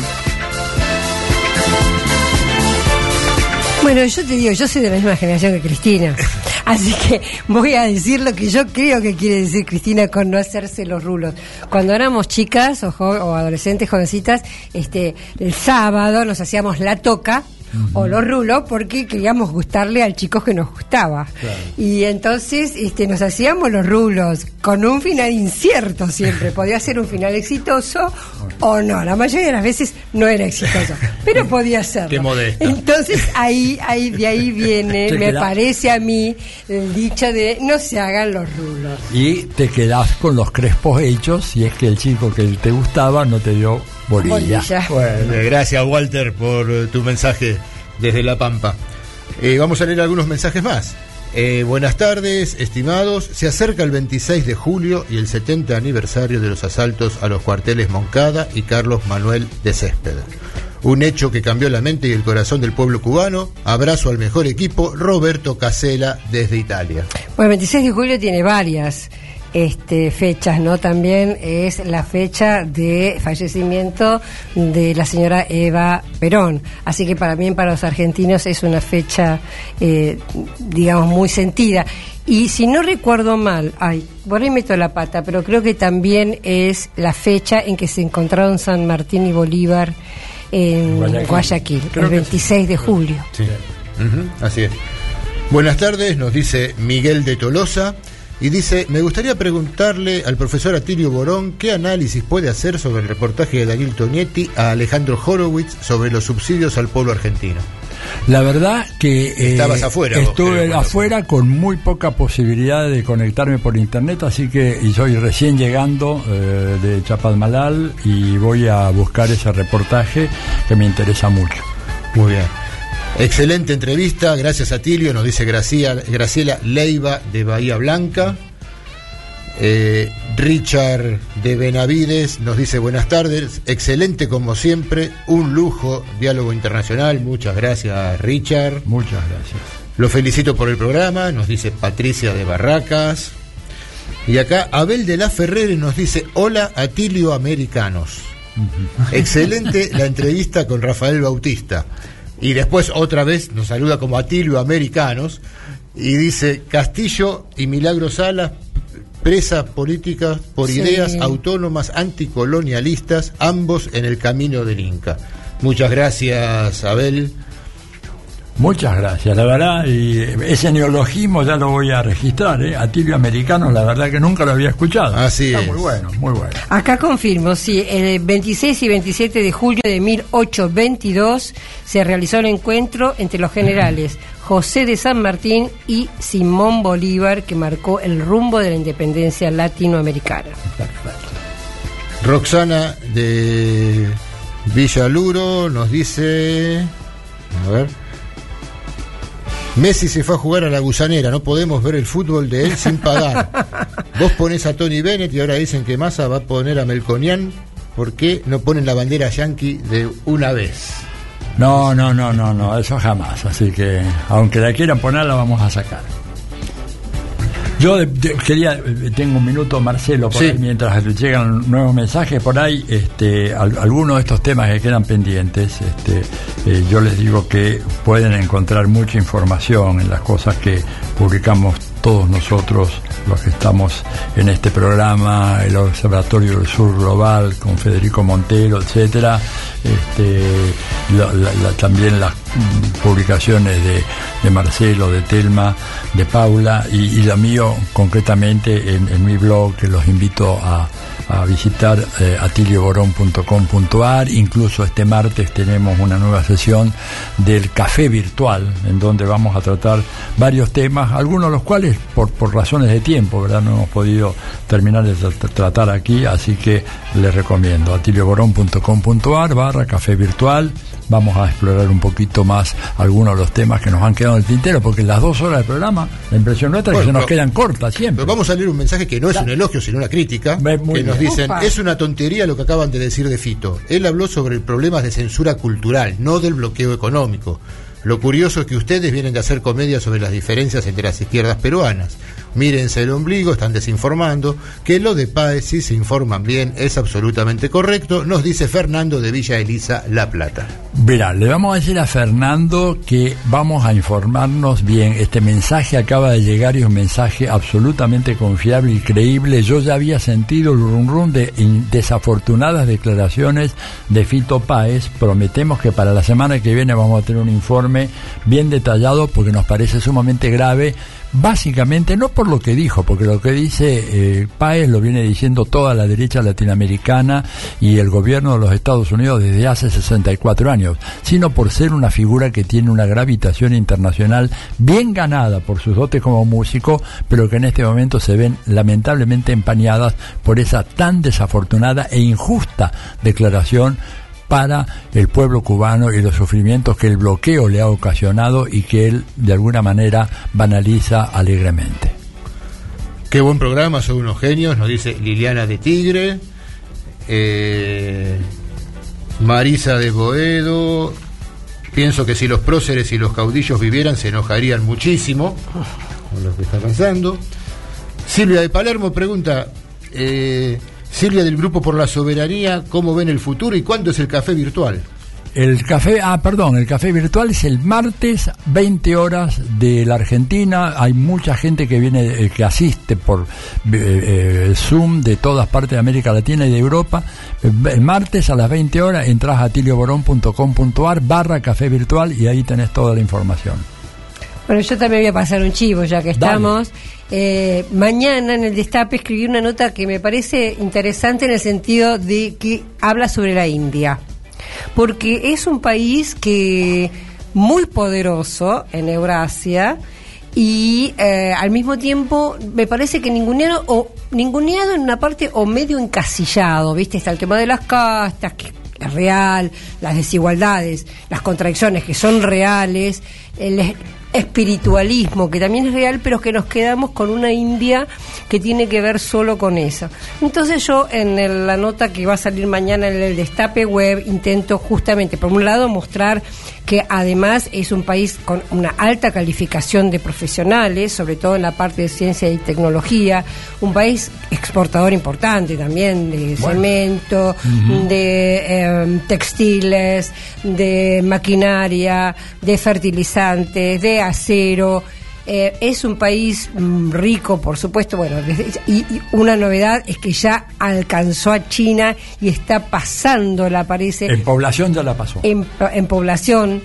Speaker 3: Bueno, yo te digo, yo soy de la misma generación que Cristina. Así que voy a decir lo que yo creo que quiere decir Cristina con no hacerse los rulos. Cuando éramos chicas o, o adolescentes, jovencitas, este, el sábado nos hacíamos la toca o los rulos porque queríamos gustarle al chico que nos gustaba. Y entonces este, nos hacíamos los rulos con un final incierto siempre. Podía ser un final exitoso o no. La mayoría de las veces no era exitoso, pero podía ser. Entonces ahí, ahí, de ahí viene, me
Speaker 4: queda-
Speaker 3: parece a mí, el dicho de no se hagan los rulos.
Speaker 4: Y te quedás con los crespos hechos si es que el chico que te gustaba no te dio bolilla.
Speaker 3: Bolilla.
Speaker 2: Bueno, gracias Walter por eh, tu mensaje desde La Pampa. Eh, vamos a leer algunos mensajes más. Eh, buenas tardes, estimados. Se acerca el 26 de julio y el 70 aniversario de los asaltos a los cuarteles Moncada y Carlos Manuel de Céspedes. Un hecho que cambió la mente y el corazón del pueblo cubano. Abrazo al mejor equipo, Roberto Casela, desde Italia.
Speaker 3: Bueno, el 26 de julio tiene varias este, fechas, ¿no? También es la fecha de fallecimiento de la señora Eva Perón. Así que para mí, para los argentinos, es una fecha, eh, digamos, muy sentida. Y si no recuerdo mal, ay, por ahí meto la pata, pero creo que también es la fecha en que se encontraron San Martín y Bolívar en
Speaker 2: Guayaquil.
Speaker 3: El
Speaker 2: que
Speaker 3: 26 de julio.
Speaker 2: Sí. Así es. Buenas tardes, nos dice Miguel de Tolosa. Y dice, me gustaría preguntarle al profesor Atilio Borón qué análisis puede hacer sobre el reportaje de Daniel Tonietti a Alejandro Horowitz sobre los subsidios al pueblo argentino.
Speaker 4: La verdad que eh,
Speaker 2: Estabas afuera,
Speaker 4: estuve afuera con muy poca posibilidad de conectarme por internet, así que y soy recién llegando eh, de Chapadmalal y voy a buscar ese reportaje que me interesa mucho.
Speaker 2: Muy bien. Excelente entrevista, gracias a Tilio, nos dice Graciela, Graciela Leiva de Bahía Blanca. Eh, Richard de Benavides nos dice buenas tardes, excelente como siempre, un lujo, diálogo internacional, muchas gracias Richard.
Speaker 4: Muchas gracias.
Speaker 2: Lo felicito por el programa, nos dice Patricia de Barracas. Y acá Abel de la Ferrere nos dice hola Atilio Americanos. Excelente la entrevista con Rafael Bautista. Y después otra vez nos saluda como Atilio Americanos y dice Castillo y Milagro Salas presas políticas por
Speaker 3: Sí.
Speaker 2: ideas autónomas anticolonialistas, ambos en el camino del Inca. Muchas gracias, Abel.
Speaker 4: Muchas gracias, la verdad, y ese neologismo ya lo voy a registrar, ¿eh? Atilio Americano, la verdad que nunca lo había escuchado.
Speaker 2: Así
Speaker 4: Está
Speaker 2: es.
Speaker 4: muy bueno, muy bueno.
Speaker 3: Acá confirmo, sí, el 26 y 27 de julio de 1822 se realizó el encuentro entre los generales José de San Martín y Simón Bolívar, que marcó el rumbo de la independencia latinoamericana.
Speaker 2: Roxana de Villaluro nos dice, a ver, Messi se fue a jugar a la gusanera, no podemos ver el fútbol de él sin pagar. Vos ponés a Tony Bennett y ahora dicen que Massa va a poner a Melconian, ¿por qué no ponen la bandera yankee de una vez?
Speaker 4: No, no, no, no, no, eso jamás. Así que, aunque la quieran poner, la vamos a sacar. Yo de- de- quería, eh, tengo un minuto, Marcelo, por
Speaker 2: Sí.
Speaker 4: ahí, mientras llegan nuevos mensajes por ahí, este, al- algunos de estos temas que quedan pendientes, este, eh, yo les digo que pueden encontrar mucha información en las cosas que publicamos todos nosotros, los que estamos en este programa, el Observatorio del Sur Global con Federico Montero, etcétera, este, también las mm, publicaciones de, Marcelo, de Telma, de Paula y, la mío concretamente en, en mi blog que los invito a, a visitar eh, atilioborón.com.ar incluso este martes tenemos una nueva sesión del café virtual en donde vamos a tratar varios temas algunos de los cuales por, por razones de tiempo verdad no hemos podido terminar de tra- tratar aquí así que les recomiendo atilioborón.com.ar barra café virtual vamos a explorar un poquito más algunos de los temas que nos han quedado en el tintero porque las dos horas del programa la impresión nuestra es que se nos
Speaker 2: pero-
Speaker 4: quedan cortas siempre
Speaker 2: Pero vamos a leer un mensaje que no es un elogio, sino una crítica. que
Speaker 4: bien.
Speaker 2: nos dicen,
Speaker 4: Opa.
Speaker 2: es una tontería lo que acaban de decir de Fito. Él habló sobre el problema de censura cultural, no del bloqueo económico. Lo curioso es que ustedes vienen de hacer comedia sobre las diferencias entre las izquierdas peruanas. Mírense el ombligo, están desinformando. Que lo de Paez, si se informan bien, es absolutamente correcto, nos dice Fernando de Villa Elisa, La Plata.
Speaker 4: Verá, le vamos a decir a Fernando que vamos a informarnos bien. Este mensaje acaba de llegar y es un mensaje absolutamente confiable y creíble. Yo ya había sentido el rum rum de desafortunadas declaraciones de Fito Páez. Prometemos que para la semana que viene vamos a tener un informe bien detallado porque nos parece sumamente grave. Básicamente, no por lo que dijo, porque lo que dice eh, Páez lo viene diciendo toda la derecha latinoamericana y el gobierno de los Estados Unidos desde hace 64 años, sino por ser una figura que tiene una gravitación internacional bien ganada por sus dotes como músico, pero que en este momento se ven lamentablemente empañadas por esa tan desafortunada e injusta declaración para el pueblo cubano y los sufrimientos que el bloqueo le ha ocasionado y que él de alguna manera banaliza alegremente.
Speaker 2: Qué buen programa, son unos genios, nos dice Liliana de Tigre, eh, Marisa de Boedo. Pienso que si los próceres y los caudillos vivieran se enojarían muchísimo con lo que está pasando. Silvia de Palermo pregunta, eh, Silvia del Grupo por la Soberanía, ¿cómo ven el futuro y cuándo es el café virtual?
Speaker 4: El café, ah, perdón, el café virtual es el martes, 20 horas de la Argentina. Hay mucha gente que viene, eh, que asiste por eh, eh, Zoom de todas partes de América Latina y de Europa. El, el martes a las 20 horas entras a tilioborón.com.ar barra café virtual y ahí tenés toda la información.
Speaker 3: Bueno, yo también voy a pasar un chivo, ya que estamos. Eh, mañana en el Destape escribí una nota que me parece interesante en el sentido de que habla sobre la India. Porque es un país que muy poderoso en Eurasia y eh, al mismo tiempo me parece que ninguneado o ninguneado en una parte o medio encasillado, ¿viste? Está el tema de las castas, que es real, las desigualdades, las contradicciones que son reales, el espiritualismo que también es real, pero que nos quedamos con una India que tiene que ver solo con eso. Entonces yo en la nota que va a salir mañana en el Destape Web intento justamente, por un lado, mostrar que además es un país con una alta calificación de profesionales, sobre todo en la parte de ciencia y tecnología, un país exportador importante también de cemento, de eh, textiles, de maquinaria, de fertilizantes, de acero. Eh, es un país mm, rico, por supuesto, bueno, y, y una novedad es que ya alcanzó a China y está pasándola, parece,
Speaker 4: En población ya la pasó.
Speaker 3: en, en población.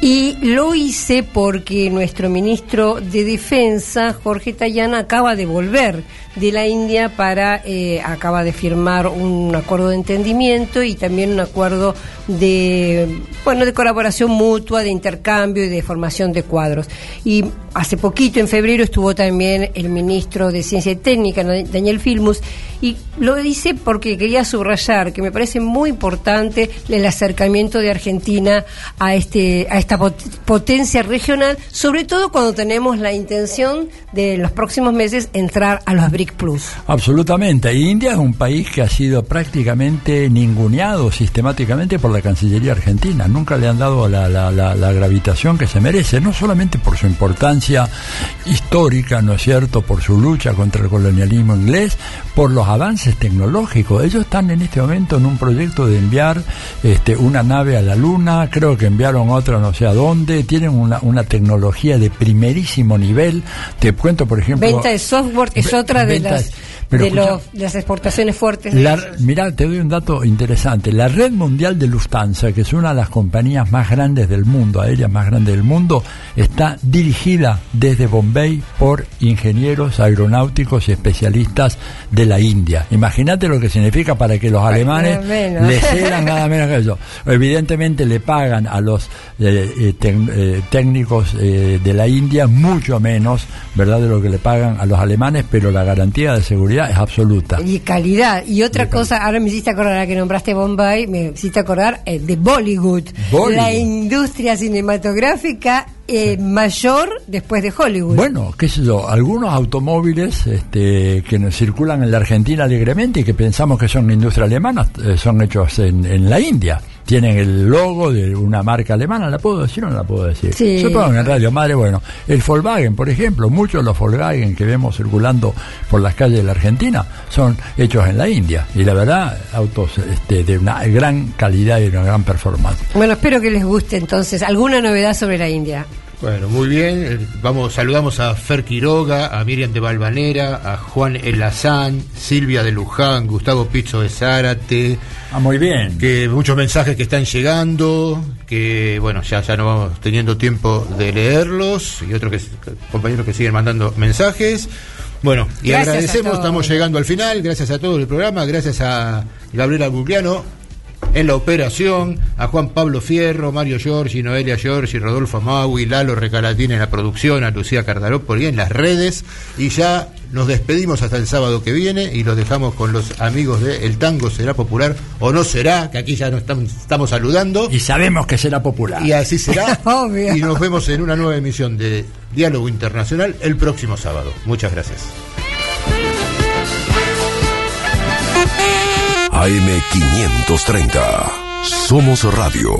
Speaker 3: Y lo hice porque nuestro ministro de Defensa, Jorge Tayana, acaba de volver de la India para, eh, acaba de firmar un acuerdo de entendimiento y también un acuerdo de, bueno, de colaboración mutua, de intercambio y de formación de cuadros. Y hace poquito, en febrero, estuvo también el ministro de Ciencia y Técnica, Daniel Filmus, y lo hice porque quería subrayar que me parece muy importante el acercamiento de Argentina a este a esta pot- potencia regional, sobre todo cuando tenemos la intención de en los próximos meses entrar a los BRIC Plus.
Speaker 4: Absolutamente. Y India es un país que ha sido prácticamente ninguneado sistemáticamente por la Cancillería Argentina. Nunca le han dado la, la- la- la gravitación que se merece, no solamente por su importancia histórica, ¿no es cierto?, por su lucha contra el colonialismo inglés, por los avances tecnológicos. Ellos están en este momento en un proyecto de enviar este, una nave a la Luna, creo que enviaron otra no sé a dónde, tienen una, una tecnología de primerísimo nivel. Te cuento, por ejemplo...
Speaker 3: Venta de software es otra de noventas de, las exportaciones fuertes.
Speaker 4: Mira, te doy un dato interesante. La red mundial de Lufthansa, que es una de las compañías más grandes del mundo, aéreas más grandes del mundo, está dirigida desde Bombay por ingenieros aeronáuticos y especialistas de la India. Imagínate lo que significa para que los alemanes le cedan nada menos que eso. Evidentemente le pagan a los eh, eh, eh, técnicos de la India mucho menos, ¿verdad?, de lo que le pagan a los alemanes, pero la garantía de seguridad es absoluta.
Speaker 3: Y calidad. Y otra cosa, ahora me hiciste acordar, que nombraste Bombay, me hiciste acordar eh, de Bollywood, la industria cinematográfica eh, mayor después de Hollywood.
Speaker 4: Bueno, qué sé yo, algunos automóviles este, que circulan en la Argentina alegremente y que pensamos que son industria alemana, eh, son hechos en, en la India tienen el logo de una marca alemana, ¿la puedo decir o no la puedo decir?
Speaker 3: Sí.
Speaker 4: Supongo en Radio Madre, bueno, el Volkswagen, por ejemplo, muchos de los Volkswagen que vemos circulando por las calles de la Argentina son hechos en la India y la verdad, autos este, de una gran calidad y de una gran performance.
Speaker 3: Bueno, espero que les guste entonces. ¿Alguna novedad sobre la India?
Speaker 2: Bueno, muy bien. Eh, vamos, saludamos a Fer Quiroga, a Miriam de Valvanera, a Juan Elazán, Silvia de Luján, Gustavo Pizzo de Zárate.
Speaker 4: Ah, muy bien.
Speaker 2: Que muchos mensajes que están llegando, que bueno, ya, ya no vamos teniendo tiempo de leerlos, y otros que, compañeros que siguen mandando mensajes. Bueno, y agradecemos, estamos llegando al final, gracias a todo el programa, gracias a Gabriela Bugliano, en la operación, a Juan Pablo Fierro, Mario Giorgi, Noelia Giorgi, Rodolfo Maui, Lalo Recalatín en la producción, a Lucía Cardarópoli en las redes, y ya nos despedimos hasta el sábado que viene y los dejamos con los amigos de El Tango Será Popular, o no será, que aquí ya nos estamos, estamos saludando.
Speaker 4: Y sabemos que será popular.
Speaker 2: Y así será. y nos vemos en una nueva emisión de Diálogo Internacional el próximo sábado. Muchas gracias.
Speaker 7: AM530. Somos Radio.